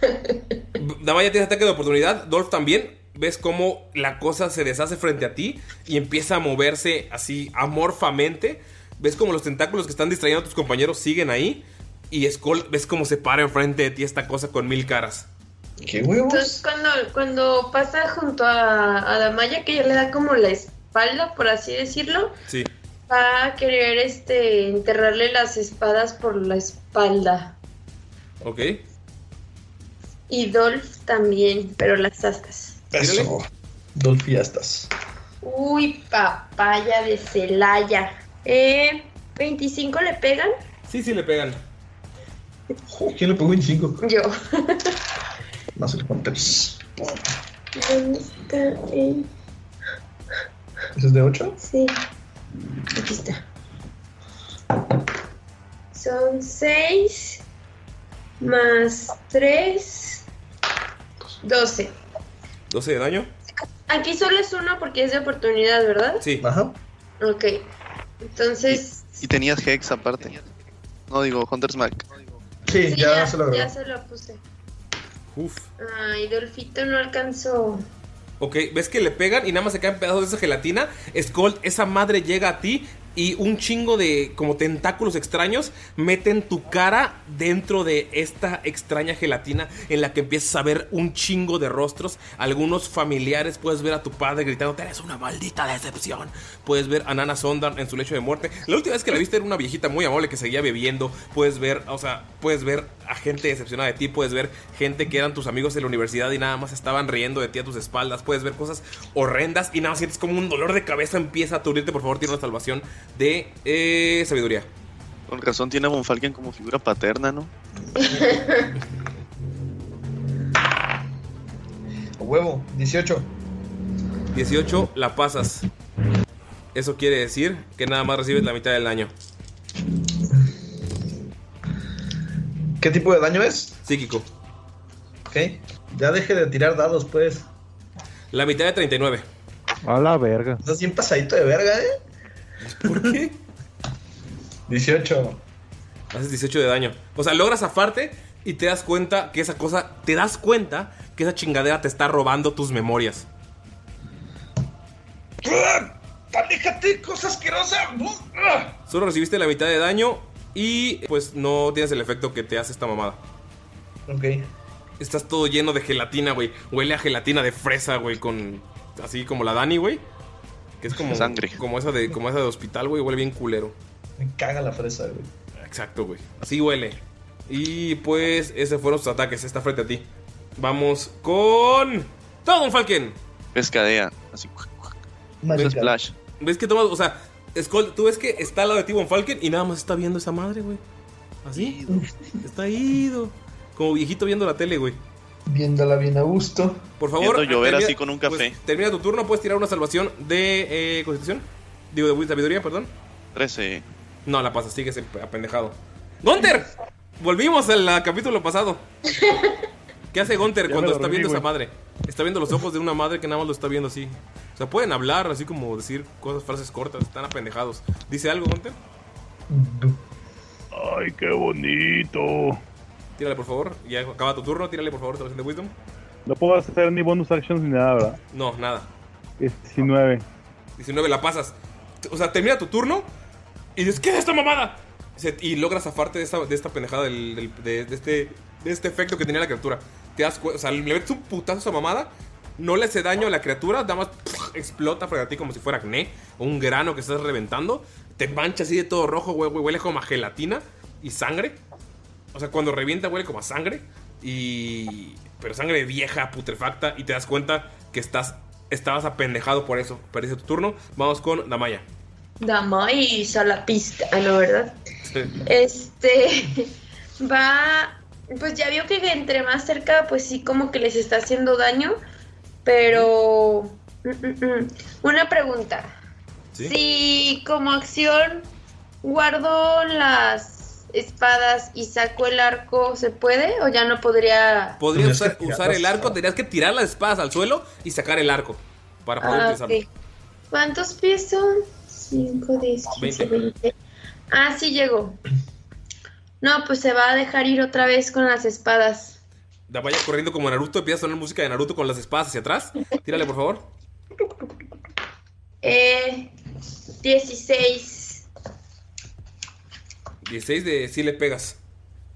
<laughs> Damaya tiene ataque de oportunidad, Dolph también. Ves cómo la cosa se deshace frente a ti y empieza a moverse así amorfamente. Ves como los tentáculos que están distrayendo a tus compañeros siguen ahí. Y Skold ves cómo se para enfrente de ti esta cosa con mil caras. ¿Qué huevos? Entonces, cuando, cuando pasa junto a, a Damaya, que ya le da como la espalda, por así decirlo, Sí. va a querer este enterrarle las espadas por la espalda. Ok. Y Dolph también, pero las astas. Eso. Dolfiastas. Uy, papaya de Celaya. Eh, ¿25 le pegan? Sí, sí le pegan. ¿Quién le pegó 25? Yo. <laughs> Más el Hunters. ¿Dónde está? Eh, ¿Ese es de 8? sí. Aquí está. Son 6 más 3. 12. 12 de daño. Aquí solo es uno porque es de oportunidad, ¿verdad? Sí. Ajá. Ok. Entonces. Y tenías Hex aparte. No digo, Hunter's Mark. Sí, Sí, ya, se lo ya agregó. se lo puse. Uf. Ay, Dolfito no alcanzó. Ok, ves que le pegan y nada más se caen pedazos de esa gelatina. Skull, esa madre llega a ti y un chingo de como tentáculos extraños meten tu cara dentro de esta extraña gelatina en la que empiezas a ver un chingo de rostros. Algunos familiares, puedes ver a tu padre gritando, eres una maldita decepción. Puedes ver a Nana Sondar en su lecho de muerte. La última vez que la viste era una viejita muy amable que seguía bebiendo. Puedes ver, o sea, puedes ver a gente decepcionada de ti. Puedes ver gente que eran tus amigos de la universidad y nada más estaban riendo de ti a tus espaldas. Puedes ver cosas horrendas y nada más sientes como un dolor de cabeza empieza a aturdirte. Por favor, tiene una salvación de eh, sabiduría. Con razón tiene a Von Falken como figura paterna, ¿no? <laughs> Huevo, 18. 18 la pasas. Eso quiere decir que nada más recibes la mitad del daño. ¿Qué tipo de daño es? Psíquico. Ok. Ya deje de tirar dados, pues. La mitad de 39. A la verga. Estás bien pasadito de verga, ¿eh? ¿Por qué? <laughs> 18. Haces 18 de daño. O sea, logras zafarte y te das cuenta que esa cosa. Te das cuenta que esa chingadera te está robando tus memorias. ¡Aléjate, cosa asquerosa! Solo recibiste la mitad de daño y pues no tienes el efecto que te hace esta mamada. Ok. Estás todo lleno de gelatina, güey. Huele a gelatina de fresa, güey, con así como la Dani, güey. Que es como Sangre. como esa de como esa de hospital, güey, huele bien culero. Me caga la fresa, güey. Exacto, güey. Así huele. Y pues esos fueron sus ataques, está frente a ti. Vamos con todo un Falken. Pescadea. Así. Magical. Splash. ¿Ves que tomas, o sea, Skull, tú ves que está al lado de ti Von Falken y nada más está viendo esa madre, güey. Así. Está ido. Como viejito viendo la tele, güey. Viéndola bien a gusto. Por favor. Viendo llover termina- así con un café. pues, termina tu turno, puedes tirar una salvación de eh, Constitución. Digo, de sabiduría, perdón. 13. No, la pasas, sigues apendejado. ¡Gunter! Volvimos al capítulo pasado. <laughs> ¿Qué hace Gunter cuando está viendo esa madre? Está viendo los ojos de una madre que nada más lo está viendo así. O sea, pueden hablar, así como decir cosas, frases cortas, están apendejados. ¿Dice algo, Gunter? Ay, qué bonito. Tírale, por favor. Ya acaba tu turno, tírale, por favor, salvación de Wisdom. No puedo hacer ni bonus actions ni nada, ¿verdad? No, nada. Es 19. 19 la pasas. O sea, termina tu turno y dices, ¿qué es esta mamada? Y logras zafarte de esta, de esta pendejada del, del- de, de este, de este efecto que tenía la criatura. Te das cu- o sea, le metes un putazo a esa mamada, no le hace daño a la criatura, nada más explota frente a ti como si fuera acné o un grano que estás reventando. Te mancha así de todo rojo, güey, güey, huele como a gelatina y sangre. O sea, cuando revienta huele como a sangre y... Pero sangre vieja, putrefacta y te das cuenta que estás... Estabas apendejado por eso. Perdiste tu turno. Vamos con Damaya. Damais a la pista. No, ¿verdad? <laughs> Este <laughs> va, pues ya vio que entre más cerca, pues sí como que les está haciendo daño, pero mm, mm, mm. una pregunta. Si como acción guardo las espadas y saco el arco, ¿se puede o ya no podría? Podrías Tendrías usar, el arco, tendrías que tirar las espadas al suelo y sacar el arco para poder Ah, utilizarlo. ok. ¿Cuántos pies son? 5, 10, 15, 20. 20. Ah, sí llegó. No, pues se va a dejar ir otra vez con las espadas. Damaya corriendo como Naruto, empieza a sonar música de Naruto con las espadas hacia atrás. Tírale, por favor. Eh, 16. 16 de si le pegas.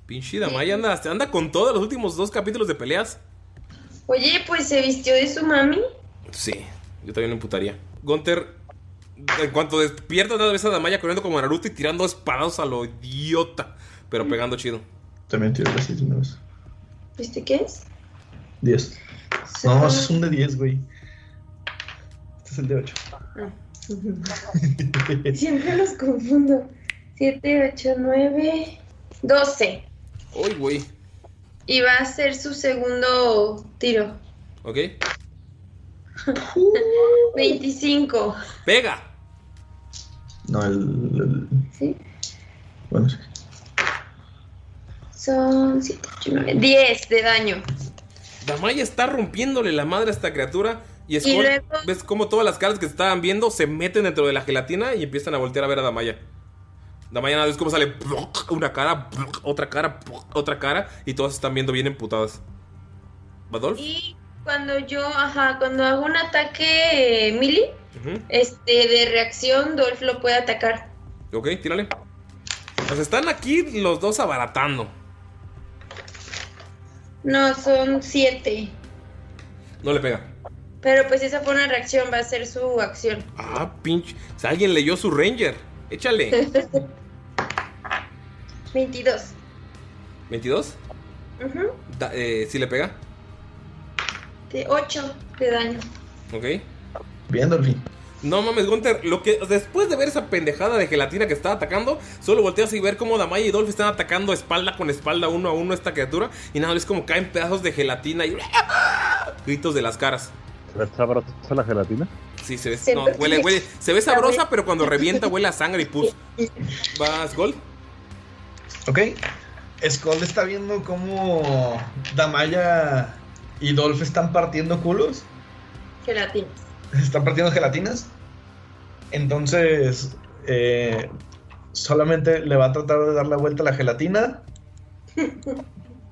Pinche Damaya anda, anda con todos los últimos dos capítulos de peleas. Oye, pues se vistió de su mami. Sí, yo también me emputaría. Gunter, en cuanto despierta, nada ves a Damaya corriendo como Naruto y tirando espadas a lo idiota, pero pegando chido. También tiro las 6 una vez. ¿Viste qué es? 10. No, es un de 10, güey. Este es el de 8. <laughs> Siempre los confundo. 7, 8, 9, 12. Uy, güey. Y va a ser su segundo tiro. ¿Ok? <laughs> 25. ¡Pega! No, el. el- ¿Sí? Bueno, sí. Son 7, 8, 9, 10 de daño. Damaya está rompiéndole la madre a esta criatura. Y, Skull, luego- ves como todas las caras que se estaban viendo se meten dentro de la gelatina y empiezan a voltear a ver a Damaya. Damaya nada ves cómo sale una cara, otra cara, otra cara y todas están viendo bien emputadas. ¿Badolf? Y cuando yo, ajá, cuando hago un ataque eh, Ujú. este, de reacción, Dolph lo puede atacar. Ok, tírale. Pues están aquí los dos abaratando. No, son 7. No le pega. Pero pues esa fue una reacción, va a ser su acción. Ah, pinche. O sea, alguien leyó su Ranger. Échale. <laughs> 22. ¿22? Ujú. Da- eh, ¿Sí le pega? De 8 de daño. Ok. Bien, Dolphin. No mames, Gunter, lo que después de ver esa pendejada de gelatina que estaba atacando, solo volteas y ver cómo Damaya y Dolph están atacando espalda con espalda uno a uno a esta criatura y nada, ves como caen pedazos de gelatina y <laughs> gritos de las caras. ¿Es sabrosa la gelatina? Sí, se ve, no, huele, huele, se ve <laughs> sabrosa, pero cuando revienta huele a sangre y pus. ¿Vas, Gold? Ok. Skull está viendo cómo Damaya y Dolph están partiendo culos. Gelatinas. Están partiendo gelatinas. Entonces, eh, solamente le va a tratar de dar la vuelta a la gelatina. <laughs>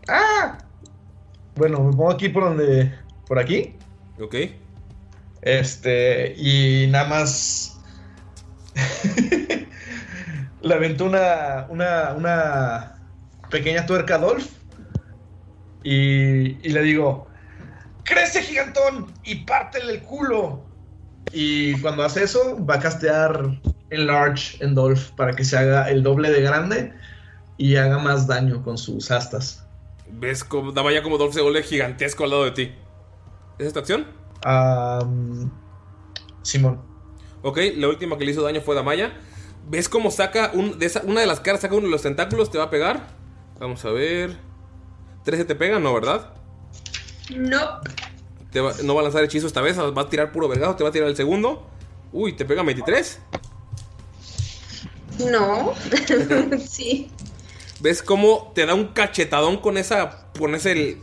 ¡Ah! Bueno, me pongo aquí por donde. Por aquí. Ok. Este. Y nada más. <laughs> le aventó una. Una. Una. Pequeña tuerca a Dolph. Y. Y le digo. ¡Crece, gigantón! Y pártele el culo. Y cuando hace eso, va a castear Enlarge en Dolph para que se haga el doble de grande y haga más daño con sus astas. ¿Ves como Damaya como Dolph se vuelve gigantesco al lado de ti? ¿Es esta acción? Am, Simón. Ok, la última que le hizo daño fue Damaya. ¿Ves cómo saca un, de esa- una de las caras, saca uno de los tentáculos, te va a pegar? Vamos a ver. ¿13 te pega? No, ¿verdad? No. Te va- no va a lanzar hechizo esta vez, va a tirar puro vergazo, te va a tirar el segundo. Uy, te pega 23. No. <laughs> sí. ¿Ves cómo te da un cachetadón con esa. con ese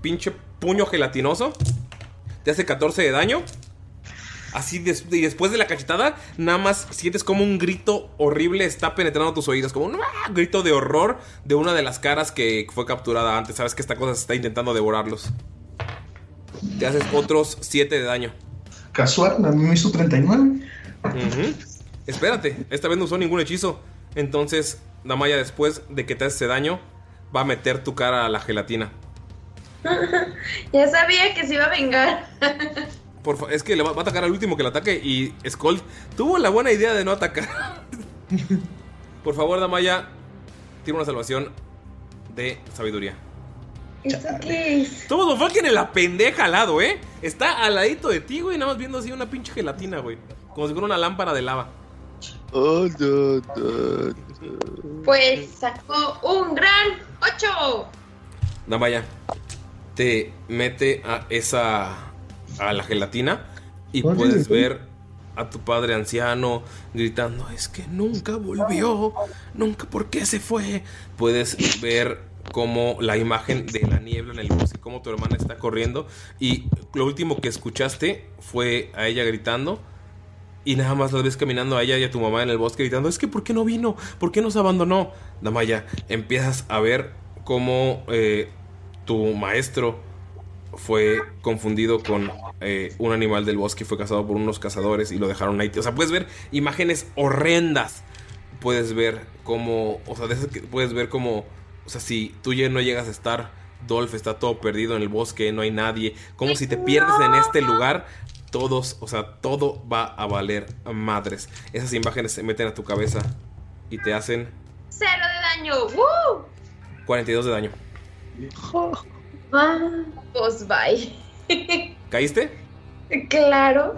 pinche puño gelatinoso? Te hace 14 de daño. Así des- y después de la cachetada, nada más sientes como un grito horrible está penetrando tus oídos. Como un ¡ah! grito de horror de una de las caras que fue capturada antes. Sabes que esta cosa está intentando devorarlos. Te haces otros 7 de daño. Casual, a mí me hizo 39. Ujú. Espérate, esta vez no usó ningún hechizo. Entonces, Damaya, después de que te hace ese daño, va a meter tu cara a la gelatina. <laughs> ya sabía que se iba a vengar. <laughs> Por fa- es que le va, va a atacar al último que le ataque y Skull tuvo la buena idea de no atacar. <laughs> Por favor, Damaya, tiene una salvación de sabiduría. ¿Eso qué es? Todo Don Falken en la pendeja al lado, ¿eh? Está al ladito de ti, güey, nada más viendo así una pinche gelatina, güey. Como si fuera una lámpara de lava. Pues sacó un gran 8. Damaya, te mete a esa. a la gelatina y puedes ver a tu padre anciano gritando: Es que nunca volvió, nunca, ¿por qué se fue? Puedes ver como la imagen de la niebla en el bosque, como tu hermana está corriendo. Y lo último que escuchaste fue a ella gritando. Y nada más la ves caminando a ella y a tu mamá en el bosque gritando, es que ¿por qué no vino? ¿Por qué nos abandonó? Damaya, empiezas a ver cómo eh, tu maestro fue confundido con eh, un animal del bosque fue cazado por unos cazadores y lo dejaron ahí. O sea, puedes ver imágenes horrendas. Puedes ver cómo, o sea, puedes ver cómo, o sea, si tú ya no llegas a estar, Dolph está todo perdido en el bosque, no hay nadie. Como si te pierdes en este lugar, todos, o sea, todo va a valer madres. Esas imágenes se meten a tu cabeza y te hacen Cero de daño. ¡Woo! 42 de daño. Ah, pues bye. <laughs> ¿Caíste? claro.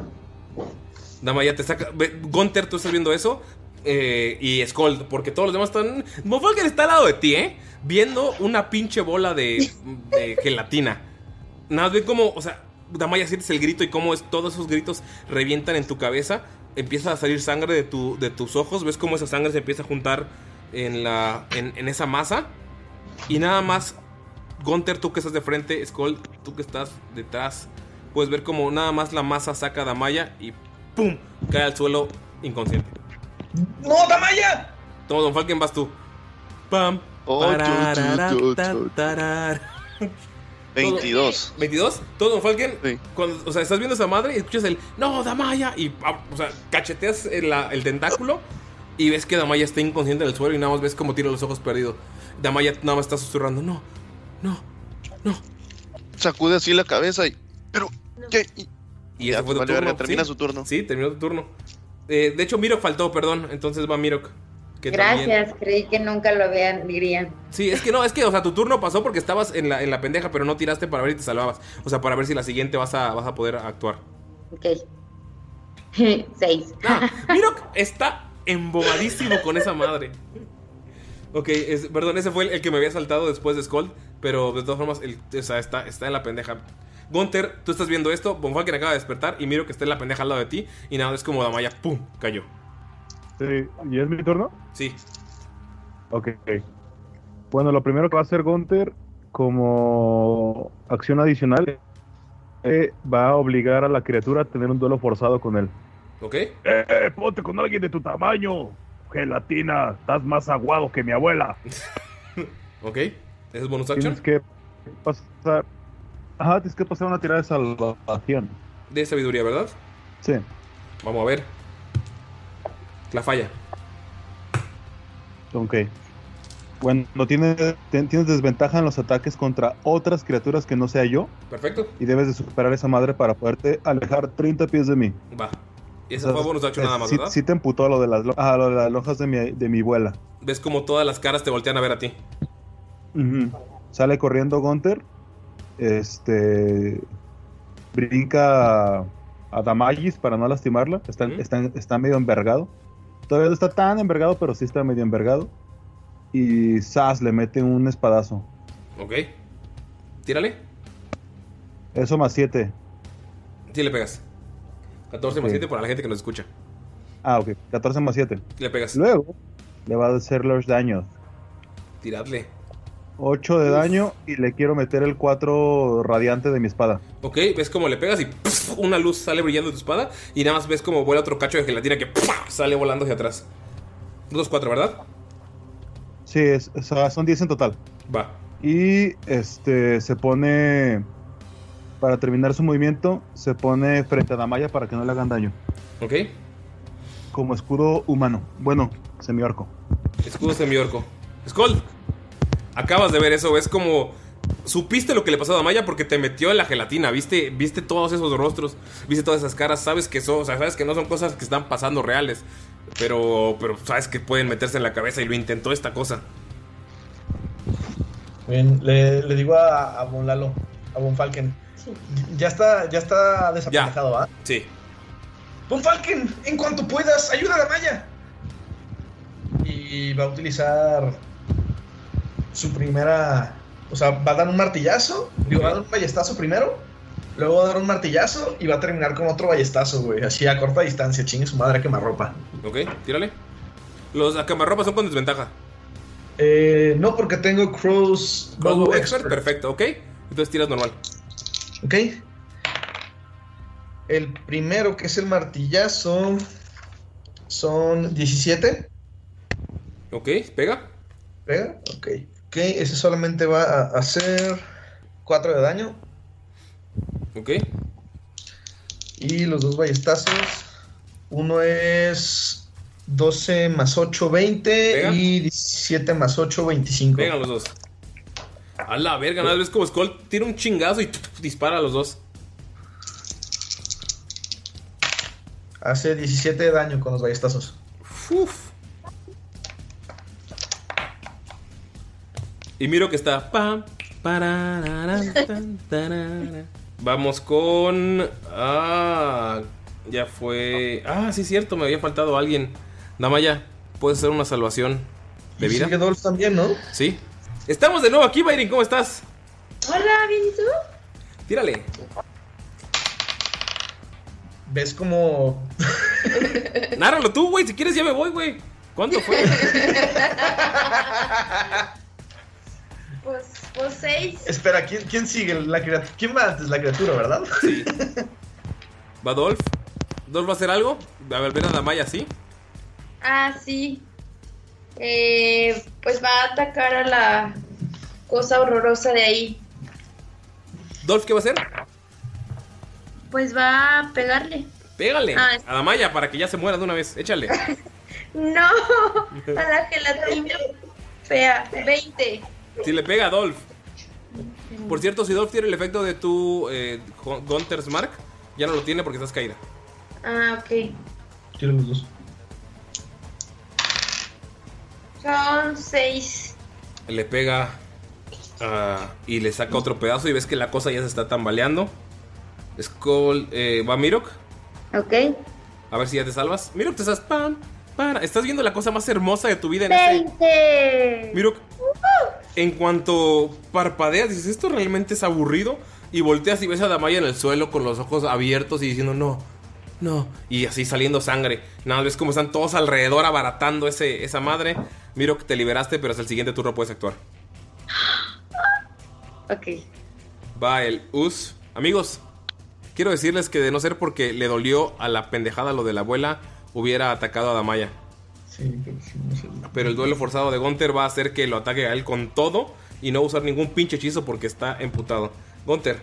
Damaya te saca. Gunter, tú estás viendo eso. Eh, y Skull, porque todos los demás están. Mofalken está al lado de ti, ¿eh? Viendo una pinche bola de, gelatina. Nada más ve cómo, o sea, Damaya sientes el grito y cómo es, todos esos gritos revientan en tu cabeza. Empieza a salir sangre de, tu, de tus ojos. Ves cómo esa sangre se empieza a juntar en, la, en esa masa. Y nada más, Gunter, tú que estás de frente, Skull, tú que estás detrás, puedes ver como nada más la masa saca a Damaya y ¡pum! cae al suelo inconsciente. ¡No, Damaya! Toma, Don Falken, vas tú. ¡Pam! Oh, Pararara, tu, tu, tu, ta, tu. tarar. <laughs> 22. ¿22? Todo, Don Falken. Cuando, o sea, estás viendo esa madre y escuchas el ¡No, Damaya! Y, ah, o sea, cacheteas el, el tentáculo y ves que Damaya está inconsciente en el suelo y nada más ves como tira los ojos perdido. Damaya nada más está susurrando: ¡No! Sacude así la cabeza y. Pero, ¿qué? Y- Y ese fue tu vale, turno. verga, termina sí. su turno. Sí, terminó tu turno. Eh, de hecho, Mirok faltó, perdón. Entonces va Mirok. que también- Gracias, creí que nunca lo vean, dirían. Sí, es que no, es que, o sea, tu turno pasó porque estabas en la, en la pendeja, pero no tiraste para ver si te salvabas. O sea, para ver si la siguiente vas a, vas a poder actuar. Ok. <laughs> Seis. Mirok está embobadísimo con esa madre. Ok, es- perdón, ese fue el, el que me había saltado después de Skull. Pero de todas formas, el- o sea, está, está en la pendeja. Gunter, tú estás viendo esto. Bonfalken acaba de despertar. Y miro que está en la pendeja al lado de ti. Y nada, es como Damaya, ¡pum! Cayó. Sí, ¿Y es mi turno? Sí. Ok. Bueno, lo primero que va a hacer Gunter como acción adicional eh, va a obligar a la criatura a tener un duelo forzado con él. ¿Ok? ¡Eh, ponte con alguien de tu tamaño! Gelatina, estás más aguado que mi abuela. <laughs> ¿Ok? ¿Ese es bonus action? Tienes que pasar. Ajá, tienes que pasar una tirada de salvación. De sabiduría, ¿verdad? Sí. Vamos a ver. La falla. Ok. Bueno, tienes, tienes desventaja en los ataques contra otras criaturas que no sea yo. Perfecto. Y debes de superar esa madre para poderte alejar 30 pies de mí. Va. Y ese O sea, fue bonus action nada más, sí, ¿verdad? sí te emputó lo de las, ah, lo de las lonjas de mi, de mi abuela. Ves como todas las caras te voltean a ver a ti. Sale corriendo Gunter. Este. Brinca a, a Damagis para no lastimarla. Está, está, está medio envergado. Todavía no está tan envergado, pero sí está medio envergado. Y Sas le mete un espadazo. ¿Ok? Tírale. Eso más 7. Sí le pegas. 14 más Ok. 7 para la gente que nos escucha. Ah, ok. 14 más 7. Le pegas. Luego le va a hacer los daños. Tiradle. 8 de daño y le quiero meter el 4 radiante de mi espada. Ok, ves como le pegas y ¡puf! una luz sale brillando de tu espada. Y nada más ves como vuela otro cacho de gelatina que sale volando hacia atrás. 2, 4, ¿verdad? Sí, es- o sea, son 10 en total. Va. Y este se pone. Para terminar su movimiento, se pone frente a Damaya para que no le hagan daño. Ok. Como escudo humano. Bueno, semiorco. Escudo semiorco. Skull. Acabas de ver eso. Ves como. Supiste lo que le pasó a Damaya porque te metió en la gelatina. Viste, viste todos esos rostros. Viste todas esas caras. Sabes que son. O sea, sabes que no son cosas que están pasando reales. Pero. Pero sabes que pueden meterse en la cabeza y lo intentó esta cosa. Bien, le, le digo a, a Von Lalo, a Von Falken. Ya está, ya está desapendejado, ¿ah? Sí. Von Falken, en cuanto puedas, ayuda a la Maya. Y va a utilizar su primera. O sea, va a dar un martillazo. Digo, va a dar un ballestazo primero. Luego va a dar un martillazo y va a terminar con otro ballestazo, güey. Así a corta distancia. Chingue su madre quemarropa. Ok, tírale. Los acamarropas son con desventaja. Eh, no, porque tengo Crossbow Bow expert, perfecto, ok. Entonces tiras normal. Ok. El primero, que es el martillazo, son 17. Ok, pega. ¿Pega? Ok. Ok, ese solamente va a hacer 4 de daño. Ok. Y los dos ballestazos. Uno es 12 más 8, 20. ¿Pega? Y 17 más 8, 25. Pegan los dos. A la verga, nada, ves como Skull tira un chingazo y dispara a los dos. Hace 17 de daño con los ballestazos. Uf. Y miro que está. pam. Vamos con. Ah. Ya fue. Ah, sí, cierto, me había faltado alguien. Damaya, puedes hacer una salvación de vida. Dolph también, ¿no? Sí. Estamos de nuevo aquí, Byron, ¿cómo estás? Hola, ¿bien y tú? Tírale. ¿Ves como <laughs> Nárralo tú, güey. Si quieres, ya me voy, güey. ¿Cuánto fue? <laughs> Pues, pues seis. Espera, ¿quién, quién sigue? La criatura. ¿Quién va antes? La criatura, ¿verdad? Sí. <laughs> ¿Va Dolph? ¿Dolph va a hacer algo? A ver, ven a Damaya, ¿sí? Ah, sí. Eh, pues va a atacar a la cosa horrorosa de ahí. ¿Dolph qué va a hacer? Pues va a pegarle. Pégale Ah. a Damaya para que ya se muera de una vez. Échale. <laughs> No, a la gelatina fea. 20. Si le pega a Dolph. Por cierto, si Dolph tiene el efecto de tu eh, Gun- Gunter's Mark, ya no lo tiene porque estás caída. Ah, ok. Tiro los dos. Son 6. Le pega ah, y le saca otro pedazo y ves que la cosa ya se está tambaleando. Skull, eh, ¿va Mirok? Ok. A ver si ya te salvas. Mira, te estás pam, para. Estás viendo la cosa más hermosa de tu vida en este. 20. Miro, en cuanto parpadeas, dices, esto realmente es aburrido. Y volteas y ves a Damaya en el suelo con los ojos abiertos y diciendo, no, no. Y así saliendo sangre. Nada, ves cómo están todos alrededor abaratando ese, esa madre. Miro que te liberaste, pero hasta el siguiente turno puedes actuar. Ok. Va el Us. Amigos, quiero decirles que de no ser porque le dolió a la pendejada lo de la abuela, hubiera atacado a Damaya. Pero el duelo forzado de Gunter va a hacer que lo ataque a él con todo y no usar ningún pinche hechizo porque está emputado. Gunter,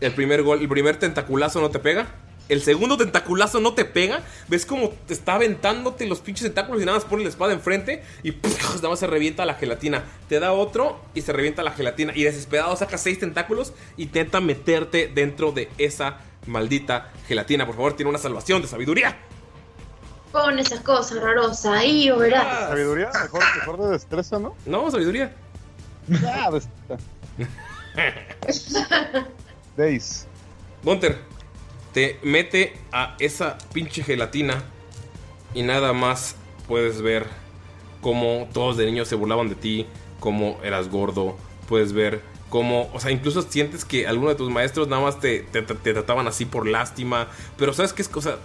el primer gol, el primer tentaculazo no te pega. El segundo tentaculazo no te pega. Ves como te está aventándote los pinches tentáculos y nada más pone la espada enfrente y <laughs> nada más se revienta la gelatina. Te da otro y se revienta la gelatina. Y desesperado saca seis tentáculos y intenta meterte dentro de esa maldita gelatina. Por favor, tiene una salvación de sabiduría. Pon esa cosa rarosa ahí o verás. Sabiduría, mejor, mejor de destreza, ¿no? No, sabiduría. Ah, destreza. <laughs> Days. Gunter, te mete a esa pinche gelatina y nada más puedes ver cómo todos de niños se burlaban de ti, cómo eras gordo, puedes ver cómo, o sea, incluso sientes que algunos de tus maestros nada más te, te- te trataban así por lástima, pero sabes que es cosa,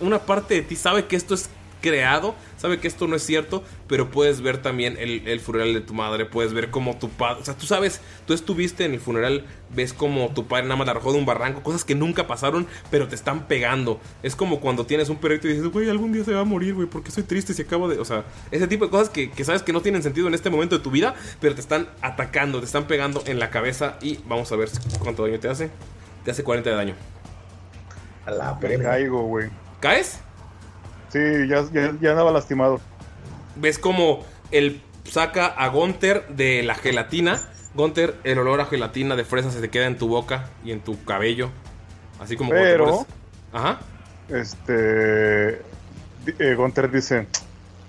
una parte de ti sabe que esto es creado, sabe que esto no es cierto, pero puedes ver también el, el funeral de tu madre, puedes ver cómo tu padre, o sea, tú sabes, tú estuviste en el funeral, ves como tu padre nada más la arrojó de un barranco, cosas que nunca pasaron, pero te están pegando. Es como cuando tienes un perrito y dices, güey, algún día se va a morir, güey, porque soy triste si acabo de, o sea, ese tipo de cosas que, que sabes que no tienen sentido en este momento de tu vida, pero te están atacando, te están pegando en la cabeza y vamos a ver cuánto daño te hace. Te hace 40 de daño. A la Me caigo, güey. ¿Caes? Sí, ya, ya, ya andaba lastimado. ves como él saca a Gunter de la gelatina. Gunter, el olor a gelatina de fresa se te queda en tu boca y en tu cabello. Así como Pero- pones- Ajá. Este. eh, Gunter dice: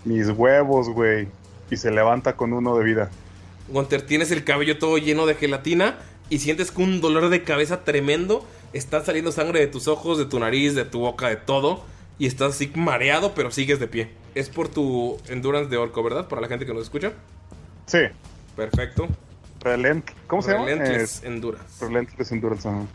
Mis huevos, güey. Y se levanta con uno de vida. Gunter, tienes el cabello todo lleno de gelatina y sientes que un dolor de cabeza tremendo. Está saliendo sangre de tus ojos, de tu nariz, de tu boca, de todo. Y estás así mareado, pero sigues de pie. Es por tu endurance de orco, ¿verdad? Para la gente que nos escucha. Sí. Perfecto. Relent. ¿Cómo se llama? Relentless Eh, Endurance. Relentless Endurance. ajá.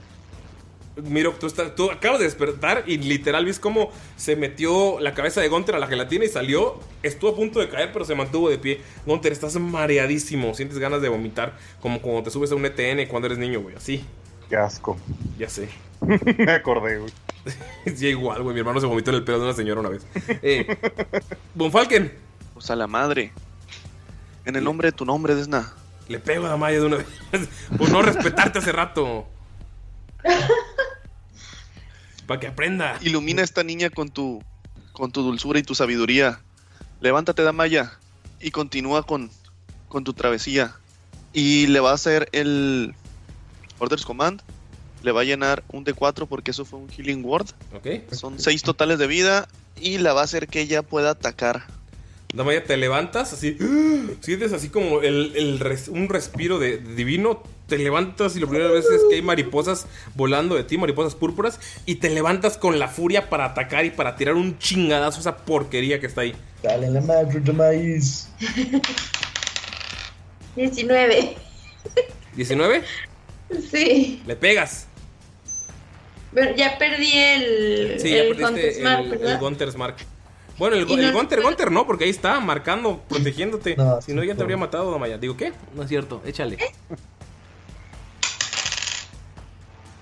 Miro, tú, estás- tú acabas de despertar y literal ves cómo se metió la cabeza de Gunter a la gelatina y salió. Estuvo a punto de caer, pero se mantuvo de pie. Gunter, estás mareadísimo. Sientes ganas de vomitar, como cuando te subes a un ETN cuando eres niño, güey. Así. Qué asco. Ya sé. <laughs> Me acordé, güey. <laughs> Sí, igual, güey. Mi hermano se vomitó en el pelo de una señora una vez. Eh, Bonfalken. Pues a la madre. En el nombre de tu nombre, Desna. Le pego a Damaya de una vez. <laughs> Por no respetarte hace rato. Para que aprenda. Ilumina a esta niña con tu, con tu dulzura y tu sabiduría. Levántate, Damaya, y continúa con, con tu travesía. Y le va a hacer el Orders Command. Le va a llenar un D4 porque eso fue un Healing Word. Ok. Son seis totales de vida y la va a hacer que ella pueda atacar. Damaya, te levantas así. <gasps> Sientes así como el, el res- un respiro de, de divino. Te levantas y lo primera vez es que hay mariposas volando de ti, mariposas púrpuras. Y te levantas con la furia para atacar y para tirar un chingadazo a esa porquería que está ahí. Dale la madre de maíz. 19. ¿19? Sí. Le pegas. Pero ya perdí el. Sí, ya perdiste Mark, el, el Gunter's Mark. Bueno, el, el no- Gunter, Gunter no, porque ahí está, marcando, protegiéndote. si no, ya te habría matado, Damaya. Digo, ¿qué? No es cierto, échale.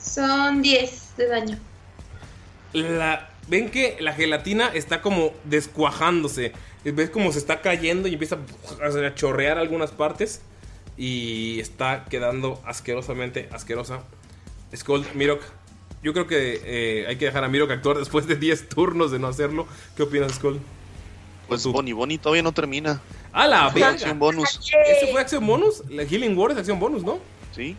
Son 10 de daño. La, ven que la gelatina está como descuajándose. Ves como se está cayendo y empieza a chorrear algunas partes. Y está quedando asquerosamente asquerosa. Skull, Mirok. Yo creo que eh, hay que dejar a Mirok actuar después de 10 turnos de no hacerlo. ¿Qué opinas, Skull? Pues Bonnie Bonnie todavía no termina. ¡A la verga! acción bonus. ¿Ese fue acción bonus? La Healing Word es acción bonus, ¿no? Sí.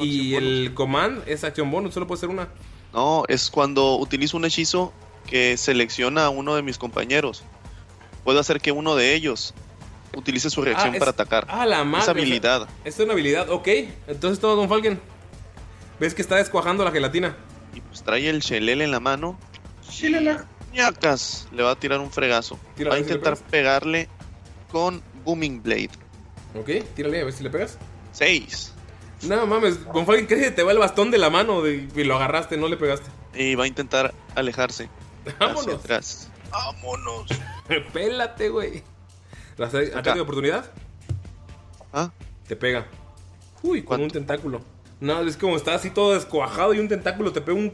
Y el Command es acción bonus, solo puede ser una. No, es cuando utilizo un hechizo que selecciona a uno de mis compañeros. Puedo hacer que uno de ellos utilice su reacción Ah, es- para atacar. Ah, la madre. Es habilidad. Esta es una habilidad, ok. Entonces todo, Don Falken. ¿Ves que está descuajando la gelatina? Y pues trae el chelel en la mano ñacas. Le va a tirar un fregazo. Tírale, va a si intentar pegarle con Booming Blade. Ok, tírale a ver si le pegas. 6. No mames, con Falken casi te va el bastón de la mano de- y lo agarraste, no le pegaste. Y va a intentar alejarse. <laughs> Vámonos. Hacia atrás. Vámonos. <laughs> Pélate, güey. ¿Ataque de oportunidad? Ah. Te pega. Uy, con un tentáculo. No, es como está así todo descuajado y un tentáculo te pega un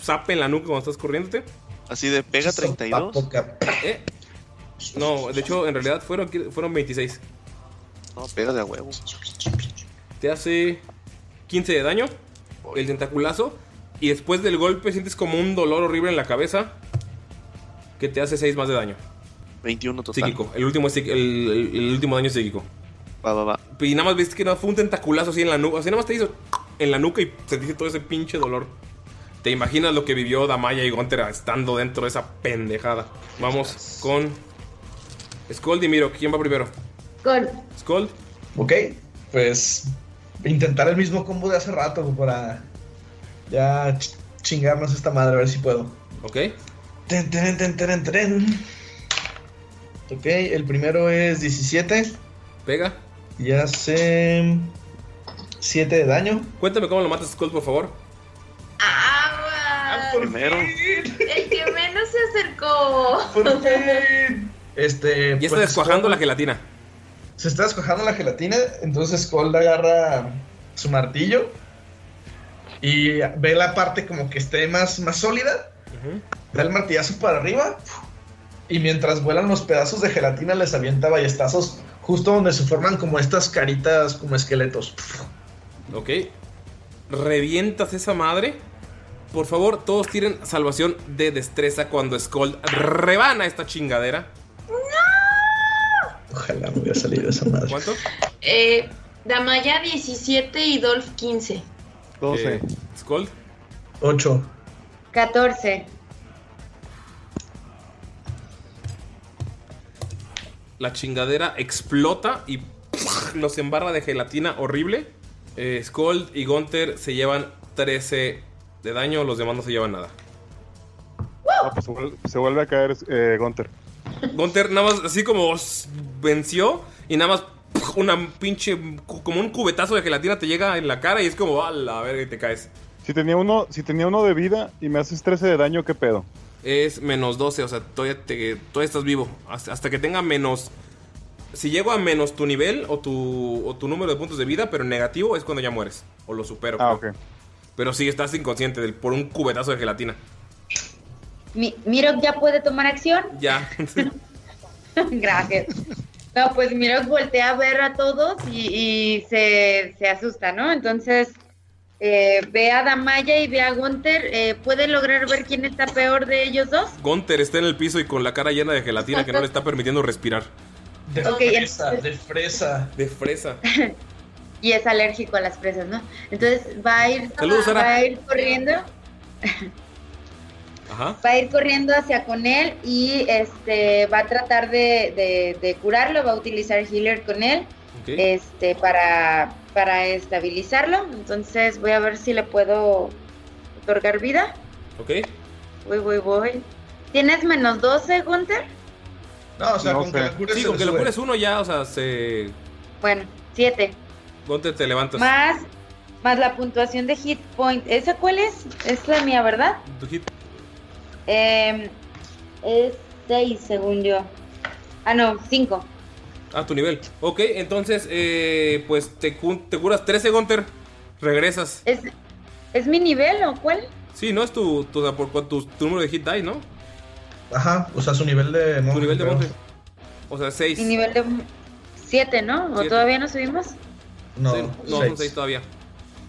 zap en la nuca cuando estás corriéndote. Así de pega 32. ¿Eh? No, de hecho, en realidad fueron, fueron 26. No, pega de a huevo. Te hace 15 de daño. El tentaculazo. Y después del golpe sientes como un dolor horrible en la cabeza. Que te hace 6 más de daño. 21 total. Psíquico. El último, es el, el- el último daño es psíquico. Va, va, va. Y nada más viste que no fue un tentaculazo así en la nuca. O sea, nada más te hizo en la nuca y sentiste todo ese pinche dolor. Te imaginas lo que vivió Damaya y Gunter estando dentro de esa pendejada. Vamos con Skold y Miro. ¿Quién va primero? Con. Skold. Ok, pues intentar el mismo combo de hace rato para ya ch- chingarnos esta madre, a ver si puedo. Ok. Ten, ten, ten, ten, ten. Ok, el primero es 17 Pega. y hace 7 de daño. Cuéntame cómo lo matas, Skold, por favor. ¡Agua! Primero. El que menos se acercó. Este, Ya está pues, descuajando Skull- la gelatina. Se está descuajando la gelatina, entonces Skull agarra su martillo y ve la parte como que esté más, más sólida, da el martillazo para arriba y mientras vuelan los pedazos de gelatina les avienta ballestazos justo donde se forman como estas caritas como esqueletos. Ok. Revientas esa madre. Por favor, todos tiren salvación de destreza cuando Skold rebana esta chingadera. Ojalá me hubiera salido esa madre. ¿Cuánto? Eh, Damaya 17 y Dolph 15. 12. Eh, Skold. 8. 14. La chingadera explota y los embarra de gelatina horrible. Eh, Skold y Gunter se llevan 13 de daño, los demás no se llevan nada. Ah, pues se, vuelve, se vuelve a caer eh, Gunter. Gunter nada más así como venció y nada más una pinche como un cubetazo de gelatina te llega en la cara y es como a la verga y te caes. Si tenía uno, si tenía uno de vida y me haces 13 de daño, ¿qué pedo? Es menos 12, o sea, todavía, te, todavía estás vivo. Hasta, hasta que tenga menos... Si llego a menos tu nivel o tu, o tu número de puntos de vida, pero negativo es cuando ya mueres. O lo supero. Ah, creo. ok. Pero sí, estás inconsciente del- por un cubetazo de gelatina. Mi- Mirok ya puede tomar acción. Ya. <laughs> Gracias. No, pues Mirok voltea a ver a todos y, y se, se asusta, ¿no? Entonces eh, ve a Damaya y ve a Gunther. Eh, ¿Puede lograr ver quién está peor de ellos dos? Gunter está en el piso y con la cara llena de gelatina que no le está permitiendo respirar. De fresa, de fresa. De fresa. <laughs> Y es alérgico a las presas, ¿no? Entonces va a ir, Saludos, Sara. va a ir corriendo. Ajá. Va a ir corriendo hacia con él y este va a tratar de, de- de curarlo, va a utilizar healer con él este para, para estabilizarlo. Entonces voy a ver si le puedo otorgar vida. Ok. Voy, voy, voy. ¿Tienes menos 12, Gunther? No, o sea, No con que lo cures Sí, con le que cures uno ya, o sea, se. Bueno, 7. Gunter te levantas. Más, más la puntuación de hit point. ¿Esa cuál es? Es la mía, ¿verdad? Tu hit. Eh, es 6, según yo. Ah, no, 5. Ah, tu nivel. Ok, entonces, eh, pues te, cu- te curas 13, Gunter. Regresas. ¿Es, ¿Es mi nivel o cuál? Sí, no es tu, tu, tu, tu número de hit die, ¿no? Ajá, o sea, su nivel de monje. Tu nivel de monje. O sea, 6. Mi nivel de 7, ¿no? ¿O Siete. todavía no subimos? No, no, son seis. 6 todavía.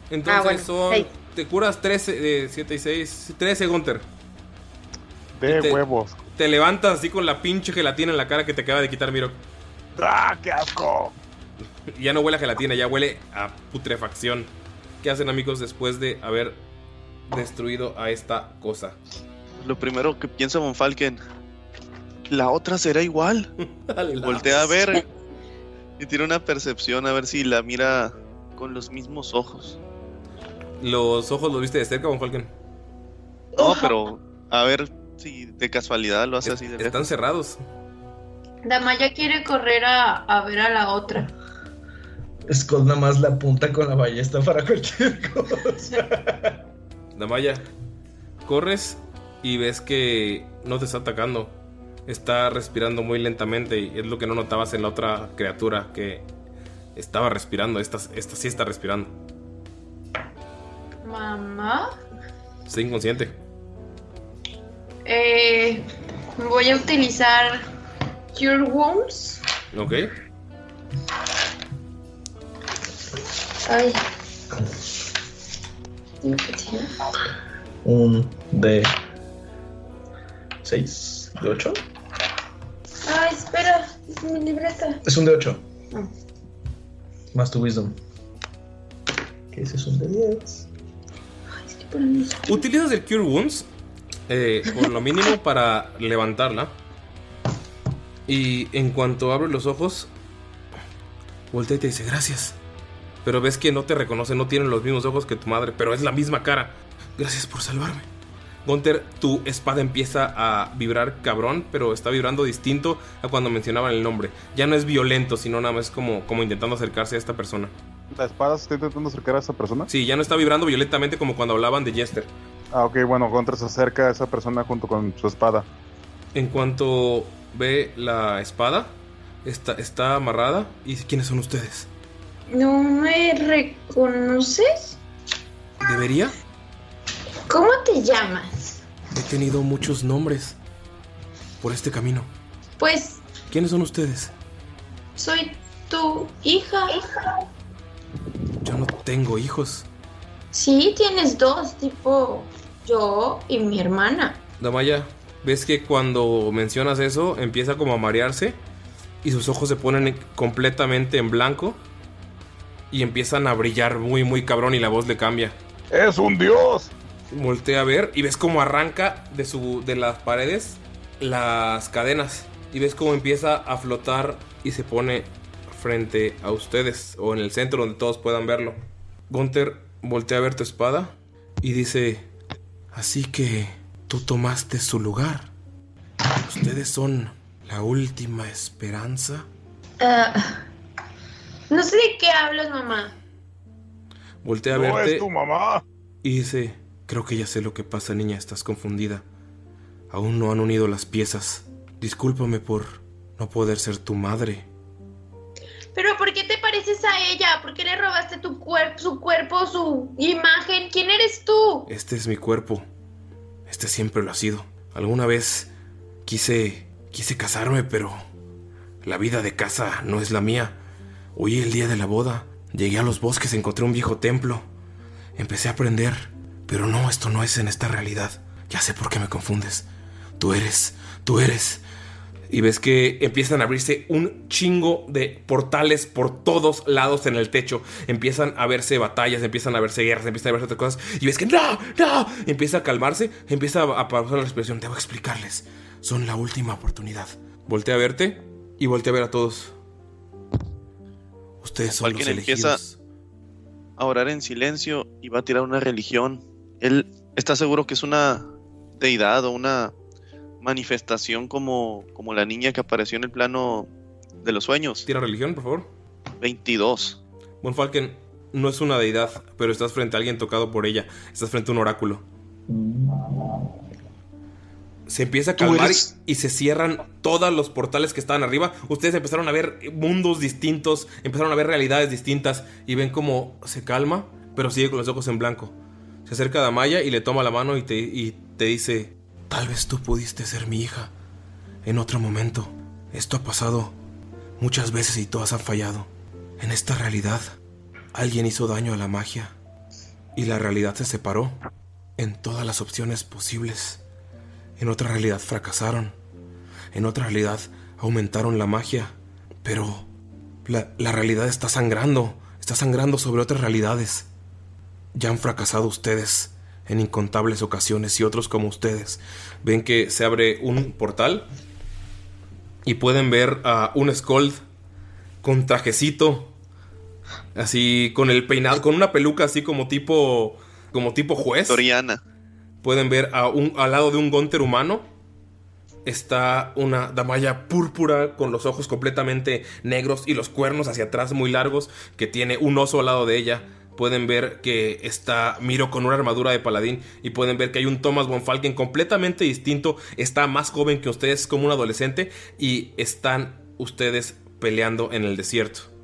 Entonces Ah, bueno, son. seis. Te curas 13, 7 y 6. 13, Gunter. De te- huevos. Te levantas así con la pinche gelatina en la cara que te acaba de quitar Miro. ¡Ah, qué asco! Ya no huele a gelatina, ya huele a putrefacción. ¿Qué hacen amigos después de haber destruido a esta cosa? Lo primero que piensa Von Falken, la otra será igual. <laughs> Voltea a ver y tiene una percepción a ver si la mira con los mismos ojos. Los ojos los viste de cerca, Von Falken. No, pero a ver Si de casualidad lo hace así de Están lejos. cerrados. Damaya quiere correr a, a ver a la otra. Skull nada más la apunta con la ballesta para cualquier cosa. Damaya, corres y ves que no te está atacando. Está respirando muy lentamente y es lo que no notabas en la otra criatura que estaba respirando. Esta, esta sí está respirando. Mamá, Está inconsciente. eh, voy a utilizar Cure Wounds. ¿Ok? Ay. Un de 6, de 8. Ay, espera, es mi libreta. Es un de 8. Ah. Más tu wisdom. Que ese es un de 10. Utilizas el Cure Wounds eh, por lo mínimo para levantarla. Y en cuanto abre los ojos, voltea y te dice gracias. Pero ves que no te reconoce, no tiene los mismos ojos que tu madre, pero es la misma cara. Gracias por salvarme. Gunter, tu espada empieza a vibrar cabrón, pero está vibrando distinto a cuando mencionaban el nombre. Ya no es violento, sino nada más como, como intentando acercarse a esta persona. ¿La espada se está intentando acercar a esa persona? Sí, ya no está vibrando violentamente como cuando hablaban de Jester. Ah, ok, bueno, Gunter se acerca a esa persona junto con su espada. En cuanto ve la espada, está, está amarrada. ¿Y quiénes son ustedes? ¿No me reconoces? ¿Debería? ¿Cómo te llamas? He tenido muchos nombres por este camino. Pues ¿Quiénes son ustedes? soy tu hija. Yo no tengo hijos. Sí, tienes dos, tipo yo y mi hermana. Damaya, ves que cuando mencionas eso empieza como a marearse y sus ojos se ponen completamente en blanco y empiezan a brillar muy muy cabrón y la voz le cambia. ¡Es un dios! Voltea a ver y ves cómo arranca de su de las paredes las cadenas y ves cómo empieza a flotar y se pone frente a ustedes o en el centro donde todos puedan verlo. Gunther voltea a ver tu espada y dice, así que tú tomaste su lugar. Ustedes son la última esperanza. Ah, no sé de qué hablas, mamá. Voltea a No verte es tu mamá. y dice, creo que ya sé lo que pasa, niña, estás confundida. Aún no han unido las piezas. Discúlpame por no poder ser tu madre. Pero ¿por qué te pareces a ella? ¿Por qué le robaste tu cuerpo, su cuerpo, su imagen? ¿Quién eres tú? Este es mi cuerpo. Este siempre lo ha sido. Alguna vez quise quise casarme, pero la vida de casa no es la mía. Hoy el día de la boda, llegué a los bosques, encontré un viejo templo. Empecé a aprender, pero no, esto no es en esta realidad. Ya sé por qué me confundes. Tú eres, tú eres. Y ves que empiezan a abrirse un chingo de portales por todos lados en el techo. Empiezan a verse batallas, empiezan a verse guerras, empiezan a verse otras cosas. Y ves que no, no. Y empieza a calmarse, empieza a pausar la respiración. Debo explicarles. Son la última oportunidad. Voltea a verte y voltea a ver a todos. Ustedes son los Alguien empieza elegidos. a orar en silencio y va a tirar una religión. Él está seguro que es una deidad o una manifestación como, como la niña que apareció en el plano de los sueños. Tira religión, por favor. 22. Von Falken no es una deidad, pero estás frente a alguien tocado por ella. Estás frente a un oráculo. Se empieza a calmar eres- y se cierran todos los portales que estaban arriba. Ustedes empezaron a ver mundos distintos, empezaron a ver realidades distintas y ven cómo se calma, pero sigue con los ojos en blanco. Se acerca a Damaya y le toma la mano y te, y te dice, tal vez tú pudiste ser mi hija en otro momento. Esto ha pasado muchas veces y todas han fallado. En esta realidad, alguien hizo daño a la magia y la realidad se separó en todas las opciones posibles. En otra realidad fracasaron. En otra realidad aumentaron la magia. Pero la, la realidad está sangrando. Está sangrando sobre otras realidades. Ya han fracasado ustedes en incontables ocasiones y otros como ustedes. Ven que se abre un portal y pueden ver a un Scold con trajecito. Así, con el peinado, con una peluca así como tipo. como tipo juez. Victoriana. pueden ver a un, al lado de un Gunter humano está una damaya púrpura con los ojos completamente negros y los cuernos hacia atrás muy largos que tiene un oso al lado de ella. Pueden ver que está Miro con una armadura de paladín y pueden ver que hay un Thomas von Falken completamente distinto, está más joven que ustedes como un adolescente y están ustedes peleando en el desierto.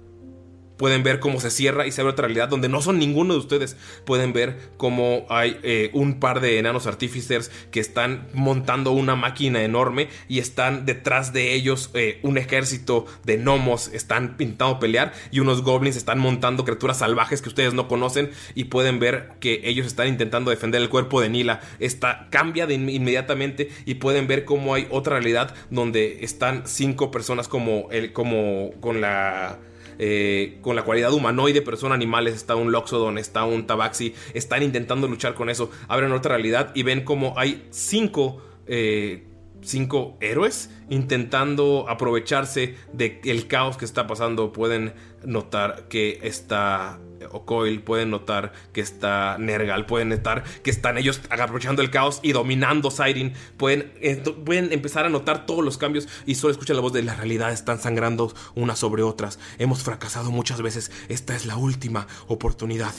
Pueden ver cómo se cierra y se abre otra realidad donde no son ninguno de ustedes. Pueden ver cómo hay eh, un par de enanos artificers que están montando una máquina enorme y están detrás de ellos eh, un ejército de gnomos. Están pintando pelear y unos goblins están montando criaturas salvajes que ustedes no conocen y pueden ver que ellos están intentando defender el cuerpo de Nila. Esta cambia de in- inmediatamente y pueden ver cómo hay otra realidad donde están cinco personas como, el, como con la eh, con la cualidad humanoide, pero son animales. Está un Loxodon, está un Tabaxi. Están intentando luchar con eso. Abren otra realidad y ven como hay cinco. eh, cinco héroes intentando aprovecharse del caos que está pasando. Pueden notar que está Ocoil, pueden notar que está Nergal, pueden notar que están ellos aprovechando el caos y dominando Siren. Pueden, eh, pueden empezar a notar todos los cambios y solo escuchan la voz de la realidad. Están sangrando unas sobre otras. Hemos fracasado muchas veces. Esta es la última oportunidad.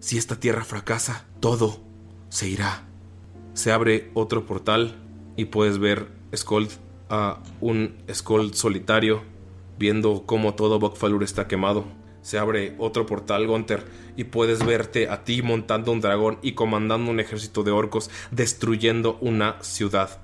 Si esta tierra fracasa, todo se irá. Se abre otro portal y puedes ver Skold a un Skold solitario viendo cómo todo Bokfalur está quemado. Se abre otro portal, Gunter, y puedes verte a ti montando un dragón y comandando un ejército de orcos destruyendo una ciudad.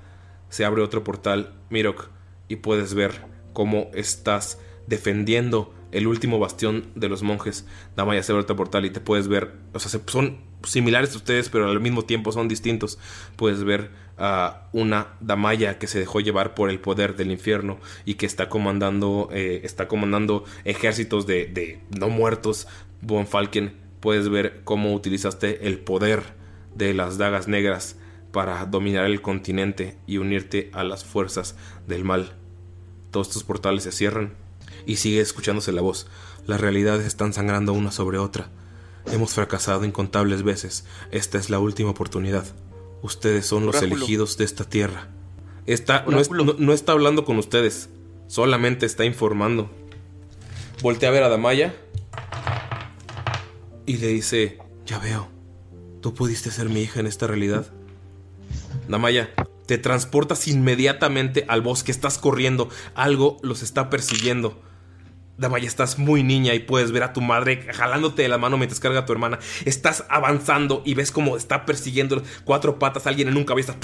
Se abre otro portal, Mirok, y puedes ver cómo estás defendiendo el último bastión de los monjes. Damaya se abre otro portal y te puedes ver, o sea, se- son similares a ustedes, pero al mismo tiempo son distintos. Puedes ver a una Damaya que se dejó llevar por el poder del infierno y que está comandando, eh, está comandando ejércitos de, de no muertos. Von Falken, puedes ver cómo utilizaste el poder de las dagas negras para dominar el continente y unirte a las fuerzas del mal. Todos estos portales se cierran y sigue escuchándose la voz. Las realidades están sangrando una sobre otra. Hemos fracasado incontables veces. Esta es la última oportunidad. Ustedes son los elegidos de esta tierra. Está, no, es- no- no está hablando con ustedes, solamente está informando. Voltea a ver a Damaya y le dice, ya veo, tú pudiste ser mi hija en esta realidad. Damaya, te transportas inmediatamente al bosque, estás corriendo, algo los está persiguiendo. Damaya, estás muy niña y puedes ver a tu madre jalándote de la mano mientras carga a tu hermana. Estás avanzando y ves cómo está persiguiendo cuatro patas a alguien en un cabeza.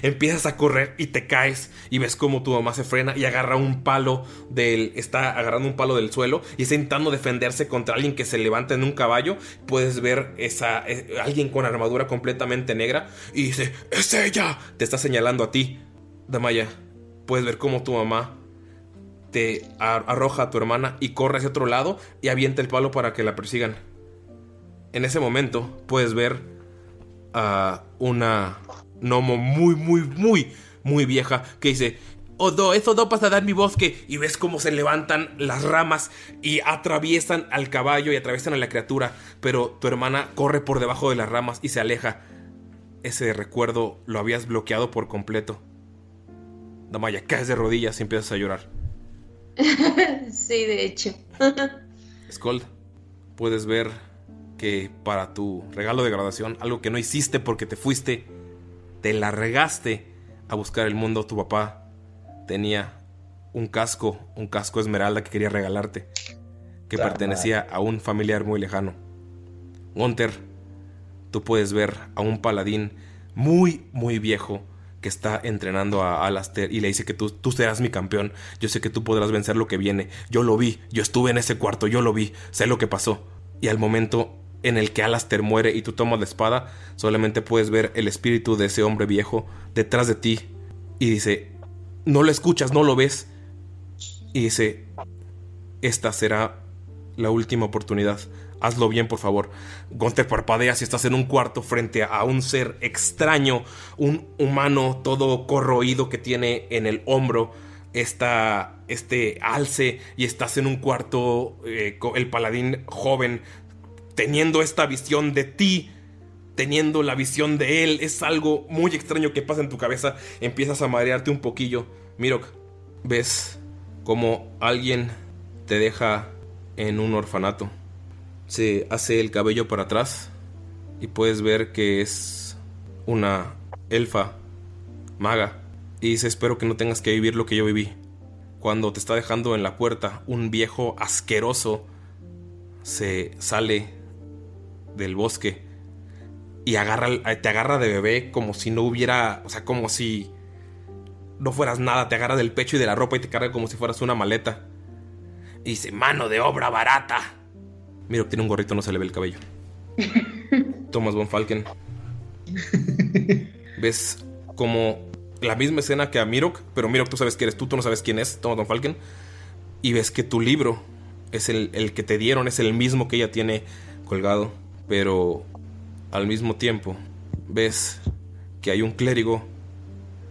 Empiezas a correr y te caes y ves cómo tu mamá se frena y agarra un palo del. Está agarrando un palo del suelo y está intentando defenderse contra alguien que se levanta en un caballo. Puedes ver esa. eh, alguien con armadura completamente negra y dice: ¡Es ella! Te está señalando a ti. Damaya, puedes ver cómo tu mamá te ar- arroja a tu hermana y corre hacia otro lado y avienta el palo para que la persigan. En ese momento puedes ver a una gnomo muy, muy, muy, muy vieja que dice: Odo, eso no pasa en mi bosque. Y ves cómo se levantan las ramas y atraviesan al caballo y atraviesan a la criatura. Pero tu hermana corre por debajo de las ramas y se aleja. Ese recuerdo lo habías bloqueado por completo. Damaya, caes de rodillas y empiezas a llorar. <laughs> sí, de hecho. Skold, puedes ver que para tu regalo de graduación, algo que no hiciste porque te fuiste, te la regaste a buscar el mundo, tu papá tenía un casco, un casco esmeralda que quería regalarte, que pertenecía a un familiar muy lejano. Gunter, tú puedes ver a un paladín muy, muy viejo que está entrenando a Alastair y le dice que tú, tú serás mi campeón. Yo sé que tú podrás vencer lo que viene. Yo lo vi, yo estuve en ese cuarto, yo lo vi, sé lo que pasó. Y al momento en el que Alastair muere y tú tomas la espada, solamente puedes ver el espíritu de ese hombre viejo detrás de ti y dice, no lo escuchas, no lo ves. Y dice, esta será la última oportunidad. Hazlo bien, por favor. Gunter parpadea si estás en un cuarto frente a un ser extraño, un humano todo corroído que tiene en el hombro esta, este alce y estás en un cuarto, eh, el paladín joven, teniendo esta visión de ti teniendo la visión de él. Es algo muy extraño que pasa en tu cabeza. Empiezas a marearte un poquillo. Mirok, ves como alguien te deja en un orfanato. Se hace el cabello para atrás y puedes ver que es una elfa maga. Y dice, espero que no tengas que vivir lo que yo viví. Cuando te está dejando en la puerta, un viejo asqueroso se sale del bosque y agarra, te agarra de bebé como si no hubiera, o sea, como si no fueras nada, te agarra del pecho y de la ropa y te carga como si fueras una maleta. Y dice, mano de obra barata. Mira, tiene un gorrito, no se le ve el cabello. <laughs> Thomas von Falken. Ves como la misma escena que a Mirok, pero Mirok tú sabes que eres tú, tú no sabes quién es, Thomas von Falken. Y ves que tu libro es el, el que te dieron, es el mismo que ella tiene colgado. Pero al mismo tiempo ves que hay un clérigo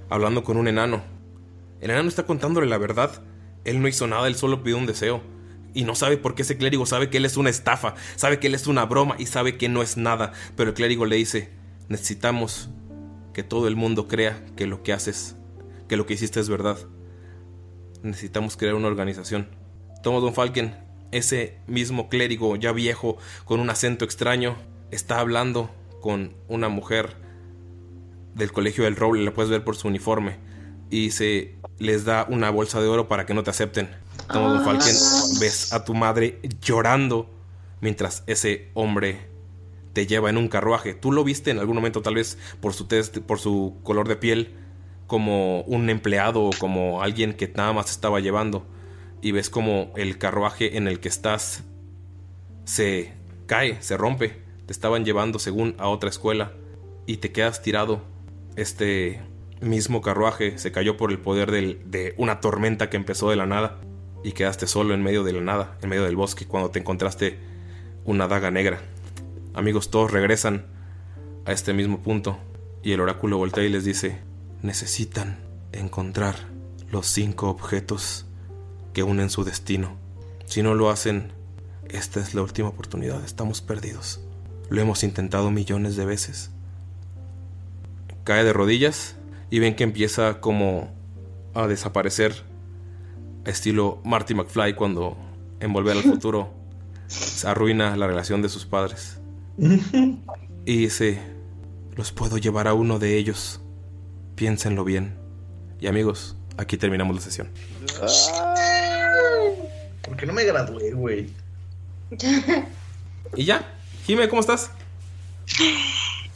hablando con un enano. El enano está contándole la verdad. Él no hizo nada, él solo pidió un deseo. Y no sabe por qué ese clérigo sabe que él es una estafa, sabe que él es una broma y sabe que no es nada. Pero el clérigo le dice, necesitamos que todo el mundo crea que lo que haces, que lo que hiciste es verdad. Necesitamos crear una organización. Thomas Don Falken, ese mismo clérigo ya viejo, con un acento extraño, está hablando con una mujer del colegio del Roble, la puedes ver por su uniforme, y se les da una bolsa de oro para que no te acepten. Don Falken, ves a tu madre llorando mientras ese hombre te lleva en un carruaje. Tú lo viste en algún momento, tal vez por su test, por su color de piel, como un empleado o como alguien que nada más estaba llevando. Y ves como el carruaje en el que estás se cae, se rompe. Te estaban llevando según a otra escuela y te quedas tirado. Este mismo carruaje se cayó por el poder de una tormenta que empezó de la nada y quedaste solo en medio de la nada, en medio del bosque, cuando te encontraste una daga negra. Amigos, todos regresan a este mismo punto y el oráculo voltea y les dice, necesitan encontrar los cinco objetos que unen su destino. Si no lo hacen, esta es la última oportunidad, estamos perdidos. Lo hemos intentado millones de veces. Cae de rodillas y ven que empieza como a desaparecer estilo Marty McFly cuando en Volver al Futuro se <laughs> arruina la relación de sus padres. <laughs> Y dice, los puedo llevar a uno de ellos. Piénsenlo bien. Y amigos, aquí terminamos la sesión. ¿Por qué no me gradué, güey? ¿Y ya? Jime, ¿cómo estás?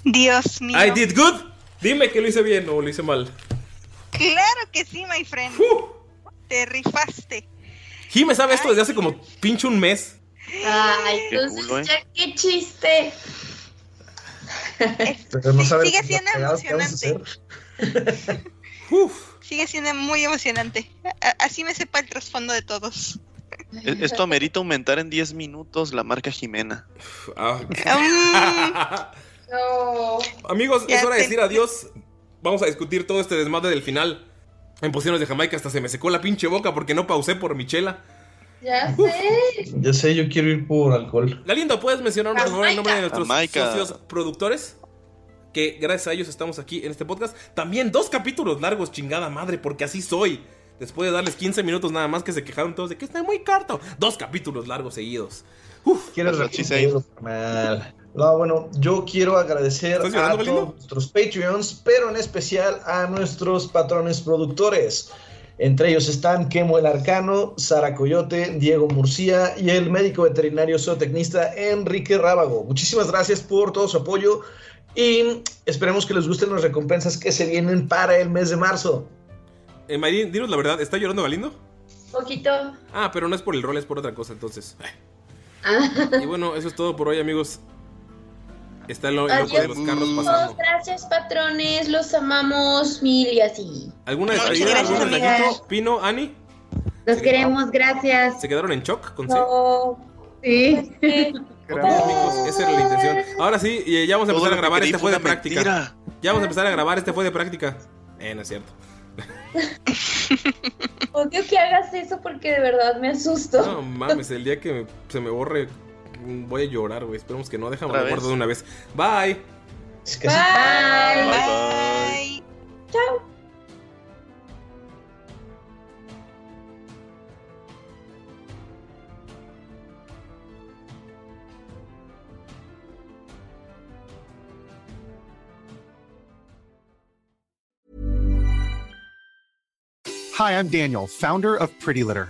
Dios mío. I did good. Dime que lo hice bien o lo hice mal. Claro que sí, my friend. Te rifaste. Jime sabe esto desde hace como pinche un mes. Ay, Qué entonces culo, ¿eh? ya qué chiste. Pero no sabes Sigue siendo emocionante. <laughs> Sigue siendo muy emocionante. Así me sepa el trasfondo de todos. Esto amerita aumentar en 10 minutos la marca Jimena. <laughs> No. Amigos, Ya es hora de decir adiós. Vamos a discutir todo este desmadre del final. En posiciones de Jamaica hasta se me secó la pinche boca porque no pausé por Michela. Ya sé. Ya sé, yo quiero ir por alcohol. Galindo, ¿puedes mencionar por favor el nombre de nuestros Jamaica. socios productores? Que gracias a ellos estamos aquí en este podcast. También dos capítulos largos, chingada madre, porque así soy. Después de darles 15 minutos nada más que se quejaron todos de que está muy corto. Dos capítulos largos seguidos. ¿Quieres repetirlo? No, bueno, yo quiero agradecer ¿Estás a todos nuestros Patreons, pero en especial a nuestros patrones productores. Entre ellos están Kemo el Arcano, Sara Coyote, Diego Murcía y el médico veterinario zootecnista Enrique Rábago. Muchísimas gracias por todo su apoyo y esperemos que les gusten las recompensas que se vienen para el mes de marzo. Eh, Mayrin, dinos la verdad, ¿está llorando Galindo? Poquito. Ah, pero no es por el rol, es por otra cosa, entonces. Ah. Y bueno, eso es todo por hoy, amigos. Está el, el loco de los carros pasando. gracias patrones, los amamos mil y así. ¿Alguna despedida? ¿Algún mensajito? Pino, Ani, Los queremos, gracias. ¿se quedaron en shock con? No. Sí. Gracias, amigos, esa era la intención. Ahora sí, ya vamos a Todo empezar a grabar. Este fue de práctica. mentira. Ya vamos a empezar a grabar. Este fue de práctica. Eh, no es cierto. <laughs> Odio que hagas eso porque de verdad me asusto. No mames, el día que me- se me borre, voy a llorar, güey. Esperemos que no. Déjame vez. de una vez. Bye. Es que sí. Bye. Bye. Chao. Hi, I'm Daniel, founder of Pretty Litter.